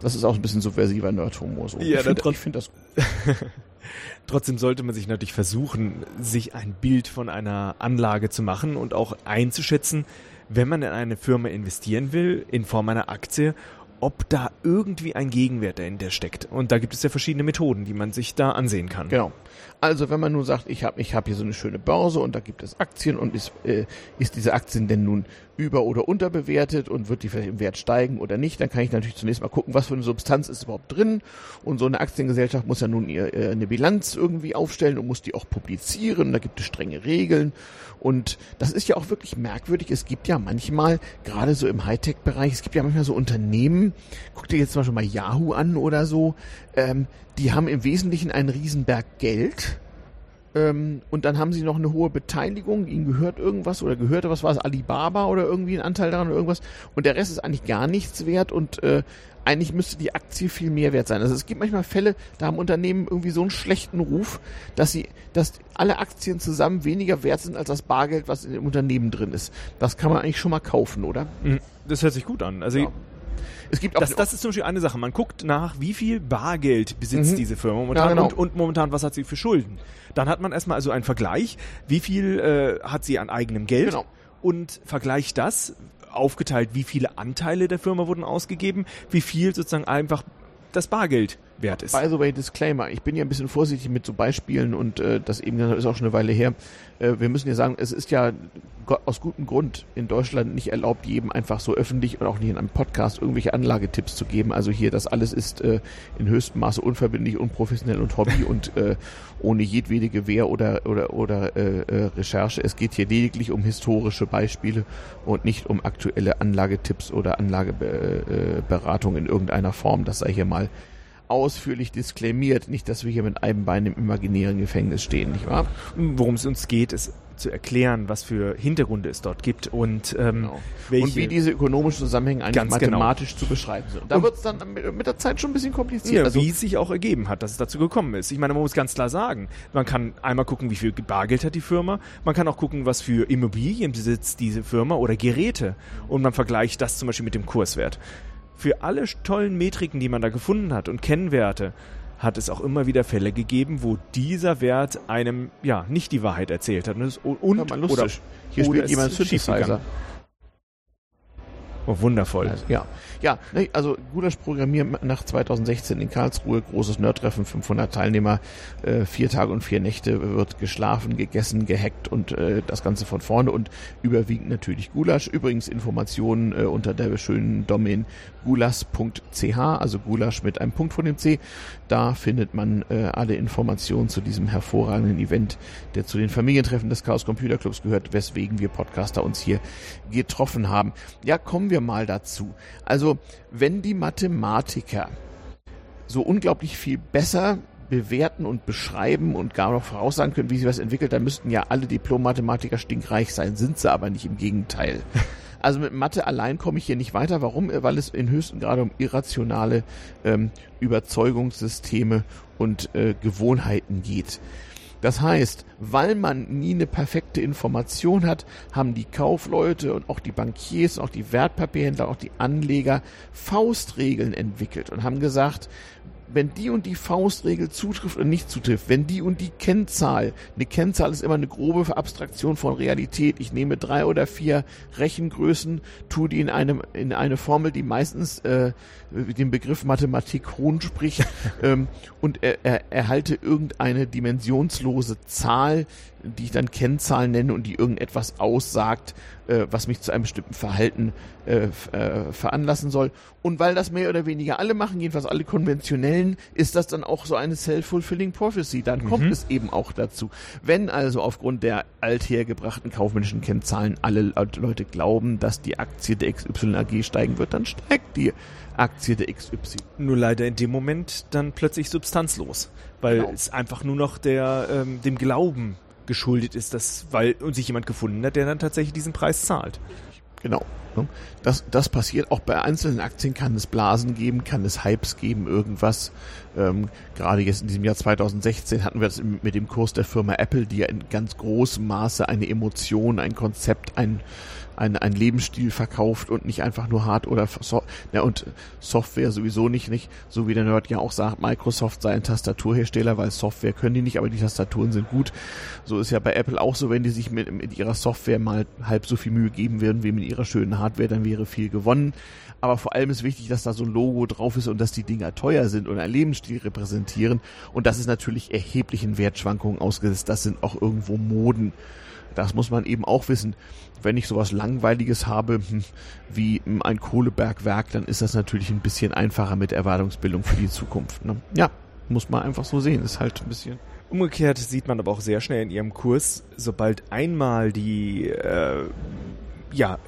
Das ist auch ein bisschen subversiver Nerdhumor. So. Ja, ich finde find das Trotzdem sollte man sich natürlich versuchen, sich ein Bild von einer Anlage zu machen und auch einzuschätzen, wenn man in eine Firma investieren will, in Form einer Aktie, ob da irgendwie ein Gegenwert dahinter steckt. Und da gibt es ja verschiedene Methoden, die man sich da ansehen kann. Genau. Also wenn man nun sagt, ich habe ich hab hier so eine schöne Börse und da gibt es Aktien und ist, äh, ist diese Aktien denn nun über- oder unterbewertet und wird die vielleicht im Wert steigen oder nicht, dann kann ich natürlich zunächst mal gucken, was für eine Substanz ist überhaupt drin. Und so eine Aktiengesellschaft muss ja nun ihr, äh, eine Bilanz irgendwie aufstellen und muss die auch publizieren. Da gibt es strenge Regeln. Und das ist ja auch wirklich merkwürdig. Es gibt ja manchmal, gerade so im Hightech-Bereich, es gibt ja manchmal so Unternehmen, guck dir jetzt zum Beispiel mal Yahoo an oder so, ähm, die haben im Wesentlichen einen Riesenberg Geld. Ähm, und dann haben sie noch eine hohe Beteiligung, ihnen gehört irgendwas oder gehörte was war es, Alibaba oder irgendwie ein Anteil daran oder irgendwas. Und der Rest ist eigentlich gar nichts wert und äh, eigentlich müsste die Aktie viel mehr wert sein. Also es gibt manchmal Fälle, da haben Unternehmen irgendwie so einen schlechten Ruf, dass sie, dass alle Aktien zusammen weniger wert sind als das Bargeld, was in dem Unternehmen drin ist. Das kann man eigentlich schon mal kaufen, oder? Mhm. Das hört sich gut an. Also ja. Es gibt auch das, das ist zum Beispiel eine Sache. Man guckt nach, wie viel Bargeld besitzt mhm. diese Firma momentan ja, genau. und, und, momentan, was hat sie für Schulden. Dann hat man erstmal also einen Vergleich, wie viel äh, hat sie an eigenem Geld genau. und vergleicht das aufgeteilt, wie viele Anteile der Firma wurden ausgegeben, wie viel sozusagen einfach das Bargeld wert ist. By the way, Disclaimer, ich bin ja ein bisschen vorsichtig mit so Beispielen und äh, das eben ist auch schon eine Weile her. Äh, wir müssen ja sagen, es ist ja aus gutem Grund in Deutschland nicht erlaubt, jedem einfach so öffentlich und auch nicht in einem Podcast irgendwelche Anlagetipps zu geben. Also hier, das alles ist äh, in höchstem Maße unverbindlich, unprofessionell und Hobby und äh, ohne jedwede Gewähr oder, oder, oder äh, äh, Recherche. Es geht hier lediglich um historische Beispiele und nicht um aktuelle Anlagetipps oder Anlageberatung in irgendeiner Form. Das sei hier mal ausführlich disklamiert. Nicht, dass wir hier mit einem Bein im imaginären Gefängnis stehen, nicht wahr? Worum es uns geht, ist zu erklären, was für Hintergründe es dort gibt und, ähm, genau. welche, und wie diese ökonomischen Zusammenhänge eigentlich genau. mathematisch genau. zu beschreiben sind. Und da wird es dann mit der Zeit schon ein bisschen kompliziert. Ja, also, wie es sich auch ergeben hat, dass es dazu gekommen ist. Ich meine, man muss ganz klar sagen, man kann einmal gucken, wie viel Bargeld hat die Firma, man kann auch gucken, was für Immobilien besitzt diese Firma oder Geräte und man vergleicht das zum Beispiel mit dem Kurswert für alle tollen Metriken, die man da gefunden hat und Kennwerte, hat es auch immer wieder Fälle gegeben, wo dieser Wert einem ja nicht die Wahrheit erzählt hat. Und, und oder, hier oder spielt jemand Synthesizer. Oh, wundervoll. Also, ja, ja, also Gulasch Programmieren nach 2016 in Karlsruhe, großes Nerdtreffen, 500 Teilnehmer, äh, vier Tage und vier Nächte wird geschlafen, gegessen, gehackt und äh, das Ganze von vorne und überwiegend natürlich Gulasch. Übrigens Informationen äh, unter der schönen Domain gulas.ch, also Gulasch mit einem Punkt von dem C. Da findet man äh, alle Informationen zu diesem hervorragenden Event, der zu den Familientreffen des Chaos Computer Clubs gehört, weswegen wir Podcaster uns hier getroffen haben. Ja, kommen wir mal dazu. Also, wenn die Mathematiker so unglaublich viel besser bewerten und beschreiben und gar noch voraussagen können, wie sich was entwickelt, dann müssten ja alle Diplom-Mathematiker stinkreich sein, sind sie aber nicht, im Gegenteil. Also mit Mathe allein komme ich hier nicht weiter. Warum? Weil es in höchstem Grade um irrationale ähm, Überzeugungssysteme und äh, Gewohnheiten geht. Das heißt, weil man nie eine perfekte Information hat, haben die Kaufleute und auch die Bankiers, auch die Wertpapierhändler, auch die Anleger Faustregeln entwickelt und haben gesagt, wenn die und die Faustregel zutrifft oder nicht zutrifft, wenn die und die Kennzahl, eine Kennzahl ist immer eine grobe Abstraktion von Realität. Ich nehme drei oder vier Rechengrößen, tue die in einem in eine Formel, die meistens äh, den Begriff Mathematik hohn spricht ähm, und er, er, erhalte irgendeine dimensionslose Zahl, die ich dann Kennzahl nenne und die irgendetwas aussagt, äh, was mich zu einem bestimmten Verhalten äh, äh, veranlassen soll. Und weil das mehr oder weniger alle machen, jedenfalls alle konventionellen, ist das dann auch so eine self-fulfilling prophecy. Dann kommt mhm. es eben auch dazu. Wenn also aufgrund der althergebrachten kaufmännischen Kennzahlen alle Leute glauben, dass die Aktie der XY AG steigen wird, dann steigt die Aktie der XY. Nur leider in dem Moment dann plötzlich substanzlos, weil genau. es einfach nur noch der ähm, dem Glauben geschuldet ist, dass, weil sich jemand gefunden hat, der dann tatsächlich diesen Preis zahlt. Genau. Ne? Das, das passiert auch bei einzelnen Aktien, kann es Blasen geben, kann es Hypes geben, irgendwas. Ähm, gerade jetzt in diesem Jahr 2016 hatten wir das mit dem Kurs der Firma Apple, die ja in ganz großem Maße eine Emotion, ein Konzept, ein, ein, ein Lebensstil verkauft und nicht einfach nur Hard oder so ja, und Software sowieso nicht, nicht, so wie der Nerd ja auch sagt, Microsoft sei ein Tastaturhersteller, weil Software können die nicht, aber die Tastaturen sind gut. So ist ja bei Apple auch so, wenn die sich mit, mit ihrer Software mal halb so viel Mühe geben würden wie mit ihrer schönen Hardware, dann wäre viel gewonnen. Aber vor allem ist wichtig, dass da so ein Logo drauf ist und dass die Dinger teuer sind und einen Lebensstil repräsentieren. Und das ist natürlich erheblichen Wertschwankungen ausgesetzt. Das sind auch irgendwo Moden. Das muss man eben auch wissen. Wenn ich sowas Langweiliges habe hm, wie ein Kohlebergwerk, dann ist das natürlich ein bisschen einfacher mit Erwartungsbildung für die Zukunft. Ne? Ja, muss man einfach so sehen. Ist halt ein bisschen. Umgekehrt sieht man aber auch sehr schnell in ihrem Kurs, sobald einmal die äh, ja,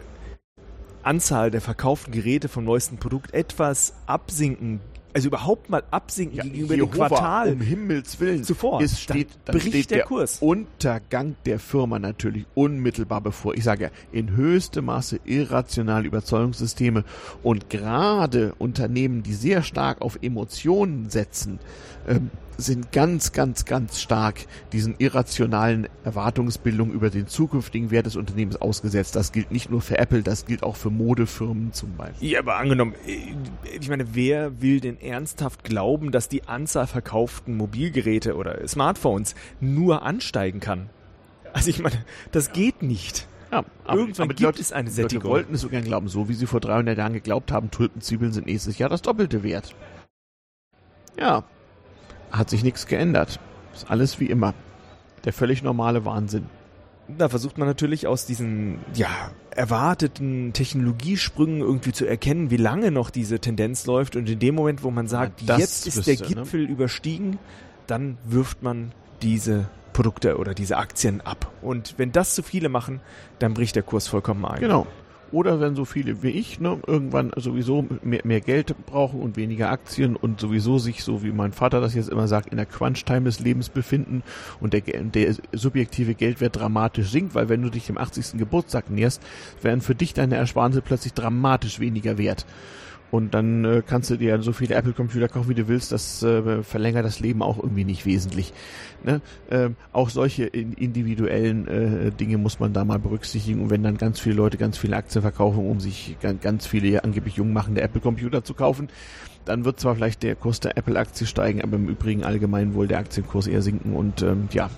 Anzahl der verkauften Geräte vom neuesten Produkt etwas absinken also überhaupt mal absinken ja, gegenüber dem Quartal. Um Himmels Willen. Zuvor. Es steht, dann, dann steht der, der, Kurs. Untergang der Firma natürlich unmittelbar bevor. Ich sage ja, in höchstem Maße irrationale Überzeugungssysteme und gerade Unternehmen, die sehr stark auf Emotionen setzen, ähm, sind ganz, ganz, ganz stark diesen irrationalen Erwartungsbildungen über den zukünftigen Wert des Unternehmens ausgesetzt. Das gilt nicht nur für Apple, das gilt auch für Modefirmen zum Beispiel. Ja, aber angenommen, äh, ich meine, wer will denn ernsthaft glauben, dass die Anzahl verkauften Mobilgeräte oder Smartphones nur ansteigen kann? Also ich meine, das geht nicht. Ja, aber, Irgendwann aber gibt Leute, es eine Sättigung. Leute wollten es so gern glauben, so wie sie vor 300 Jahren geglaubt haben, Tulpenzwiebeln sind nächstes Jahr das Doppelte wert. Ja, hat sich nichts geändert. Ist alles wie immer. Der völlig normale Wahnsinn. Da versucht man natürlich aus diesen, ja, erwarteten Technologiesprüngen irgendwie zu erkennen, wie lange noch diese Tendenz läuft. Und in dem Moment, wo man sagt, ja, jetzt ist der ne? Gipfel ne? überstiegen, dann wirft man diese Produkte oder diese Aktien ab. Und wenn das zu viele machen, dann bricht der Kurs vollkommen ein. Genau. Oder wenn so viele wie ich ne, irgendwann sowieso mehr, mehr Geld brauchen und weniger Aktien und sowieso sich, so wie mein Vater das jetzt immer sagt, in der Crunch-Time des Lebens befinden und der, der subjektive Geldwert dramatisch sinkt, weil wenn du dich dem 80. Geburtstag näherst, werden für dich deine Ersparnisse plötzlich dramatisch weniger wert. Und dann äh, kannst du dir so viele Apple-Computer kaufen, wie du willst. Das äh, verlängert das Leben auch irgendwie nicht wesentlich. Ne? Äh, auch solche in, individuellen äh, Dinge muss man da mal berücksichtigen. Und wenn dann ganz viele Leute ganz viele Aktien verkaufen, um sich ganz, ganz viele angeblich jung machende Apple-Computer zu kaufen, dann wird zwar vielleicht der Kurs der Apple-Aktie steigen, aber im Übrigen allgemein wohl der Aktienkurs eher sinken. Und ähm, ja,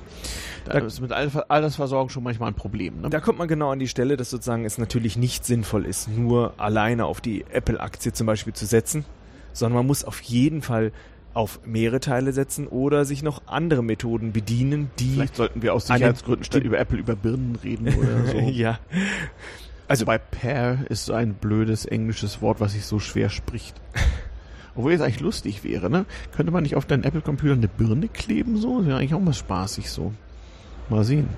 da ist mit Altersversorgung schon manchmal ein Problem. Ne? Da kommt man genau an die Stelle, dass sozusagen es natürlich nicht sinnvoll ist, nur alleine auf die Apple-Aktie zum Beispiel zu setzen, sondern man muss auf jeden Fall auf mehrere Teile setzen oder sich noch andere Methoden bedienen, die. Vielleicht sollten wir aus Sicherheitsgründen statt über Apple über Birnen reden oder so. ja. Also bei Pear ist so ein blödes englisches Wort, was sich so schwer spricht. Obwohl es eigentlich lustig wäre, ne? Könnte man nicht auf deinen Apple-Computer eine Birne kleben so? Das wäre eigentlich auch mal spaßig so. Mal sehen.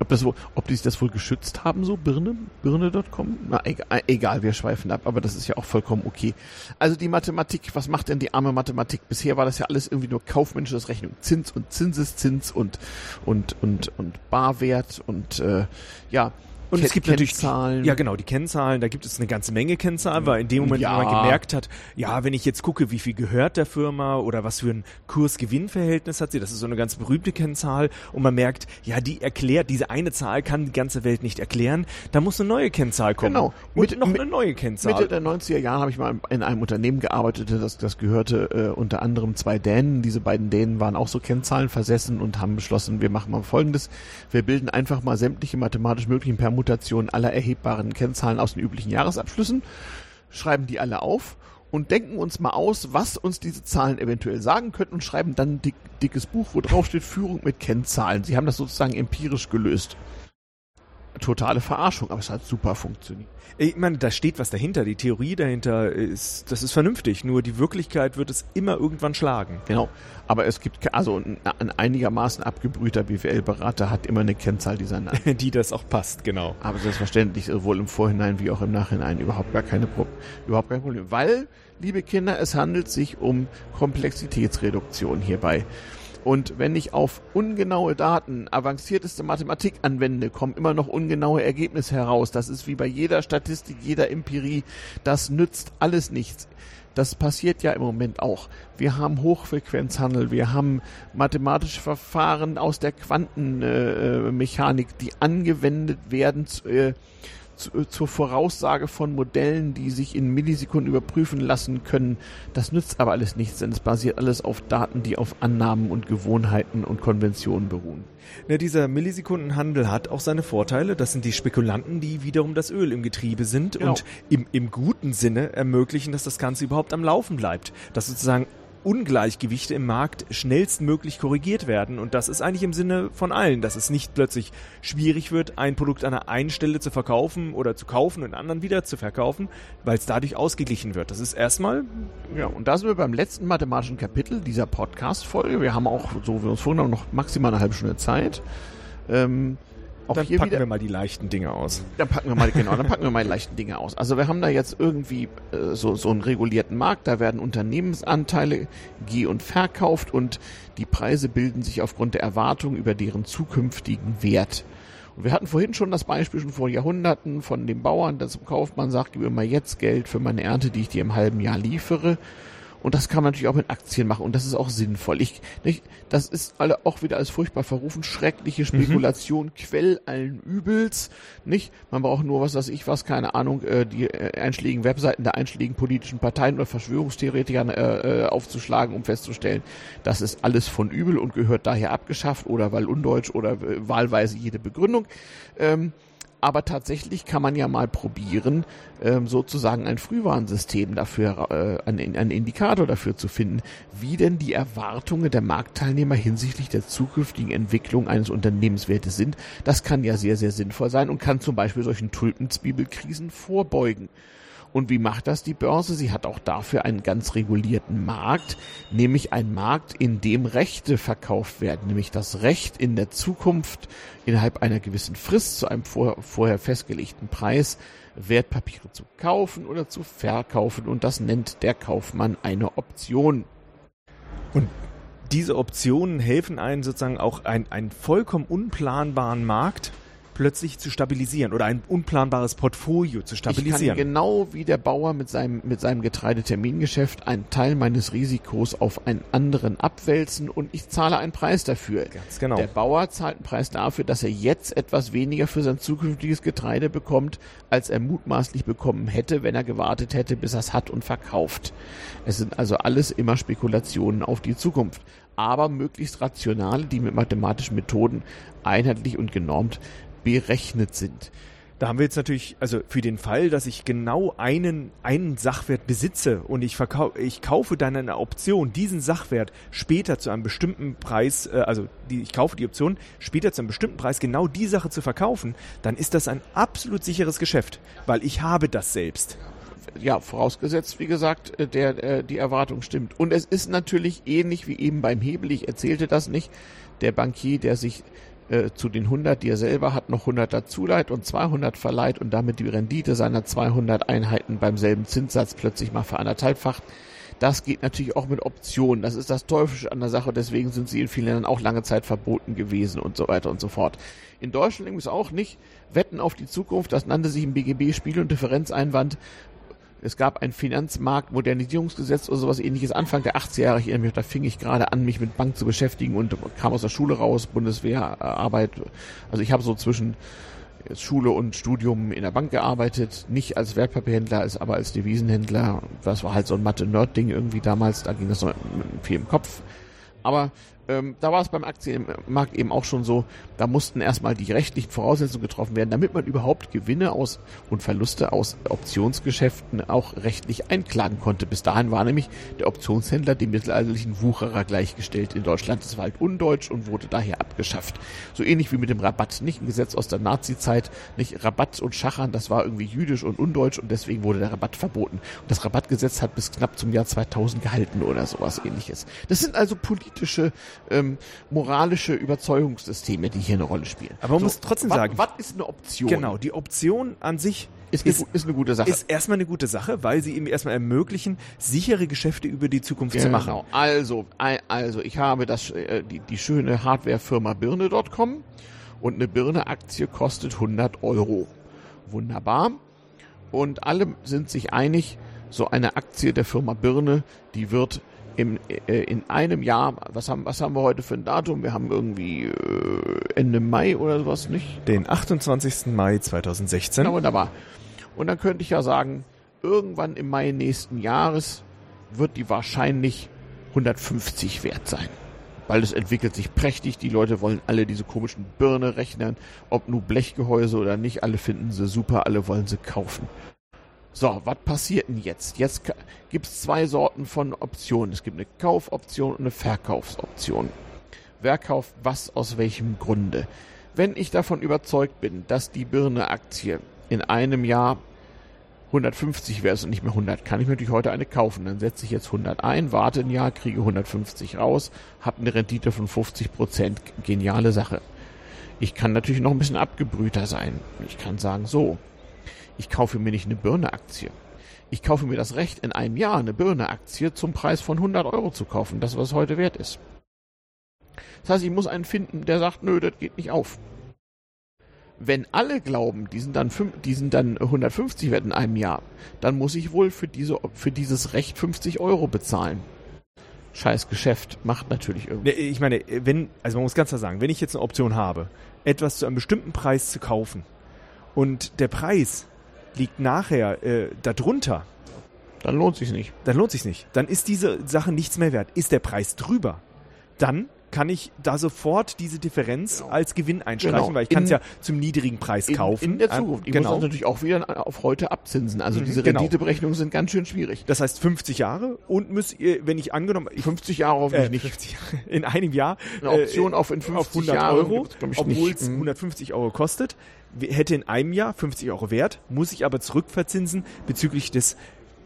Ob, das, ob die sich das wohl geschützt haben, so Birne, Birne.com? Na, egal, egal, wir schweifen ab, aber das ist ja auch vollkommen okay. Also die Mathematik, was macht denn die arme Mathematik? Bisher war das ja alles irgendwie nur kaufmännisches Rechnung. Zins und Zinseszins und, und, und, und Barwert und, äh, ja, Und es gibt natürlich Kennzahlen. ja genau die Kennzahlen. Da gibt es eine ganze Menge Kennzahlen, weil in dem Moment, Ja. wo man gemerkt hat, ja, wenn ich jetzt gucke, wie viel gehört der Firma oder was für ein Kurs-Gewinn-Verhältnis hat sie, das ist so eine ganz berühmte Kennzahl, und man merkt, ja, die erklärt diese eine Zahl kann die ganze Welt nicht erklären. Da muss eine neue Kennzahl kommen Genau. und Mit- noch mit- eine neue Kennzahl. Mitte der 90er Jahre habe ich mal in einem Unternehmen gearbeitet, das, das gehörte äh, unter anderem zwei Dänen. Diese beiden Dänen waren auch so Kennzahlen versessen und haben beschlossen, wir machen mal Folgendes. Wir bilden einfach mal sämtliche mathematisch möglichen Permutationen aller erhebbaren Kennzahlen aus den üblichen Jahresabschlüssen, schreiben die alle auf und denken uns mal aus, was uns diese Zahlen eventuell sagen könnten und schreiben dann ein dick, dickes Buch, wo drauf steht Führung mit Kennzahlen. Sie haben das sozusagen empirisch gelöst. Totale Verarschung, aber es hat super funktioniert. Ich meine, da steht was dahinter. Die Theorie dahinter ist, das ist vernünftig. Nur die Wirklichkeit wird es immer irgendwann schlagen. Genau. Aber es gibt, also ein, ein einigermaßen abgebrühter BWL-Berater hat immer eine Kennzahl dieser Namen. Die das auch passt, genau. Aber selbstverständlich, sowohl im Vorhinein wie auch im Nachhinein überhaupt gar keine Pro überhaupt kein Problem. Weil, liebe Kinder, es handelt sich um Komplexitätsreduktion hierbei. Und wenn ich auf ungenaue Daten avancierteste Mathematik anwende, kommen immer noch ungenaue Ergebnisse heraus. Das ist wie bei jeder Statistik, jeder Empirie. Das nützt alles nichts. Das passiert ja im Moment auch. Wir haben Hochfrequenzhandel, wir haben mathematische Verfahren aus der Quantenmechanik, äh, Mechanik, die angewendet werden äh, zu, äh, zur Voraussage von Modellen, die sich in Millisekunden überprüfen lassen können. Das nützt aber alles nichts, denn es basiert alles auf Daten, die auf Annahmen und Gewohnheiten und Konventionen beruhen. Ne, dieser Millisekundenhandel hat auch seine Vorteile. Das sind die Spekulanten, die wiederum das Öl im Getriebe sind Genau. und im, im guten Sinne ermöglichen, dass das Ganze überhaupt am Laufen bleibt. Dass sozusagen Ungleichgewichte im Markt schnellstmöglich korrigiert werden. Und das ist eigentlich im Sinne von allen, dass es nicht plötzlich schwierig wird, ein Produkt an einer einen Stelle zu verkaufen oder zu kaufen und anderen wieder zu verkaufen, weil es dadurch ausgeglichen wird. Das ist erstmal Ja, und da sind wir beim letzten mathematischen Kapitel dieser Podcast-Folge. Wir haben auch, so wie wir uns vorgenommen, noch maximal eine halbe Stunde Zeit. Ähm, auch dann packen wieder, wir mal die leichten Dinge aus. Dann packen wir mal, genau, dann packen wir mal die leichten Dinge aus. Also wir haben da jetzt irgendwie äh, so, so einen regulierten Markt, da werden Unternehmensanteile geh- und verkauft und die Preise bilden sich aufgrund der Erwartung über deren zukünftigen Wert. Und wir hatten vorhin schon das Beispiel schon vor Jahrhunderten von dem Bauern, der zum Kaufmann sagt, gib mir mal jetzt Geld für meine Ernte, die ich dir im halben Jahr liefere. Und das kann man natürlich auch mit Aktien machen und das ist auch sinnvoll. Ich, nicht, das ist alle auch wieder als furchtbar verrufen, schreckliche Spekulation, Quell allen Übels, nicht? Man braucht nur was, weiß ich was, keine Ahnung, äh, die äh, einschlägigen Webseiten der einschlägigen politischen Parteien oder Verschwörungstheoretikern äh, äh, aufzuschlagen, um festzustellen, das ist alles von übel und gehört daher abgeschafft oder weil undeutsch oder äh, wahlweise jede Begründung. Ähm, aber tatsächlich kann man ja mal probieren, ähm, sozusagen ein Frühwarnsystem dafür, äh, einen, Indikator dafür zu finden, wie denn die Erwartungen der Marktteilnehmer hinsichtlich der zukünftigen Entwicklung eines Unternehmenswertes sind. Das kann ja sehr, sehr sinnvoll sein und kann zum Beispiel solchen Tulpenzwiebelkrisen vorbeugen. Und wie macht das die Börse? Sie hat auch dafür einen ganz regulierten Markt, nämlich einen Markt, in dem Rechte verkauft werden, nämlich das Recht in der Zukunft innerhalb einer gewissen Frist zu einem vor, vorher festgelegten Preis Wertpapiere zu kaufen oder zu verkaufen und das nennt der Kaufmann eine Option. Diese Optionen helfen einen sozusagen auch ein, einen vollkommen unplanbaren Markt plötzlich zu stabilisieren oder ein unplanbares Portfolio zu Ich kann stabilisieren. genau wie der Bauer mit seinem, mit seinem Getreidetermingeschäft einen Teil meines Risikos auf einen anderen abwälzen und ich zahle einen Preis dafür. Ganz genau. Der Bauer zahlt einen Preis dafür, dass er jetzt etwas weniger für sein zukünftiges Getreide bekommt, als er mutmaßlich bekommen hätte, wenn er gewartet hätte, bis er es hat und verkauft. Es sind also alles immer Spekulationen auf die Zukunft. Aber möglichst rationale, die mit mathematischen Methoden einheitlich und genormt berechnet sind. Da haben wir jetzt natürlich, also für den Fall, dass ich genau einen, einen Sachwert besitze und ich verkau ich kaufe dann eine Option, diesen Sachwert später zu einem bestimmten Preis, äh, also die, ich kaufe die Option, später zu einem bestimmten Preis genau die Sache zu verkaufen, dann ist das ein absolut sicheres Geschäft, weil ich habe das selbst. ja, vorausgesetzt, wie gesagt, äh, der, äh, die Erwartung stimmt. Und es ist natürlich ähnlich wie eben beim Hebel, ich erzählte das nicht, der Bankier, der sich äh, zu den 100, die er selber hat, noch 100 dazu leiht und 200 verleiht und damit die Rendite seiner 200 Einheiten beim selben Zinssatz plötzlich mal veranderthalbfacht, Das geht natürlich auch mit Optionen. Das ist das Teuflische an der Sache. Deswegen sind sie in vielen Ländern auch lange Zeit verboten gewesen und so weiter und so fort. In Deutschland übrigens auch nicht. Wetten auf die Zukunft, das nannte sich im BGB Spiel- und Differenzeinwand. Es gab ein Finanzmarktmodernisierungsgesetz oder sowas ähnliches Anfang der 80er Jahre. Ich erinnere mich, da fing ich gerade an, mich mit Bank zu beschäftigen und kam aus der Schule raus, Bundeswehrarbeit. Also ich habe so zwischen Schule und Studium in der Bank gearbeitet, nicht als Wertpapierhändler, aber als Devisenhändler. Das war halt so ein Mathe-Nerd-Ding irgendwie damals, da ging das noch viel im Kopf. Aber ähm, da war es beim Aktienmarkt eben auch schon so, da mussten erstmal die rechtlichen Voraussetzungen getroffen werden, damit man überhaupt Gewinne aus und Verluste aus Optionsgeschäften auch rechtlich einklagen konnte. Bis dahin war nämlich der Optionshändler dem mittelalterlichen Wucherer gleichgestellt in Deutschland. Das war halt undeutsch und wurde daher abgeschafft. So ähnlich wie mit dem Rabatt, nicht ein Gesetz aus der Nazi-Zeit, nicht Rabatt und Schachern, das war irgendwie jüdisch und undeutsch und deswegen wurde der Rabatt verboten. Und das Rabattgesetz hat bis knapp zum Jahr 2000 gehalten oder sowas ähnliches. Das sind also politische ähm, moralische Überzeugungssysteme, die hier eine Rolle spielen. Aber man so, muss trotzdem wat, sagen. Was ist eine Option? Genau, die Option an sich ist, ist, ist, eine gute Sache. Ist erstmal eine gute Sache, weil sie ihm erstmal ermöglichen, sichere Geschäfte über die Zukunft genau. zu machen. Genau. Also, also ich habe das, äh, die, die schöne Hardwarefirma Birne.com und eine Birne-Aktie kostet 100 Euro. Wunderbar. Und alle sind sich einig, so eine Aktie der Firma Birne, die wird im, äh, in einem Jahr, was haben, was haben wir heute für ein Datum? Wir haben irgendwie äh, Ende Mai oder sowas, nicht? Den 28. Mai 2016. Ja, wunderbar. Und dann könnte ich ja sagen, irgendwann im Mai nächsten Jahres wird die wahrscheinlich 150 wert sein. Weil es entwickelt sich prächtig, die Leute wollen alle diese komischen Birne rechnen, ob nur Blechgehäuse oder nicht, alle finden sie super, alle wollen sie kaufen. So, was passiert denn jetzt? Jetzt gibt es zwei Sorten von Optionen. Es gibt eine Kaufoption und eine Verkaufsoption. Wer kauft was aus welchem Grunde? Wenn ich davon überzeugt bin, dass die Birne-Aktie in einem Jahr 150 wäre und nicht mehr 100, kann ich mir natürlich heute eine kaufen. Dann setze ich jetzt 100 ein, warte ein Jahr, kriege 150 raus, habe eine Rendite von 50 Prozent. Geniale Sache. Ich kann natürlich noch ein bisschen abgebrühter sein. Ich kann sagen, so, ich kaufe mir nicht eine Birne-Aktie. Ich kaufe mir das Recht, in einem Jahr eine Birne-Aktie zum Preis von 100 Euro zu kaufen, das was heute wert ist. Das heißt, ich muss einen finden, der sagt, nö, das geht nicht auf. Wenn alle glauben, die sind dann, die sind dann 150 wert in einem Jahr, dann muss ich wohl für, diese, für dieses Recht 50 Euro bezahlen. Scheiß Geschäft macht natürlich irgendwie. Ich meine, wenn, also man muss ganz klar sagen, wenn ich jetzt eine Option habe, etwas zu einem bestimmten Preis zu kaufen und der Preis liegt nachher äh, darunter, dann lohnt sich nicht. Dann lohnt sich nicht. Dann ist diese Sache nichts mehr wert. Ist der Preis drüber, dann kann ich da sofort diese Differenz genau. als Gewinn einstreichen, genau. weil ich kann es ja zum niedrigen Preis kaufen. In, in der Zukunft. Ich genau. muss das natürlich auch wieder auf heute abzinsen. Also mhm, diese genau. Renditeberechnungen sind ganz schön schwierig. Das heißt 50 Jahre und müsst ihr, wenn ich angenommen 50 Jahre hoffentlich äh, nicht. 50 Jahre, in einem Jahr eine Option äh, auf in 50 auf 100 Jahre Euro, obwohl es 150 Euro kostet, hätte in einem Jahr 50 Euro wert, muss ich aber zurückverzinsen bezüglich des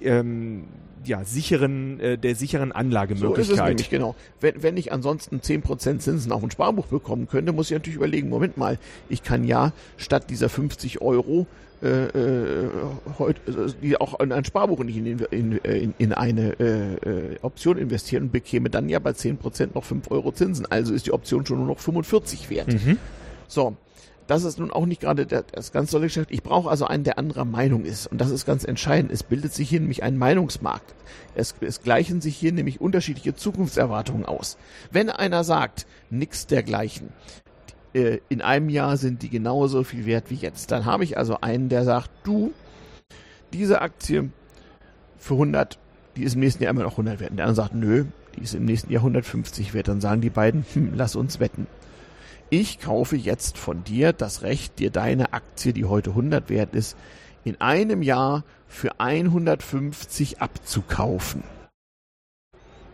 ähm, ja, sicheren, äh, der sicheren Anlagemöglichkeit. So ist es nämlich, genau. Wenn, wenn ich ansonsten 10% Zinsen auf ein Sparbuch bekommen könnte, muss ich natürlich überlegen, Moment mal, ich kann ja statt dieser 50 Euro äh, äh, heute, äh, auch in ein Sparbuch nicht in, in, in, in eine äh, äh, Option investieren und bekäme dann ja bei 10% noch 5 Euro Zinsen. Also ist die Option schon nur noch 45 wert. Mhm. So, das ist nun auch nicht gerade das ganz tolle Geschäft. Ich brauche also einen, der anderer Meinung ist. Und das ist ganz entscheidend. Es bildet sich hier nämlich ein Meinungsmarkt. Es, es gleichen sich hier nämlich unterschiedliche Zukunftserwartungen aus. Wenn einer sagt, nix dergleichen, äh, in einem Jahr sind die genauso viel wert wie jetzt, dann habe ich also einen, der sagt, du, diese Aktie für 100, die ist im nächsten Jahr immer noch 100 wert. Und der andere sagt, nö, die ist im nächsten Jahr 150 wert. Dann sagen die beiden, hm, lass uns wetten ich kaufe jetzt von dir das Recht, dir deine Aktie, die heute 100 wert ist, in einem Jahr für 150 abzukaufen.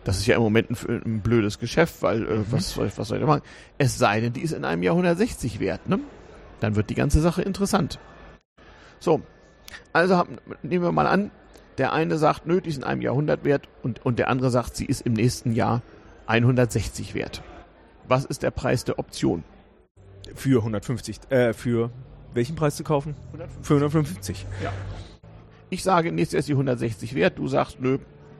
Das ist ja im Moment ein, ein blödes Geschäft, weil äh, mhm. was, was soll ich da machen? Es sei denn, die ist in einem Jahr 160 wert, ne? Dann wird die ganze Sache interessant. So, also haben, nehmen wir mal an, der eine sagt, nö, die ist in einem Jahr 100 wert und, und der andere sagt, sie ist im nächsten Jahr 160 wert. Was ist der Preis der Option? Für 150, äh, für welchen Preis zu kaufen? 150. Für 150. Ja. Ich sage, nächstes Jahr ist die 160 wert. Du sagst, nö,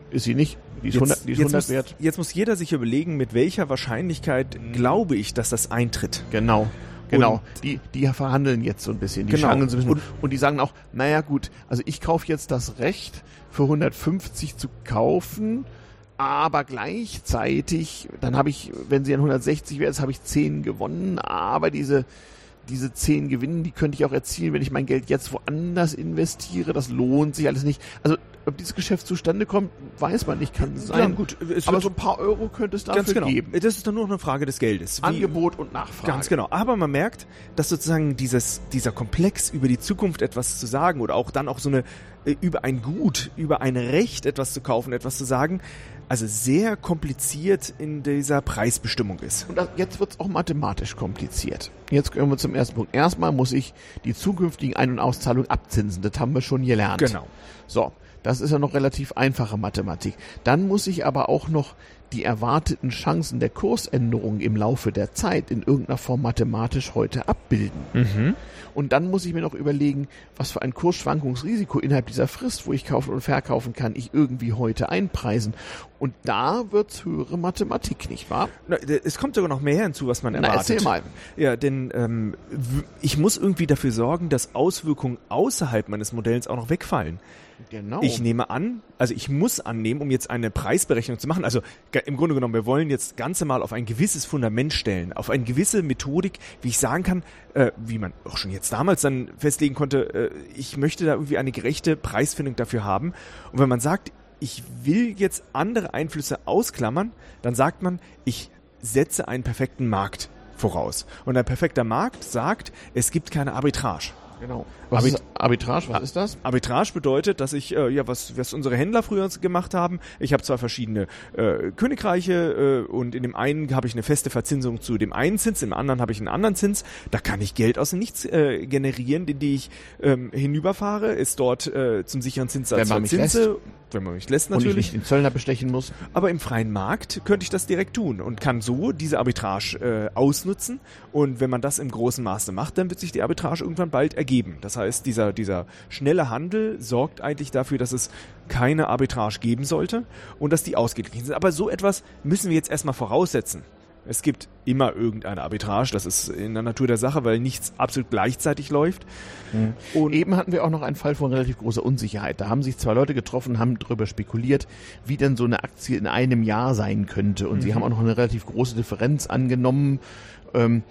Ist sie nicht. Die ist Jetzt, 100, die ist jetzt, 100 muss, wert. jetzt muss jeder sich überlegen, mit welcher Wahrscheinlichkeit glaube ich, dass das eintritt. Genau. Genau. Und- die, die verhandeln jetzt so ein bisschen. Die Genau. so ein bisschen. Und- Und, die sagen auch, naja gut, also ich kaufe jetzt das Recht für 150 zu kaufen, aber gleichzeitig, dann habe ich, wenn sie an 160 wäre, habe ich 10 gewonnen, aber diese, diese 10 Gewinnen, die könnte ich auch erzielen, wenn ich mein Geld jetzt woanders investiere. Das lohnt sich alles nicht. Also, ob dieses Geschäft zustande kommt, weiß man nicht, kann sein. Ja, gut, aber so ein paar Euro könnte es dafür genau. geben. Das ist dann nur noch eine Frage des Geldes. Wie- Angebot und Nachfrage. Ganz genau. Aber man merkt, dass sozusagen dieses, dieser Komplex über die Zukunft etwas zu sagen oder auch dann auch so eine, äh, über ein Gut, über ein Recht etwas zu kaufen, etwas zu sagen, also sehr kompliziert in dieser Preisbestimmung ist. Und jetzt wird's auch mathematisch kompliziert. Jetzt kommen wir zum ersten Punkt. Erstmal muss ich die zukünftigen Ein- und Auszahlungen abzinsen. Das haben wir schon gelernt. Genau. So, das ist ja noch relativ einfache Mathematik. Dann muss ich aber auch noch die erwarteten Chancen der Kursänderung im Laufe der Zeit in irgendeiner Form mathematisch heute abbilden. Mhm. Und dann muss ich mir noch überlegen, was für ein Kursschwankungsrisiko innerhalb dieser Frist, wo ich kaufen und verkaufen kann, ich irgendwie heute einpreisen. Und da wird's höhere Mathematik, nicht wahr? Na, Es kommt sogar noch mehr hinzu, was man Na, erwartet. erzähl mal. Ja, denn ähm, ich muss irgendwie dafür sorgen, dass Auswirkungen außerhalb meines Modells auch noch wegfallen. Genau. Ich nehme an, also ich muss annehmen, um jetzt eine Preisberechnung zu machen. Also im Grunde genommen, wir wollen jetzt Ganze mal auf ein gewisses Fundament stellen, auf eine gewisse Methodik, wie ich sagen kann, äh, wie man auch schon jetzt damals dann festlegen konnte, äh, ich möchte da irgendwie eine gerechte Preisfindung dafür haben. Und wenn man sagt, ich will jetzt andere Einflüsse ausklammern, dann sagt man, ich setze einen perfekten Markt voraus. Und ein perfekter Markt sagt, es gibt keine Arbitrage. Genau. Was Arbit- Arbitrage, was ist das? Arbitrage bedeutet, dass ich, äh, ja, was, was unsere Händler früher gemacht haben, ich habe zwei verschiedene äh, Königreiche äh, und in dem einen habe ich eine feste Verzinsung zu dem einen Zins, im anderen habe ich einen anderen Zins. Da kann ich Geld aus dem Nichts äh, generieren, den die ich ähm, hinüberfahre, ist dort äh, zum sicheren Zinssatz Wenn man mich verzinse, wenn man mich lässt Und ich natürlich. nicht den Zöllner bestechen muss. Aber im freien Markt könnte ich das direkt tun und kann so diese Arbitrage äh, ausnutzen. Und wenn man das im großen Maße macht, dann wird sich die Arbitrage irgendwann bald ergeben. Das heißt, dieser, dieser schnelle Handel sorgt eigentlich dafür, dass es keine Arbitrage geben sollte und dass die ausgeglichen sind. Aber so etwas müssen wir jetzt erstmal voraussetzen. Es gibt immer irgendeine Arbitrage, das ist in der Natur der Sache, weil nichts absolut gleichzeitig läuft. Und Eben hatten wir auch noch einen Fall von relativ großer Unsicherheit. Da haben sich zwei Leute getroffen, haben darüber spekuliert, wie denn so eine Aktie in einem Jahr sein könnte. Und sie haben auch noch eine relativ große Differenz angenommen. Ähm,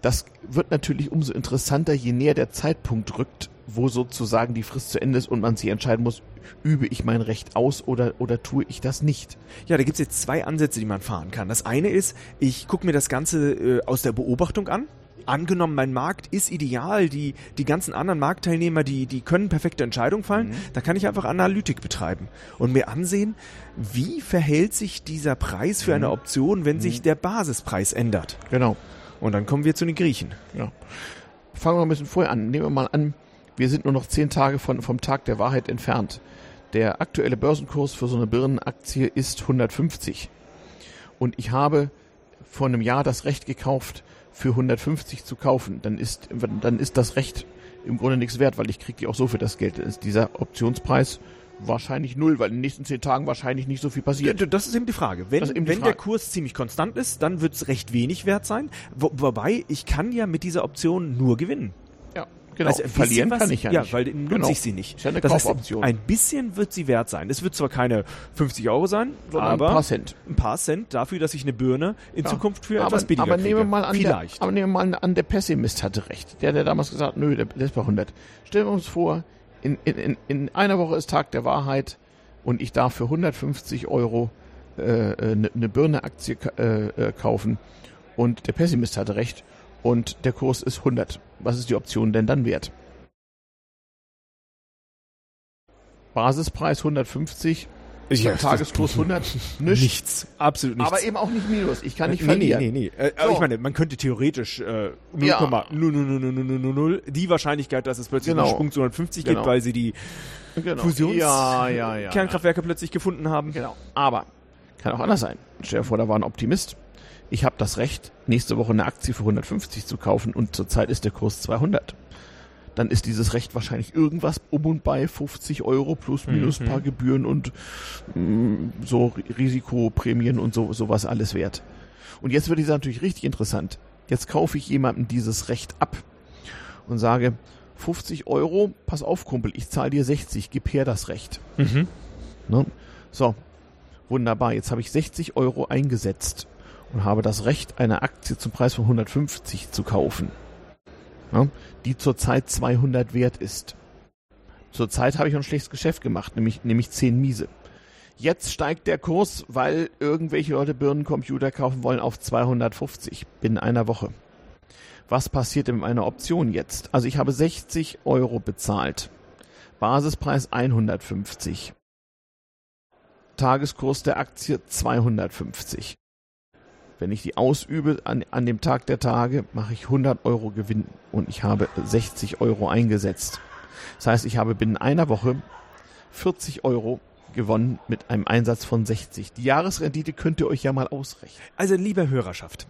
das wird natürlich umso interessanter, je näher der Zeitpunkt rückt, wo sozusagen die Frist zu Ende ist und man sich entscheiden muss, übe ich mein Recht aus oder, oder tue ich das nicht. Ja, da gibt's jetzt zwei Ansätze, die man fahren kann. Das eine ist, ich gucke mir das Ganze äh, aus der Beobachtung an. Angenommen, mein Markt ist ideal, die, die ganzen anderen Marktteilnehmer, die, die können perfekte Entscheidungen fallen, da kann ich einfach Analytik betreiben und mir ansehen, wie verhält sich dieser Preis für eine Option, wenn sich der Basispreis ändert. Genau. Und dann kommen wir zu den Griechen. Ja. Fangen wir ein bisschen vorher an. Nehmen wir mal an, wir sind nur noch zehn Tage von, vom Tag der Wahrheit entfernt. Der aktuelle Börsenkurs für so eine Birnenaktie ist 150. Und ich habe vor einem Jahr das Recht gekauft, für 150 zu kaufen. Dann ist, dann ist das Recht im Grunde nichts wert, weil ich kriege die auch so für das Geld. Ist dieser Optionspreis wahrscheinlich null, weil in den nächsten zehn Tagen wahrscheinlich nicht so viel passiert. Das ist eben die Frage. Wenn, die wenn der Frage. Kurs ziemlich konstant ist, dann wird es recht wenig wert sein. Wo, wobei, ich kann ja mit dieser Option nur gewinnen. Ja, genau. Also Verlieren bisschen kann was- ich ja, ja nicht. weil dann nutze Genau. ich sie nicht. Ist ja eine das heißt, Kaufoption. ein bisschen wird sie wert sein. Es wird zwar keine 50 Euro sein, Sondern aber ein paar Cent. ein paar Cent dafür, dass ich eine Birne in Ja. Zukunft für aber, etwas billiger aber kriege. nehmen wir mal an, Vielleicht. Der, aber nehmen wir mal an, der Pessimist hatte recht. Der, der damals gesagt hat, nö, der, der ist bei 100. Stellen wir uns vor, in, in, in, in einer Woche ist Tag der Wahrheit und ich darf für 150 Euro eine äh, ne, ne Birne-Aktie äh, äh, kaufen und der Pessimist hatte recht und der Kurs ist 100. Was ist die Option denn dann wert? Basispreis 150, Ja, Tageskurs 100, nichts. Nichts. Absolut nichts. Aber eben auch nicht Minus. Ich kann nicht nee, verlieren. Nee, nee, nee. Äh, So. ich meine, man könnte theoretisch äh, Ja. 0,00000 die Wahrscheinlichkeit, dass es plötzlich Genau. einen Sprung zu 150 Genau. gibt, weil sie die Genau. Fusions- ja, ja, ja, Kernkraftwerke plötzlich gefunden haben. Genau. Aber kann auch anders sein. Stell dir vor, da war ein Optimist. Ich habe das Recht, nächste Woche eine Aktie für 150 zu kaufen und zurzeit ist der Kurs 200. dann ist dieses Recht wahrscheinlich irgendwas um und bei 50 Euro plus minus Mhm. paar Gebühren und mh, so Risikoprämien und so sowas alles wert. Und jetzt wird es natürlich richtig interessant. Jetzt kaufe ich jemandem dieses Recht ab und sage 50 Euro, pass auf Kumpel, ich zahle dir 60, gib her das Recht. Mhm. Ne? So, wunderbar. Jetzt habe ich 60 Euro eingesetzt und habe das Recht, eine Aktie zum Preis von 150 zu kaufen, ne? Die zurzeit 200 wert ist. Zurzeit habe ich ein schlechtes Geschäft gemacht, nämlich, nämlich 10 Miese. Jetzt steigt der Kurs, weil irgendwelche Leute Birnencomputer kaufen wollen auf 250 binnen einer Woche. Was passiert in meiner Option jetzt? Also ich habe 60 Euro bezahlt. Basispreis 150. Tageskurs der Aktie 250. Wenn ich die ausübe an, an dem Tag der Tage, mache ich 100 Euro Gewinn und ich habe 60 Euro eingesetzt. Das heißt, ich habe binnen einer Woche 40 Euro gewonnen mit einem Einsatz von 60. Die Jahresrendite könnt ihr euch ja mal ausrechnen. Also, liebe Hörerschaft,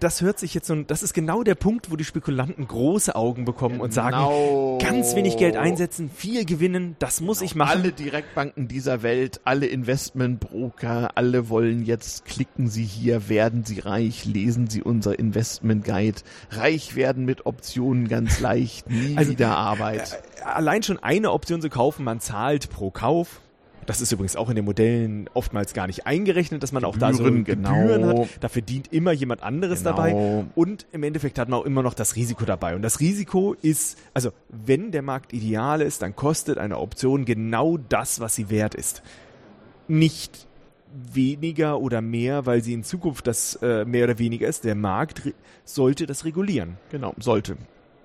das hört sich jetzt so, das ist genau der Punkt, wo die Spekulanten große Augen bekommen und sagen, Genau. ganz wenig Geld einsetzen, viel gewinnen, das muss ich machen. Alle Direktbanken dieser Welt, alle Investmentbroker, alle wollen jetzt, klicken Sie hier, werden Sie reich, lesen Sie unser Investment Guide. Reich werden mit Optionen ganz leicht, nie Also, wieder Arbeit. allein schon eine Option zu kaufen, man zahlt pro Kauf. Das ist übrigens auch in den Modellen oftmals gar nicht eingerechnet, dass man auch da so Gebühren, Gebühren genau. hat. Da verdient immer jemand anderes Genau. dabei. Und im Endeffekt hat man auch immer noch das Risiko dabei. Und das Risiko ist, also wenn der Markt ideal ist, dann kostet eine Option genau das, was sie wert ist. Nicht weniger oder mehr, weil sie in Zukunft das äh, mehr oder weniger ist. Der Markt sollte das regulieren. Genau, sollte.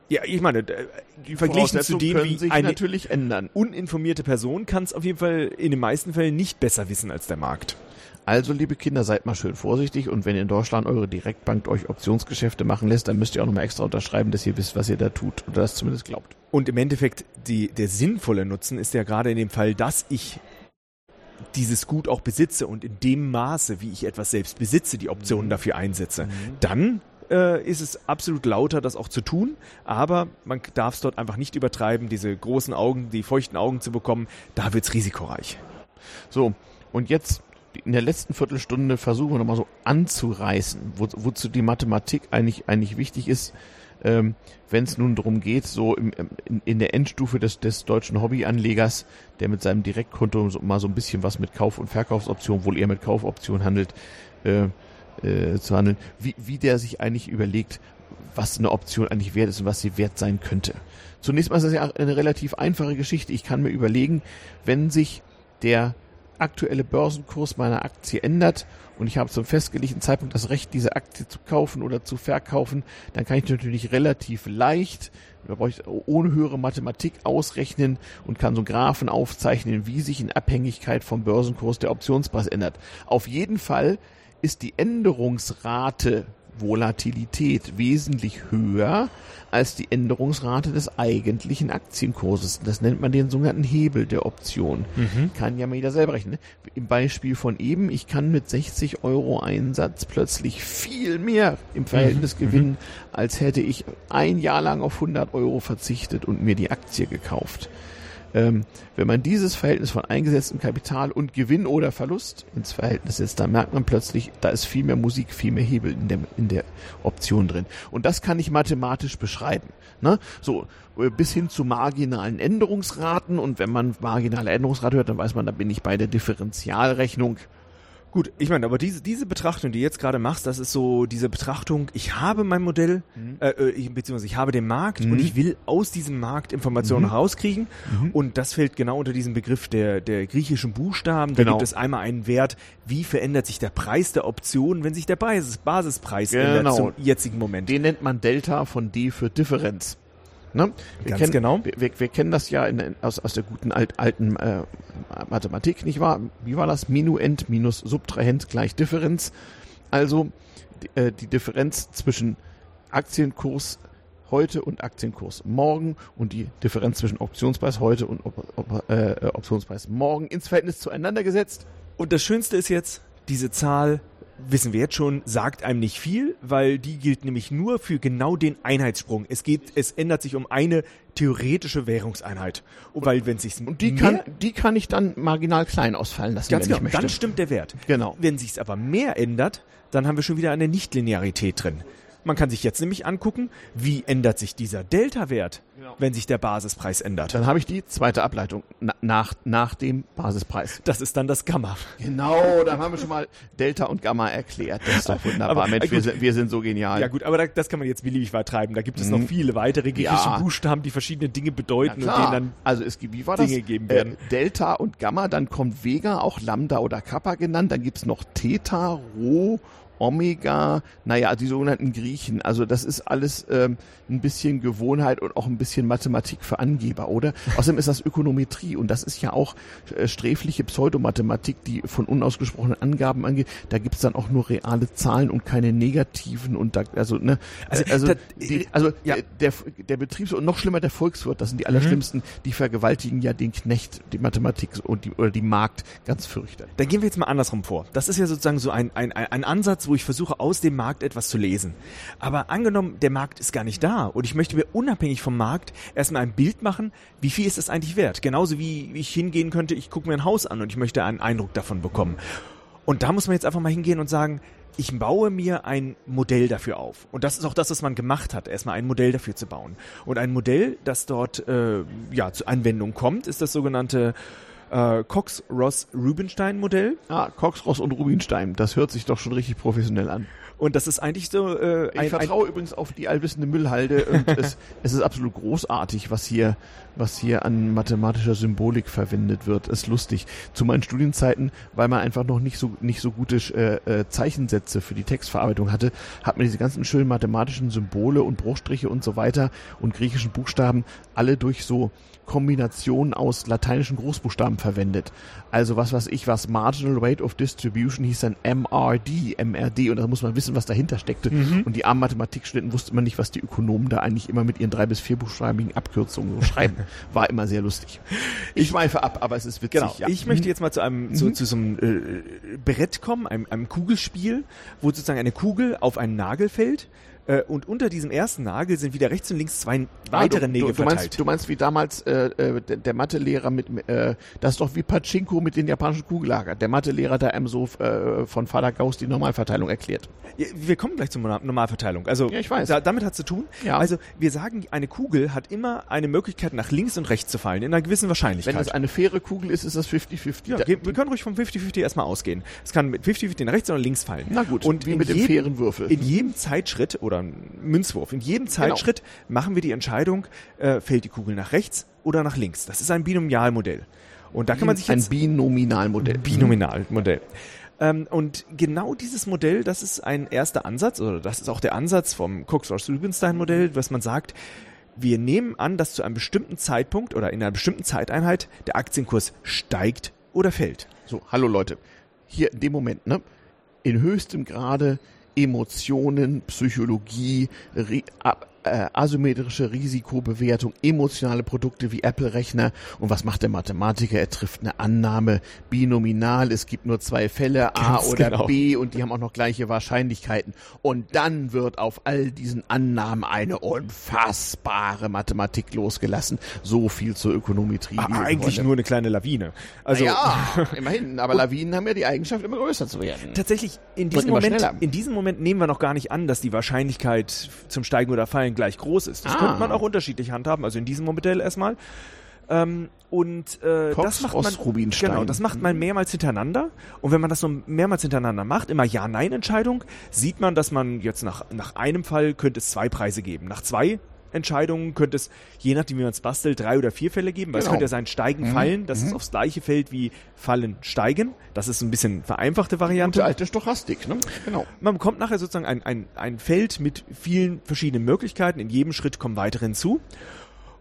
Ja, ich meine, äh, Die verglichen zu dem, wie sich eine natürlich ändern. uninformierte Person kann es auf jeden Fall in den meisten Fällen nicht besser wissen als der Markt. Also, liebe Kinder, seid mal schön vorsichtig und wenn in Deutschland eure Direktbank euch Optionsgeschäfte machen lässt, dann müsst ihr auch nochmal extra unterschreiben, dass ihr wisst, was ihr da tut oder das zumindest glaubt. Und im Endeffekt, die, der sinnvolle Nutzen ist ja gerade in dem Fall, dass ich dieses Gut auch besitze und in dem Maße, wie ich etwas selbst besitze, die Optionen dafür einsetze. Dann äh, ist es absolut lauter, das auch zu tun, aber man darf es dort einfach nicht übertreiben, diese großen Augen, die feuchten Augen zu bekommen, da wird's risikoreich. So, und jetzt in der letzten Viertelstunde versuchen wir nochmal so anzureißen, wo, wozu die Mathematik eigentlich, eigentlich wichtig ist, ähm, wenn es nun darum geht, so im, in, in der Endstufe des, des deutschen Hobbyanlegers, der mit seinem Direktkonto so, mal so ein bisschen was mit Kauf- und Verkaufsoptionen, wohl eher mit Kaufoptionen handelt, äh, äh, zu handeln, wie, wie der sich eigentlich überlegt, was eine Option eigentlich wert ist und was sie wert sein könnte. Zunächst mal ist das ja eine relativ einfache Geschichte. Ich kann mir überlegen, wenn sich der aktuelle Börsenkurs meiner Aktie ändert und ich habe zum festgelegten Zeitpunkt das Recht, diese Aktie zu kaufen oder zu verkaufen, dann kann ich natürlich relativ leicht, ohne höhere Mathematik ausrechnen und kann so Graphen aufzeichnen, wie sich in Abhängigkeit vom Börsenkurs der Optionspreis ändert. Auf jeden Fall ist die Änderungsrate Volatilität wesentlich höher als die Änderungsrate des eigentlichen Aktienkurses. Das nennt man den sogenannten Hebel der Option. Kann ja mal jeder selber rechnen. ne? Im Beispiel von eben, ich kann mit 60 Euro Einsatz plötzlich viel mehr im Verhältnis gewinnen, als hätte ich ein Jahr lang auf 100 Euro verzichtet und mir die Aktie gekauft. Ähm, wenn man dieses Verhältnis von eingesetztem Kapital und Gewinn oder Verlust ins Verhältnis setzt, dann merkt man plötzlich, da ist viel mehr Musik, viel mehr Hebel in der, in der Option drin. Und das kann ich mathematisch beschreiben. Ne? So, äh, bis hin zu marginalen Änderungsraten. Und wenn man marginale Änderungsrate hört, dann weiß man, da bin ich bei der Differentialrechnung. Gut, ich meine, aber diese, diese Betrachtung, die du jetzt gerade machst, das ist so diese Betrachtung, ich habe mein Modell, äh, äh, ich, beziehungsweise ich habe den Markt Mhm. und ich will aus diesem Markt Informationen rauskriegen. Und das fällt genau unter diesen Begriff der, der griechischen Buchstaben. Da Genau. gibt es einmal einen Wert, wie verändert sich der Preis der Option, wenn sich der Basis, Basispreis ändert Genau. zum jetzigen Moment. Den nennt man Delta von D für Differenz. Ne? Wir Ganz kennen, genau. Wir, wir, wir kennen das ja in, aus, aus der guten alt, alten äh, Mathematik, nicht wahr? Wie war das? Minuend minus Subtrahent gleich Differenz. Also die, äh, die Differenz zwischen Aktienkurs heute und Aktienkurs morgen und die Differenz zwischen Optionspreis heute und Op Op äh, Optionspreis morgen ins Verhältnis zueinander gesetzt. Und das Schönste ist jetzt, diese Zahl wissen wir jetzt schon, sagt einem nicht viel, weil die gilt nämlich nur für genau den Einheitssprung. Es geht, es ändert sich um eine theoretische Währungseinheit. Und weil wenn sich's Und die kann, die kann ich dann marginal klein ausfallen lassen, ganz wenn genau, ich möchte. dann stimmt der Wert. Genau. Wenn sich's aber mehr ändert, dann haben wir schon wieder eine Nichtlinearität drin. Man kann sich jetzt nämlich angucken, wie ändert sich dieser Delta-Wert, Genau. wenn sich der Basispreis ändert. Dann habe ich die zweite Ableitung na, nach, nach dem Basispreis. Das ist dann das Gamma. Genau, dann haben wir schon mal Delta und Gamma erklärt. Das ist doch wunderbar. Aber, Mensch, äh, wir wir sind so genial. Ja gut, aber da, das kann man jetzt beliebig weit treiben. Da gibt es noch Mhm. viele weitere griechische Ja. Buchstaben, die verschiedene Dinge bedeuten und denen dann also es gibt, wie war Dinge das? gegeben werden. Äh, Delta und Gamma, dann kommt Vega, auch Lambda oder Kappa genannt, dann gibt's noch Theta, Rho, Omega, naja, die sogenannten Griechen. Also das ist alles ähm, ein bisschen Gewohnheit und auch ein bisschen Mathematik für Angeber, oder? Außerdem ist das Ökonometrie und das ist ja auch äh, sträfliche Pseudomathematik, die von unausgesprochenen Angaben angeht. Da gibt's dann auch nur reale Zahlen und keine negativen und da, also ne, Also, also, also, da- die, also ja. äh, der, der Betriebs- und noch schlimmer der Volkswirt, das sind die allerschlimmsten, die vergewaltigen ja den Knecht, die Mathematik und die, oder die Markt ganz fürchterlich. Dann gehen wir jetzt mal andersrum vor. Das ist ja sozusagen so ein, ein ein Ansatz, wo ich versuche, aus dem Markt etwas zu lesen. Aber angenommen, der Markt ist gar nicht da und ich möchte mir unabhängig vom Markt erstmal ein Bild machen, wie viel ist das eigentlich wert? Genauso wie ich hingehen könnte, ich gucke mir ein Haus an und ich möchte einen Eindruck davon bekommen. Und da muss man jetzt einfach mal hingehen und sagen, ich baue mir ein Modell dafür auf. Und das ist auch das, was man gemacht hat, erstmal ein Modell dafür zu bauen. Und ein Modell, das dort äh, ja, zur Anwendung kommt, ist das sogenannte äh, Cox-Ross-Rubinstein-Modell. Ah, Cox, Ross und Rubinstein, das hört sich doch schon richtig professionell an. Und das ist eigentlich so äh, Ich ein, ein, vertraue übrigens auf die allwissende Müllhalde und es, es ist absolut großartig, was hier, was hier an mathematischer Symbolik verwendet wird. Ist lustig. Zu meinen Studienzeiten, weil man einfach noch nicht so, nicht so gute äh, äh, Zeichensätze für die Textverarbeitung hatte, hat man diese ganzen schönen mathematischen Symbole und Bruchstriche und so weiter und griechischen Buchstaben alle durch so Kombinationen aus lateinischen Großbuchstaben verwendet. Also was weiß ich, was Marginal Rate of Distribution hieß dann MRD, MRD und da muss man wissen, was dahinter steckte. Und die armen Mathematikstudenten wussten immer nicht, was die Ökonomen da eigentlich immer mit ihren drei bis vierbuchstabigen Abkürzungen so schreiben. War immer sehr lustig. Ich schweife ab, aber es ist witzig. Genau. ja. Ich möchte jetzt mal zu einem zu, zu so einem äh, Brett kommen, einem, einem Kugelspiel, wo sozusagen eine Kugel auf einen Nagel fällt. Äh, und unter diesem ersten Nagel sind wieder rechts und links zwei Ah, weitere du, Nägel du, du verteilt. meinst, du meinst wie damals äh, äh, der, der Mathelehrer mit, äh, das ist doch wie Pachinko mit den japanischen Kugellager. Der Mathelehrer, der einem so äh, von Vater Gauss die Normalverteilung erklärt. Ja, wir kommen gleich zur Normal- Normalverteilung. Also Ja, ich weiß. Da, damit hat zu tun. Ja. Also wir sagen, eine Kugel hat immer eine Möglichkeit, nach links und rechts zu fallen, in einer gewissen Wahrscheinlichkeit. Wenn es eine faire Kugel ist, ist das 50-50. ja, Da- wir können ruhig vom 50-50 erstmal ausgehen. Es kann mit 50-50 nach rechts oder links fallen. Na gut, und wie mit dem jedem- fairen Würfel. In jedem Zeitschritt oder Münzwurf, in jedem Genau. Zeitschritt machen wir die Entscheidung, äh, fällt die Kugel nach rechts oder nach links. Das ist ein Binomialmodell. Und da kann man sich ein jetzt Binominalmodell. Binominalmodell. Ähm, und genau dieses Modell, das ist ein erster Ansatz, oder das ist auch der Ansatz vom Cox-Ross-Rubinstein-Modell, was man sagt, wir nehmen an, dass zu einem bestimmten Zeitpunkt oder in einer bestimmten Zeiteinheit der Aktienkurs steigt oder fällt. So, hallo Leute. Hier in dem Moment, ne? In höchstem Grade Emotionen, Psychologie, a- äh, asymmetrische Risikobewertung, emotionale Produkte wie Apple-Rechner. Und was macht der Mathematiker? Er trifft eine Annahme binominal. Es gibt nur zwei Fälle, A Ganz oder genau. B, und die haben auch noch gleiche Wahrscheinlichkeiten. Und dann wird auf all diesen Annahmen eine unfassbare Mathematik losgelassen. So viel zur Ökonometrie. Ah, eigentlich Freunde. nur eine kleine Lawine. Also ja, immerhin. Aber Lawinen haben ja die Eigenschaft, immer größer zu werden. tatsächlich in diesem Moment, schneller. in diesem Moment nehmen wir noch gar nicht an, dass die Wahrscheinlichkeit zum Steigen oder Fallen gleich groß ist. Das Ah. könnte man auch unterschiedlich handhaben. Also in diesem Modell erstmal. Ähm, und äh, das macht man Rubinstein. genau, das macht man mehrmals hintereinander. Und wenn man das so mehrmals hintereinander macht, immer Ja-Nein-Entscheidung, sieht man, dass man jetzt nach nach einem Fall könnte es zwei Preise geben. Nach zwei Entscheidungen könnte es, je nachdem wie man es bastelt, drei oder vier Fälle geben, weil es Genau. könnte ja sein Steigen, Fallen, das ist aufs gleiche Feld wie Fallen, Steigen. Das ist ein bisschen vereinfachte Variante. Gute alte Stochastik, ne? Genau. Man bekommt nachher sozusagen ein, ein, ein Feld mit vielen verschiedenen Möglichkeiten. In jedem Schritt kommen weitere hinzu.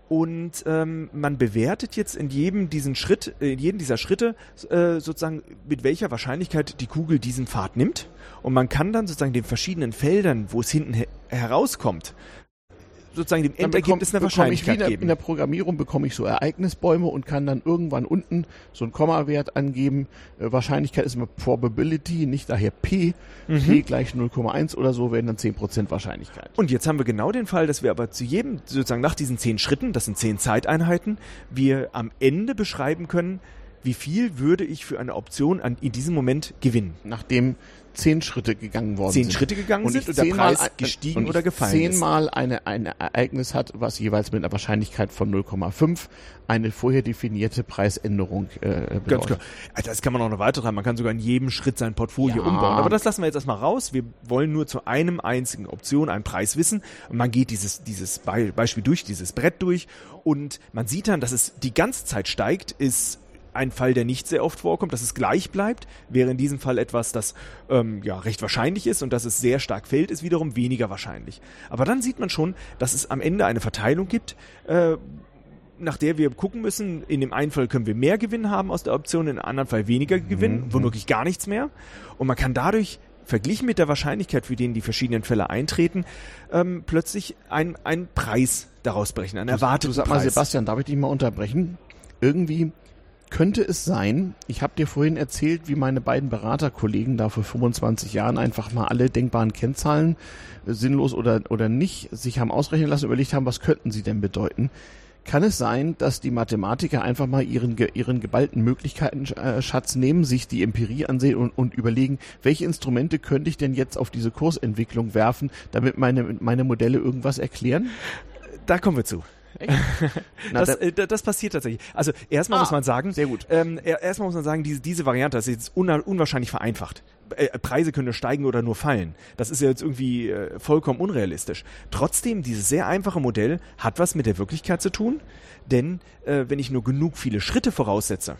Und ähm, man bewertet jetzt in jedem diesen Schritt, äh, in jedem dieser Schritte äh, sozusagen mit welcher Wahrscheinlichkeit die Kugel diesen Pfad nimmt. Und man kann dann sozusagen den verschiedenen Feldern, wo es hinten he herauskommt, sozusagen dem Endergebnis eine bekomme ich wie Wahrscheinlichkeit in der, geben. in der Programmierung bekomme ich so Ereignisbäume und kann dann irgendwann unten so einen Kommawert angeben. Äh, Wahrscheinlichkeit ist immer Probability, nicht daher P. Mhm. P gleich 0,1 oder so wären dann 10% Wahrscheinlichkeit. Und jetzt haben wir genau den Fall, dass wir aber zu jedem, sozusagen nach diesen zehn Schritten, das sind zehn Zeiteinheiten, wir am Ende beschreiben können, wie viel würde ich für eine Option an, in diesem Moment gewinnen. Nachdem zehn Schritte gegangen worden Zehn sind. Schritte gegangen und sind und der zehnmal Preis ein- gestiegen und oder gefallen ist. zehnmal eine, ein Ereignis hat, was jeweils mit einer Wahrscheinlichkeit von 0,5 eine vorher definierte Preisänderung äh, bedeutet. Ganz klar. Also Das kann man auch noch weiter treiben. Man kann sogar in jedem Schritt sein Portfolio Ja. umbauen. Aber das lassen wir jetzt erstmal raus. Wir wollen nur zu einem einzigen Option einen Preis wissen. Man geht dieses, dieses Be Beispiel durch, dieses Brett durch. Und man sieht dann, dass es die ganze Zeit steigt, ist ein Fall, der nicht sehr oft vorkommt, dass es gleich bleibt, wäre in diesem Fall etwas, das ähm, ja recht wahrscheinlich ist und dass es sehr stark fällt, ist wiederum weniger wahrscheinlich. Aber dann sieht man schon, dass es am Ende eine Verteilung gibt, äh, nach der wir gucken müssen, in dem einen Fall können wir mehr Gewinn haben aus der Option, in dem anderen Fall weniger Gewinn, womöglich gar nichts mehr. Und man kann dadurch, verglichen mit der Wahrscheinlichkeit, für den die verschiedenen Fälle eintreten, ähm, plötzlich ein- einen Preis daraus berechnen, einen erwarteten Du sag mal, Preis. Sebastian, darf ich dich mal unterbrechen? Irgendwie könnte es sein, ich habe dir vorhin erzählt, wie meine beiden Beraterkollegen da vor 25 Jahren einfach mal alle denkbaren Kennzahlen, äh, sinnlos oder, oder nicht, sich haben ausrechnen lassen, überlegt haben, was könnten sie denn bedeuten. Kann es sein, dass die Mathematiker einfach mal ihren, ihren geballten Möglichkeiten-Schatz nehmen, sich die Empirie ansehen und, und überlegen, welche Instrumente könnte ich denn jetzt auf diese Kursentwicklung werfen, damit meine, meine Modelle irgendwas erklären? da kommen wir zu. Na, das, da- äh, da- das passiert tatsächlich. Also erstmal Ah, muss man sagen, sehr gut. Ähm, er- erstmal muss man sagen, diese, diese Variante, das ist jetzt unwahrscheinlich vereinfacht. Äh, Preise können steigen oder nur fallen. Das ist ja jetzt irgendwie äh, vollkommen unrealistisch. Trotzdem, dieses sehr einfache Modell hat was mit der Wirklichkeit zu tun, denn äh, wenn ich nur genug viele Schritte voraussetze,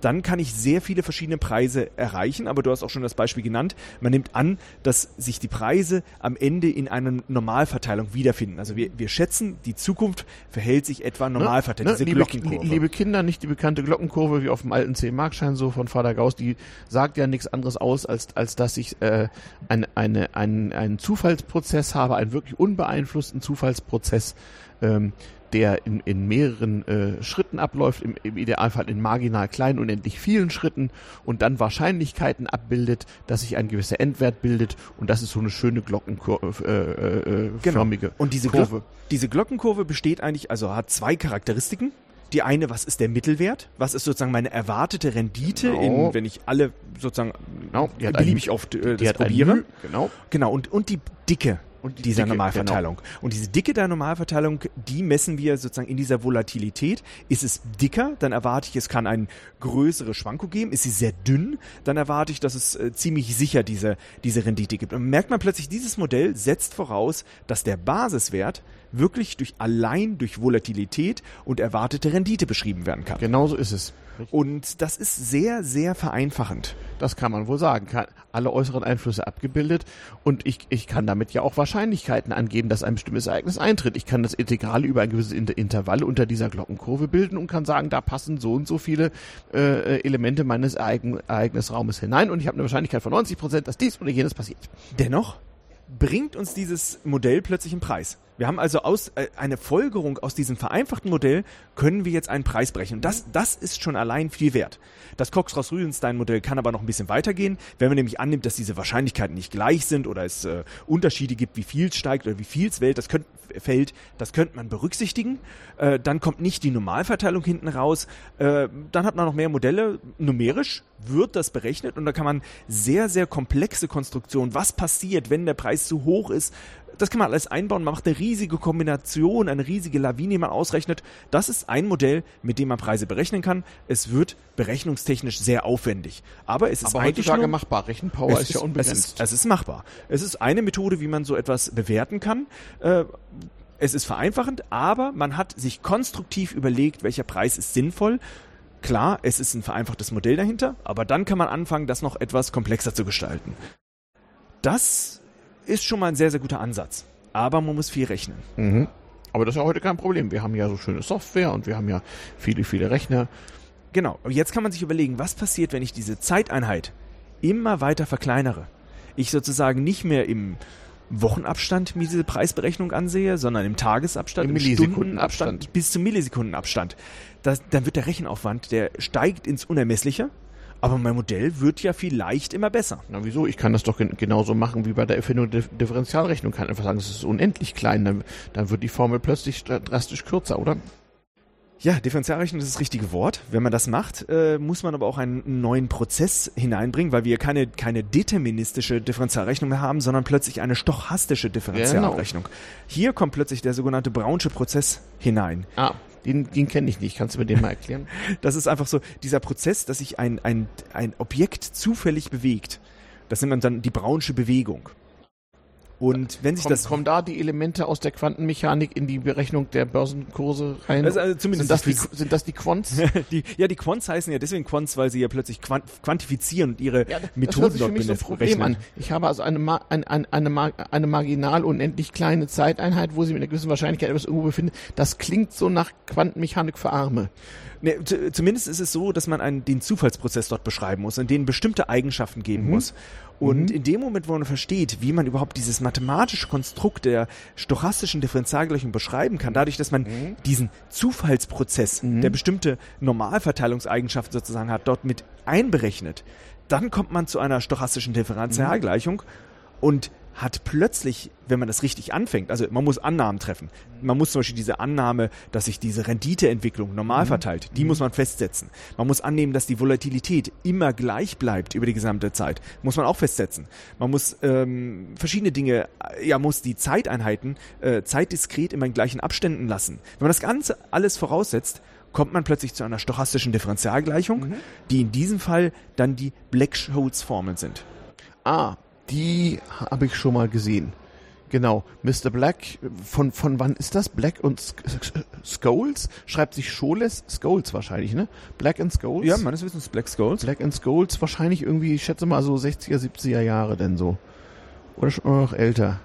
dann kann ich sehr viele verschiedene Preise erreichen. Aber du hast auch schon das Beispiel genannt. Man nimmt an, dass sich die Preise am Ende in einer Normalverteilung wiederfinden. Also wir, wir schätzen, die Zukunft verhält sich etwa normal verteilt. Ne? Diese liebe, liebe Kinder, nicht die bekannte Glockenkurve wie auf dem alten 10-Markschein so von Vater Gauss, die sagt ja nichts anderes aus, als, als dass ich äh, ein, eine, einen, einen Zufallsprozess habe, einen wirklich unbeeinflussten Zufallsprozess, ähm, der in, in mehreren äh, Schritten abläuft, im, im Idealfall in marginal kleinen, unendlich vielen Schritten und dann Wahrscheinlichkeiten abbildet, dass sich ein gewisser Endwert bildet und das ist so eine schöne Glockenkurve, äh, äh, Genau. förmige Und diese, Kurve. Glo diese Glockenkurve besteht eigentlich, also hat zwei Charakteristiken. Die eine, was ist der Mittelwert? Was ist sozusagen meine erwartete Rendite, Genau. in, wenn ich alle sozusagen Genau, beliebig oft äh, Die das probiere? Genau. Genau, und, und die Dicke Und die dieser Dicke, Normalverteilung. Und diese Dicke der Normalverteilung, die messen wir sozusagen in dieser Volatilität. Ist es dicker, dann erwarte ich, es kann ein größere Schwanko geben. Ist sie sehr dünn, dann erwarte ich, dass es äh, ziemlich sicher diese, diese Rendite gibt. Und merkt man plötzlich, dieses Modell setzt voraus, dass der Basiswert wirklich durch allein durch Volatilität und erwartete Rendite beschrieben werden kann. Genau so ist es. Und das ist sehr, sehr vereinfachend. Das kann man wohl sagen. Alle äußeren Einflüsse abgebildet und ich, ich kann damit ja auch Wahrscheinlichkeiten angeben, dass ein bestimmtes Ereignis eintritt. Ich kann das Integral über ein gewisses Inter Intervall unter dieser Glockenkurve bilden und kann sagen, da passen so und so viele äh, Elemente meines Ereign Ereignisraumes hinein und ich habe eine Wahrscheinlichkeit von 90 Prozent, dass dies oder jenes passiert. Dennoch bringt uns dieses Modell plötzlich einen Preis. Wir haben also aus, äh, eine Folgerung aus diesem vereinfachten Modell, können wir jetzt einen Preis brechen. Und das, das ist schon allein viel wert. Das Cox-Ross-Rüdenstein-Modell kann aber noch ein bisschen weitergehen. Wenn man nämlich annimmt, dass diese Wahrscheinlichkeiten nicht gleich sind oder es äh, Unterschiede gibt, wie viel es steigt oder wie viel es fällt, das könnt, fällt, das könnte man berücksichtigen. Äh, dann kommt nicht die Normalverteilung hinten raus. Äh, dann hat man noch mehr Modelle. Numerisch wird das berechnet und da kann man sehr, sehr komplexe Konstruktionen, was passiert, wenn der Preis zu hoch ist, das kann man alles einbauen. Man macht eine riesige Kombination, eine riesige Lawine, die man ausrechnet. Das ist ein Modell, mit dem man Preise berechnen kann. Es wird berechnungstechnisch sehr aufwendig. Aber es ist Aber eigentlich heutzutage nur, machbar. Rechenpower ist, ja unbegrenzt. es ist, es ist machbar. Es ist eine Methode, wie man so etwas bewerten kann. Äh, es ist vereinfachend, aber man hat sich konstruktiv überlegt, welcher Preis ist sinnvoll. Klar, es ist ein vereinfachtes Modell dahinter, aber dann kann man anfangen, das noch etwas komplexer zu gestalten. Das ist schon mal ein sehr, sehr guter Ansatz. Aber man muss viel rechnen. Mhm. Aber das ist ja heute kein Problem. Wir haben ja so schöne Software und wir haben ja viele, viele Rechner. Genau. Aber jetzt kann man sich überlegen, was passiert, wenn ich diese Zeiteinheit immer weiter verkleinere. Ich sozusagen nicht mehr im Wochenabstand mir diese Preisberechnung ansehe, sondern im Tagesabstand, Im im, Millisekundenabstand. Bis zum Millisekundenabstand. Das, dann wird der Rechenaufwand, der steigt ins Unermessliche. Aber mein Modell wird ja vielleicht immer besser. Na wieso? Ich kann das doch gen genauso machen wie bei der Erfindung der Differentialrechnung. Kann einfach sagen, es ist unendlich klein. Dann, dann wird die Formel plötzlich drastisch kürzer, oder? Ja, Differentialrechnung ist das richtige Wort. Wenn man das macht, äh, muss man aber auch einen neuen Prozess hineinbringen, weil wir keine, keine deterministische Differentialrechnung mehr haben, sondern plötzlich eine stochastische Differentialrechnung. Genau. Hier kommt plötzlich der sogenannte Brownsche Prozess hinein. Ah, den, den kenne ich nicht. Kannst du mir den mal erklären? das ist einfach so dieser Prozess, dass sich ein, ein, ein Objekt zufällig bewegt. Das nennt man dann die Brownsche Bewegung. Und wenn sich Komm, das kommen da die Elemente aus der Quantenmechanik in die Berechnung der Börsenkurse rein? Also, also zumindest sind, das die, sind das die Quants? die, ja, die Quants heißen ja deswegen Quants, weil sie ja plötzlich quant quantifizieren und ihre ja, Methoden dort benutzen. So Problem an. Ich habe also eine, eine, eine, eine marginal unendlich kleine Zeiteinheit, wo sie mit einer gewissen Wahrscheinlichkeit etwas irgendwo befindet. Das klingt so nach Quantenmechanik für Arme. Ne, zumindest ist es so, dass man einen, den Zufallsprozess dort beschreiben muss, in den bestimmte Eigenschaften geben mhm. muss. Und mhm. in dem Moment, wo man versteht, wie man überhaupt dieses mathematische Konstrukt der stochastischen Differentialgleichung beschreiben kann, dadurch, dass man mhm. diesen Zufallsprozess, mhm. der bestimmte Normalverteilungseigenschaften sozusagen hat, dort mit einberechnet, dann kommt man zu einer stochastischen Differentialgleichung und hat plötzlich, wenn man das richtig anfängt, also man muss Annahmen treffen. Man muss zum Beispiel diese Annahme, dass sich diese Renditeentwicklung normal mhm. verteilt, die mhm. muss man festsetzen. Man muss annehmen, dass die Volatilität immer gleich bleibt über die gesamte Zeit, muss man auch festsetzen. Man muss ähm, verschiedene Dinge, ja, muss die Zeiteinheiten äh, zeitdiskret immer in gleichen Abständen lassen. Wenn man das Ganze alles voraussetzt, kommt man plötzlich zu einer stochastischen Differentialgleichung, mhm. die in diesem Fall dann die Black-Scholes-Formeln sind. Ah, die habe ich schon mal gesehen. Genau, Mr. Black, von, von wann ist das? Black und Skulls? Schreibt sich Scholes? Skulls wahrscheinlich, ne? Black and Skulls? Ja, meines Wissens Black Skulls. Black and Skulls wahrscheinlich irgendwie, ich schätze mal so 60er, 70er Jahre denn so. Oder schon noch älter.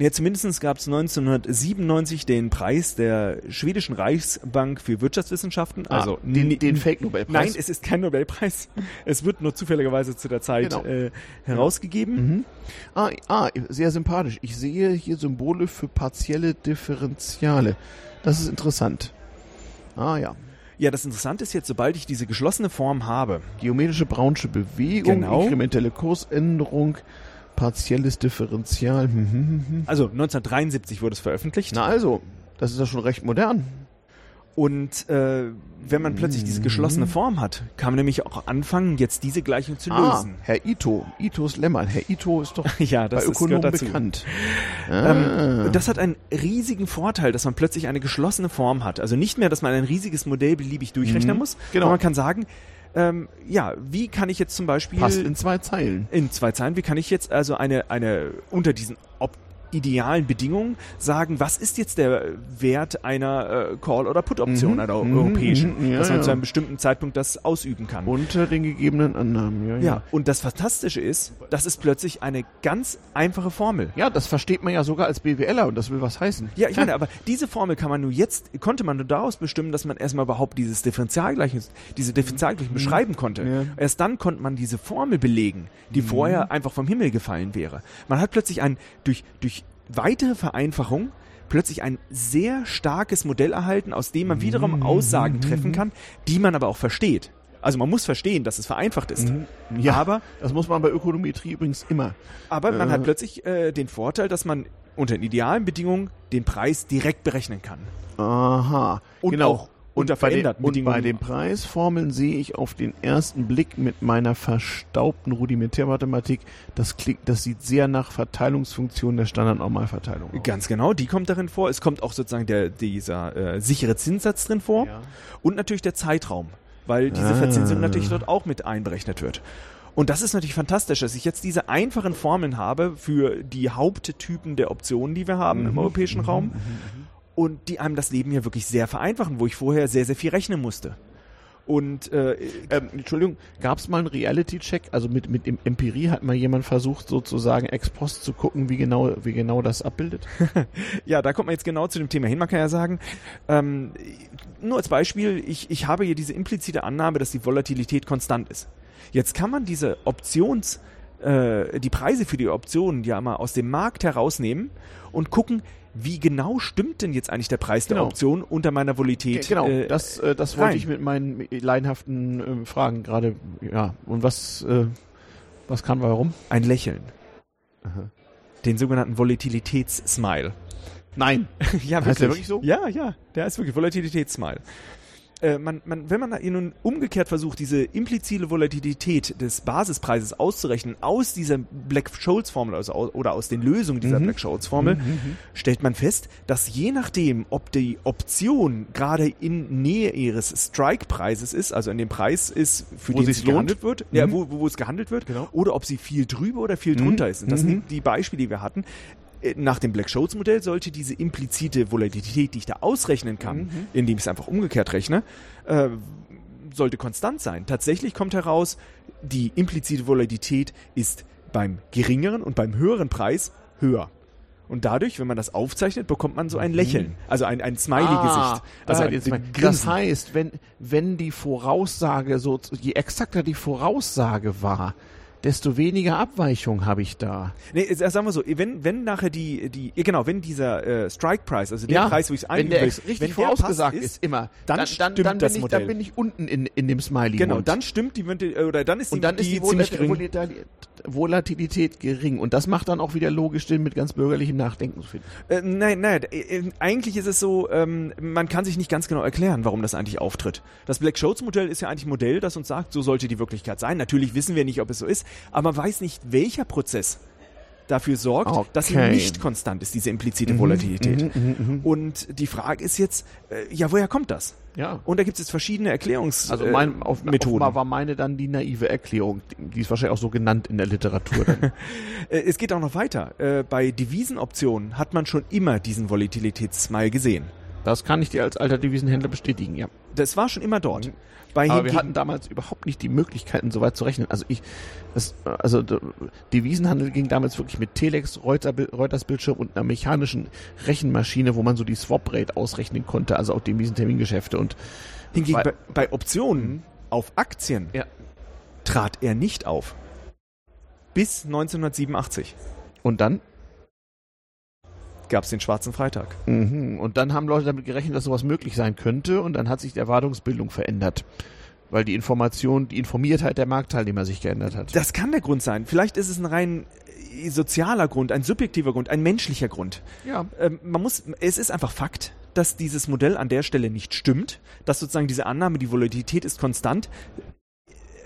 Ja, zumindest gab es 1997 den Preis der schwedischen Reichsbank für Wirtschaftswissenschaften. Ah, also den, den Fake-Nobelpreis. Nein, es ist kein Nobelpreis. Es wird nur zufälligerweise zu der Zeit genau. äh, herausgegeben. Mhm. Ah, ah, sehr sympathisch. Ich sehe hier Symbole für partielle Differentiale. Das ist interessant. Ah ja. Ja, das Interessante ist jetzt, sobald ich diese geschlossene Form habe. Geometrische Brownsche Bewegung, genau. inkrementelle Kursänderung, partielles Differential. Hm, hm, hm, also 1973 wurde es veröffentlicht. Na also, das ist ja schon recht modern. Und äh, wenn man plötzlich diese geschlossene Form hat, kann man nämlich auch anfangen, jetzt diese Gleichung zu ah, lösen. Herr Ito, Itos Lemmer. Herr Ito ist doch ja, das bei Ökonomen bekannt. Ah. Ähm, das hat einen riesigen Vorteil, dass man plötzlich eine geschlossene Form hat. Also nicht mehr, dass man ein riesiges Modell beliebig durchrechnen mhm. muss, genau. aber man kann sagen, ähm, ja, wie kann ich jetzt zum Beispiel. Passt in zwei Zeilen. In zwei Zeilen. Wie kann ich jetzt also eine, eine unter diesen Op idealen Bedingungen sagen, was ist jetzt der Wert einer äh, Call- oder Put-Option, mhm. einer mhm. europäischen, mhm. Ja, dass man ja. zu einem bestimmten Zeitpunkt das ausüben kann. Unter den gegebenen Annahmen, ja, ja. Ja, und das Fantastische ist, das ist plötzlich eine ganz einfache Formel. Ja, das versteht man ja sogar als BWLer und das will was heißen. Ja, ich meine, aber diese Formel kann man nur jetzt, konnte man nur daraus bestimmen, dass man erstmal überhaupt dieses Differentialgleichen, diese Differentialgleichen mhm. beschreiben konnte. Ja. Erst dann konnte man diese Formel belegen, die mhm. vorher einfach vom Himmel gefallen wäre. Man hat plötzlich ein, durch, durch weitere Vereinfachung plötzlich ein sehr starkes Modell erhalten, aus dem man wiederum mhm. Aussagen treffen kann, die man aber auch versteht. Also man muss verstehen, dass es vereinfacht ist. Mhm. Ja, aber das muss man bei Ökonometrie übrigens immer. Aber man äh. hat plötzlich äh, den Vorteil, dass man unter idealen Bedingungen den Preis direkt berechnen kann. Aha. Und genau. auch unter veränderten den, Bedingungen. Und bei den Preisformeln sehe ich auf den ersten Blick mit meiner verstaubten Rudimentärmathematik, das klingt, das sieht sehr nach Verteilungsfunktion der Standardnormalverteilung aus. Ganz genau, die kommt darin vor. Es kommt auch sozusagen der, dieser äh, sichere Zinssatz drin vor. Ja. Und natürlich der Zeitraum, weil diese ah. Verzinsung natürlich dort auch mit einberechnet wird. Und das ist natürlich fantastisch, dass ich jetzt diese einfachen Formeln habe für die Haupttypen der Optionen, die wir haben mhm. im europäischen mhm. Raum. Mhm. Und die einem das Leben ja wirklich sehr vereinfachen, wo ich vorher sehr, sehr viel rechnen musste. Und äh, ähm, Entschuldigung, gab es mal einen Reality-Check? Also mit, mit Empirie hat mal jemand versucht, sozusagen ex post zu gucken, wie genau, wie genau das abbildet? ja, da kommt man jetzt genau zu dem Thema hin. Man kann ja sagen, ähm, nur als Beispiel, ich, ich habe hier diese implizite Annahme, dass die Volatilität konstant ist. Jetzt kann man diese Options- äh, die Preise für die Optionen ja mal aus dem Markt herausnehmen und gucken, wie genau stimmt denn jetzt eigentlich der Preis der Genau. Option unter meiner Volatilität? Genau, äh, das, äh, das wollte rein. ich mit meinen leidenhaften äh, Fragen gerade, ja. Und was, äh, was kam dabei rum? ein Lächeln. Den sogenannten Volatilitätssmile. Nein. ja, Heißt der wirklich so? Ja, ja, der ist wirklich Volatilitätssmile. Äh, man, man, wenn man nun umgekehrt versucht, diese implizite Volatilität des Basispreises auszurechnen aus dieser Black-Scholes-Formel also oder aus den Lösungen dieser Mhm. Black-Scholes-Formel, stellt man fest, dass je nachdem, ob die Option gerade in Nähe ihres Strike-Preises ist, also in dem Preis ist, für Wo den lohnt. gehandelt wird, ja, Mhm. wo, wo es gehandelt wird, Genau. oder ob sie viel drüber oder viel drunter ist. Und das Mhm. sind die Beispiele, die wir hatten. Äh, Nach dem Black-Scholes-Modell sollte diese implizite Volatilität, die ich da ausrechnen kann, Mhm. indem ich es einfach umgekehrt rechne, äh, sollte konstant sein. Tatsächlich kommt heraus, die implizite Volatilität ist beim geringeren und beim höheren Preis höher. Und dadurch, wenn man das aufzeichnet, bekommt man so ein Lächeln, also ein, ein Smiley-Gesicht. also ah, ein jetzt mal. das heißt, wenn, wenn die Voraussage so, je exakter die Voraussage war, desto weniger Abweichung habe ich da. Nee, äh, sagen wir so, wenn, wenn nachher die, die, genau, wenn dieser äh, Strike Price, also der Ja, Preis, wo ich es wenn der richtig wenn vorausgesagt passt ist, immer, dann dann, stimmt dann, das bin ich, Modell. dann bin ich unten in, in dem Smiley. Genau, Mund. dann stimmt die, oder dann ist die, und dann ist die ziemlich gering. Volatilität, Volatilität gering. Und das macht dann auch wieder logisch Sinn mit ganz bürgerlichem Nachdenken. finde ich. Äh, nein, nein, äh, äh, eigentlich ist es so, ähm, man kann sich nicht ganz genau erklären, warum das eigentlich auftritt. Das Black-Scholes-Modell ist ja eigentlich ein Modell, das uns sagt, so sollte die Wirklichkeit sein. Natürlich wissen wir nicht, ob es so ist, aber man weiß nicht, welcher Prozess dafür sorgt, dass sie Okay. nicht konstant ist, diese implizite Volatilität. Und die Frage ist jetzt, äh, ja, woher kommt das? Ja. Und da gibt es jetzt verschiedene Erklärungs Also äh, mein, auf, Methoden. war meine dann die naive Erklärung. Die ist wahrscheinlich auch so genannt in der Literatur. Äh, es geht auch noch weiter. Äh, bei Devisenoptionen hat man schon immer diesen Volatilitätssmile gesehen. das kann ich dir als alter Devisenhändler bestätigen, ja. Das war schon immer dort. Bei Aber wir hatten damals überhaupt nicht die Möglichkeiten, so weit zu rechnen. Also ich, das, also Devisenhandel ging damals wirklich mit Telex, Reuter, Reuters Bildschirm und einer mechanischen Rechenmaschine, wo man so die Swap Rate ausrechnen konnte, also auch Devisentermingeschäfte und Hingegen bei, bei Optionen auf Aktien Ja. trat er nicht auf. Bis 1987 und dann gab es den Schwarzen Freitag. mhm, und dann haben Leute damit gerechnet, dass sowas möglich sein könnte und dann hat sich die Erwartungsbildung verändert, weil die Information, die Informiertheit der Marktteilnehmer sich geändert hat. Das kann der Grund sein. Vielleicht ist es ein rein äh, sozialer Grund, ein subjektiver Grund, ein menschlicher Grund. ja, Ähm, man muss, es ist einfach Fakt, dass dieses Modell an der Stelle nicht stimmt, dass sozusagen diese Annahme, die Volatilität ist konstant,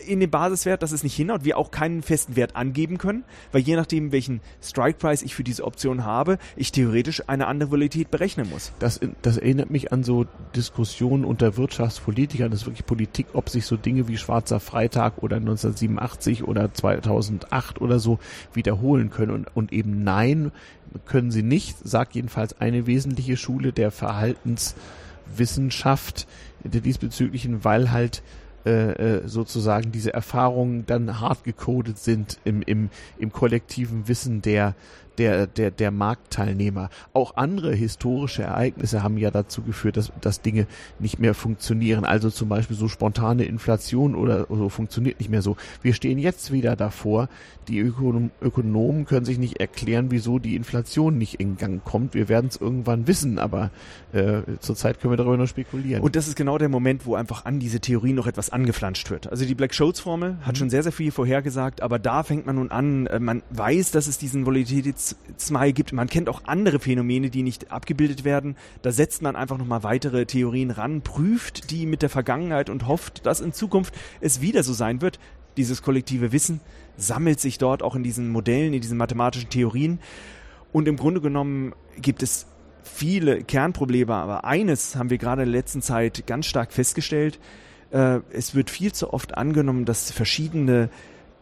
in dem Basiswert, dass es nicht hinhaut, wir auch keinen festen Wert angeben können, weil je nachdem, welchen Strike Price ich für diese Option habe, ich theoretisch eine andere Volatilität berechnen muss. Das, das erinnert mich an so Diskussionen unter Wirtschaftspolitikern, das ist wirklich Politik, ob sich so Dinge wie Schwarzer Freitag oder 1987 oder 2008 oder so wiederholen können. Und, und eben nein, können sie nicht, sagt jedenfalls eine wesentliche Schule der Verhaltenswissenschaft der diesbezüglichen, weil halt äh, äh, sozusagen diese Erfahrungen dann hart gecodet sind im, im, im kollektiven Wissen der, der, der, der Marktteilnehmer. Auch andere historische Ereignisse haben ja dazu geführt, dass, dass Dinge nicht mehr funktionieren. Also zum Beispiel so spontane Inflation oder so funktioniert nicht mehr so. Wir stehen jetzt wieder davor. Die Ökonom Ökonomen können sich nicht erklären, wieso die Inflation nicht in Gang kommt. Wir werden es irgendwann wissen, aber äh, zurzeit können wir darüber nur spekulieren. Und das ist genau der Moment, wo einfach an diese Theorie noch etwas angeflanscht wird. Also die Black-Scholes-Formel hat schon sehr, sehr viel vorhergesagt, aber da fängt man nun an, äh, man weiß, dass es diesen Volatilitätssmile gibt. Man kennt auch andere Phänomene, die nicht abgebildet werden. Da setzt man einfach nochmal weitere Theorien ran, prüft die mit der Vergangenheit und hofft, dass in Zukunft es wieder so sein wird. Dieses kollektive Wissen sammelt sich dort auch in diesen Modellen, in diesen mathematischen Theorien. Und im Grunde genommen gibt es viele Kernprobleme, aber eines haben wir gerade in der letzten Zeit ganz stark festgestellt. Äh, es wird viel zu oft angenommen, dass verschiedene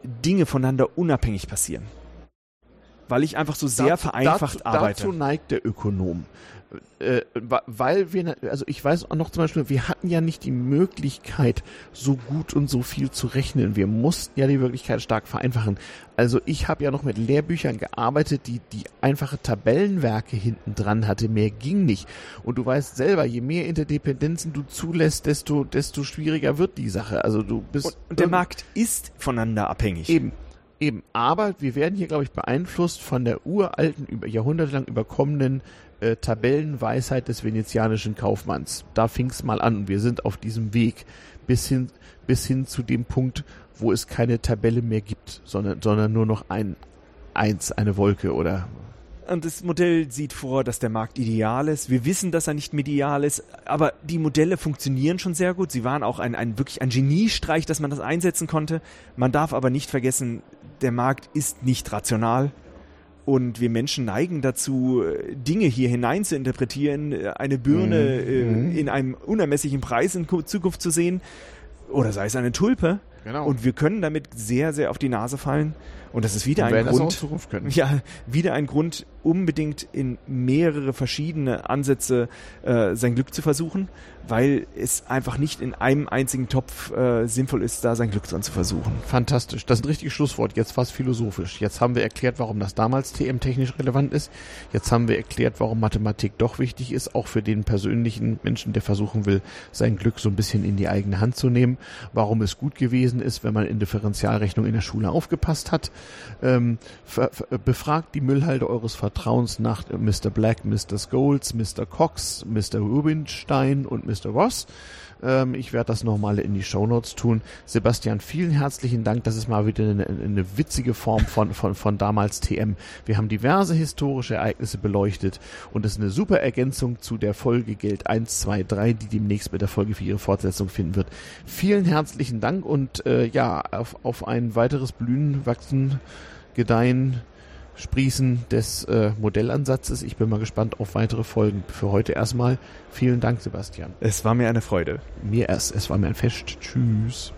Dinge voneinander unabhängig passieren. Weil ich einfach so sehr Dazu- vereinfacht dazu, arbeite. Dazu neigt der Ökonom. Äh, weil wir, na- also ich weiß auch noch zum Beispiel, wir hatten ja nicht die Möglichkeit, so gut und so viel zu rechnen. Wir mussten ja die Wirklichkeit stark vereinfachen. Also ich habe ja noch mit Lehrbüchern gearbeitet, die die einfache Tabellenwerke hinten dran hatte. Mehr ging nicht. Und du weißt selber, je mehr Interdependenzen du zulässt, desto, desto schwieriger wird die Sache. Also du bist und, und der Markt ist voneinander abhängig. Eben. Eben, aber wir werden hier, glaube ich, beeinflusst von der uralten, über jahrhundertelang überkommenen äh, Tabellenweisheit des venezianischen Kaufmanns. Da fing es mal an und wir sind auf diesem Weg bis hin, bis hin zu dem Punkt, wo es keine Tabelle mehr gibt, sondern, sondern nur noch ein Eins, eine Wolke oder und das Modell sieht vor, dass der Markt ideal ist. Wir wissen, dass er nicht medial ist, aber die Modelle funktionieren schon sehr gut. Sie waren auch ein, ein wirklich ein Geniestreich, dass man das einsetzen konnte. Man darf aber nicht vergessen, der Markt ist nicht rational. Und wir Menschen neigen dazu, Dinge hier hinein zu interpretieren, eine Birne mhm. äh, in einem unermesslichen Preis in Zukunft zu sehen, oder sei es eine Tulpe. Genau. Und wir können damit sehr, sehr auf die Nase fallen. Und das ist wieder ein Grund. Ja, wieder ein Grund, unbedingt in mehrere verschiedene Ansätze äh, sein Glück zu versuchen, weil es einfach nicht in einem einzigen Topf äh, sinnvoll ist, da sein Glück dran zu versuchen. Fantastisch. Das ist ein richtiges Schlusswort. Jetzt fast philosophisch. Jetzt haben wir erklärt, warum das damals TM technisch relevant ist. Jetzt haben wir erklärt, warum Mathematik doch wichtig ist, auch für den persönlichen Menschen, der versuchen will, sein Glück so ein bisschen in die eigene Hand zu nehmen. Warum es gut gewesen ist, wenn man in Differentialrechnung in der Schule aufgepasst hat. Ähm, befragt die Müllhalde eures Vertrauens nach Mr. Black, Mr. Scholes, Mr. Cox, Mr. Rubinstein und Mr. Ross. Ähm, ich werde das nochmal in die Show Notes tun. Sebastian, vielen herzlichen Dank. Das ist mal wieder eine, eine witzige Form von, von, von damals TM. Wir haben diverse historische Ereignisse beleuchtet und es ist eine super Ergänzung zu der Folge Geld 1, 2, 3, die demnächst mit der Folge für ihre Fortsetzung finden wird. Vielen herzlichen Dank und äh, ja, auf, auf ein weiteres Blühen, Wachsen, Gedeihen Sprießen des äh, Modellansatzes. Ich bin mal gespannt auf weitere Folgen. Für heute erstmal vielen Dank, Sebastian. Es war mir eine Freude. Mir erst. Es war mir ein Fest. Tschüss.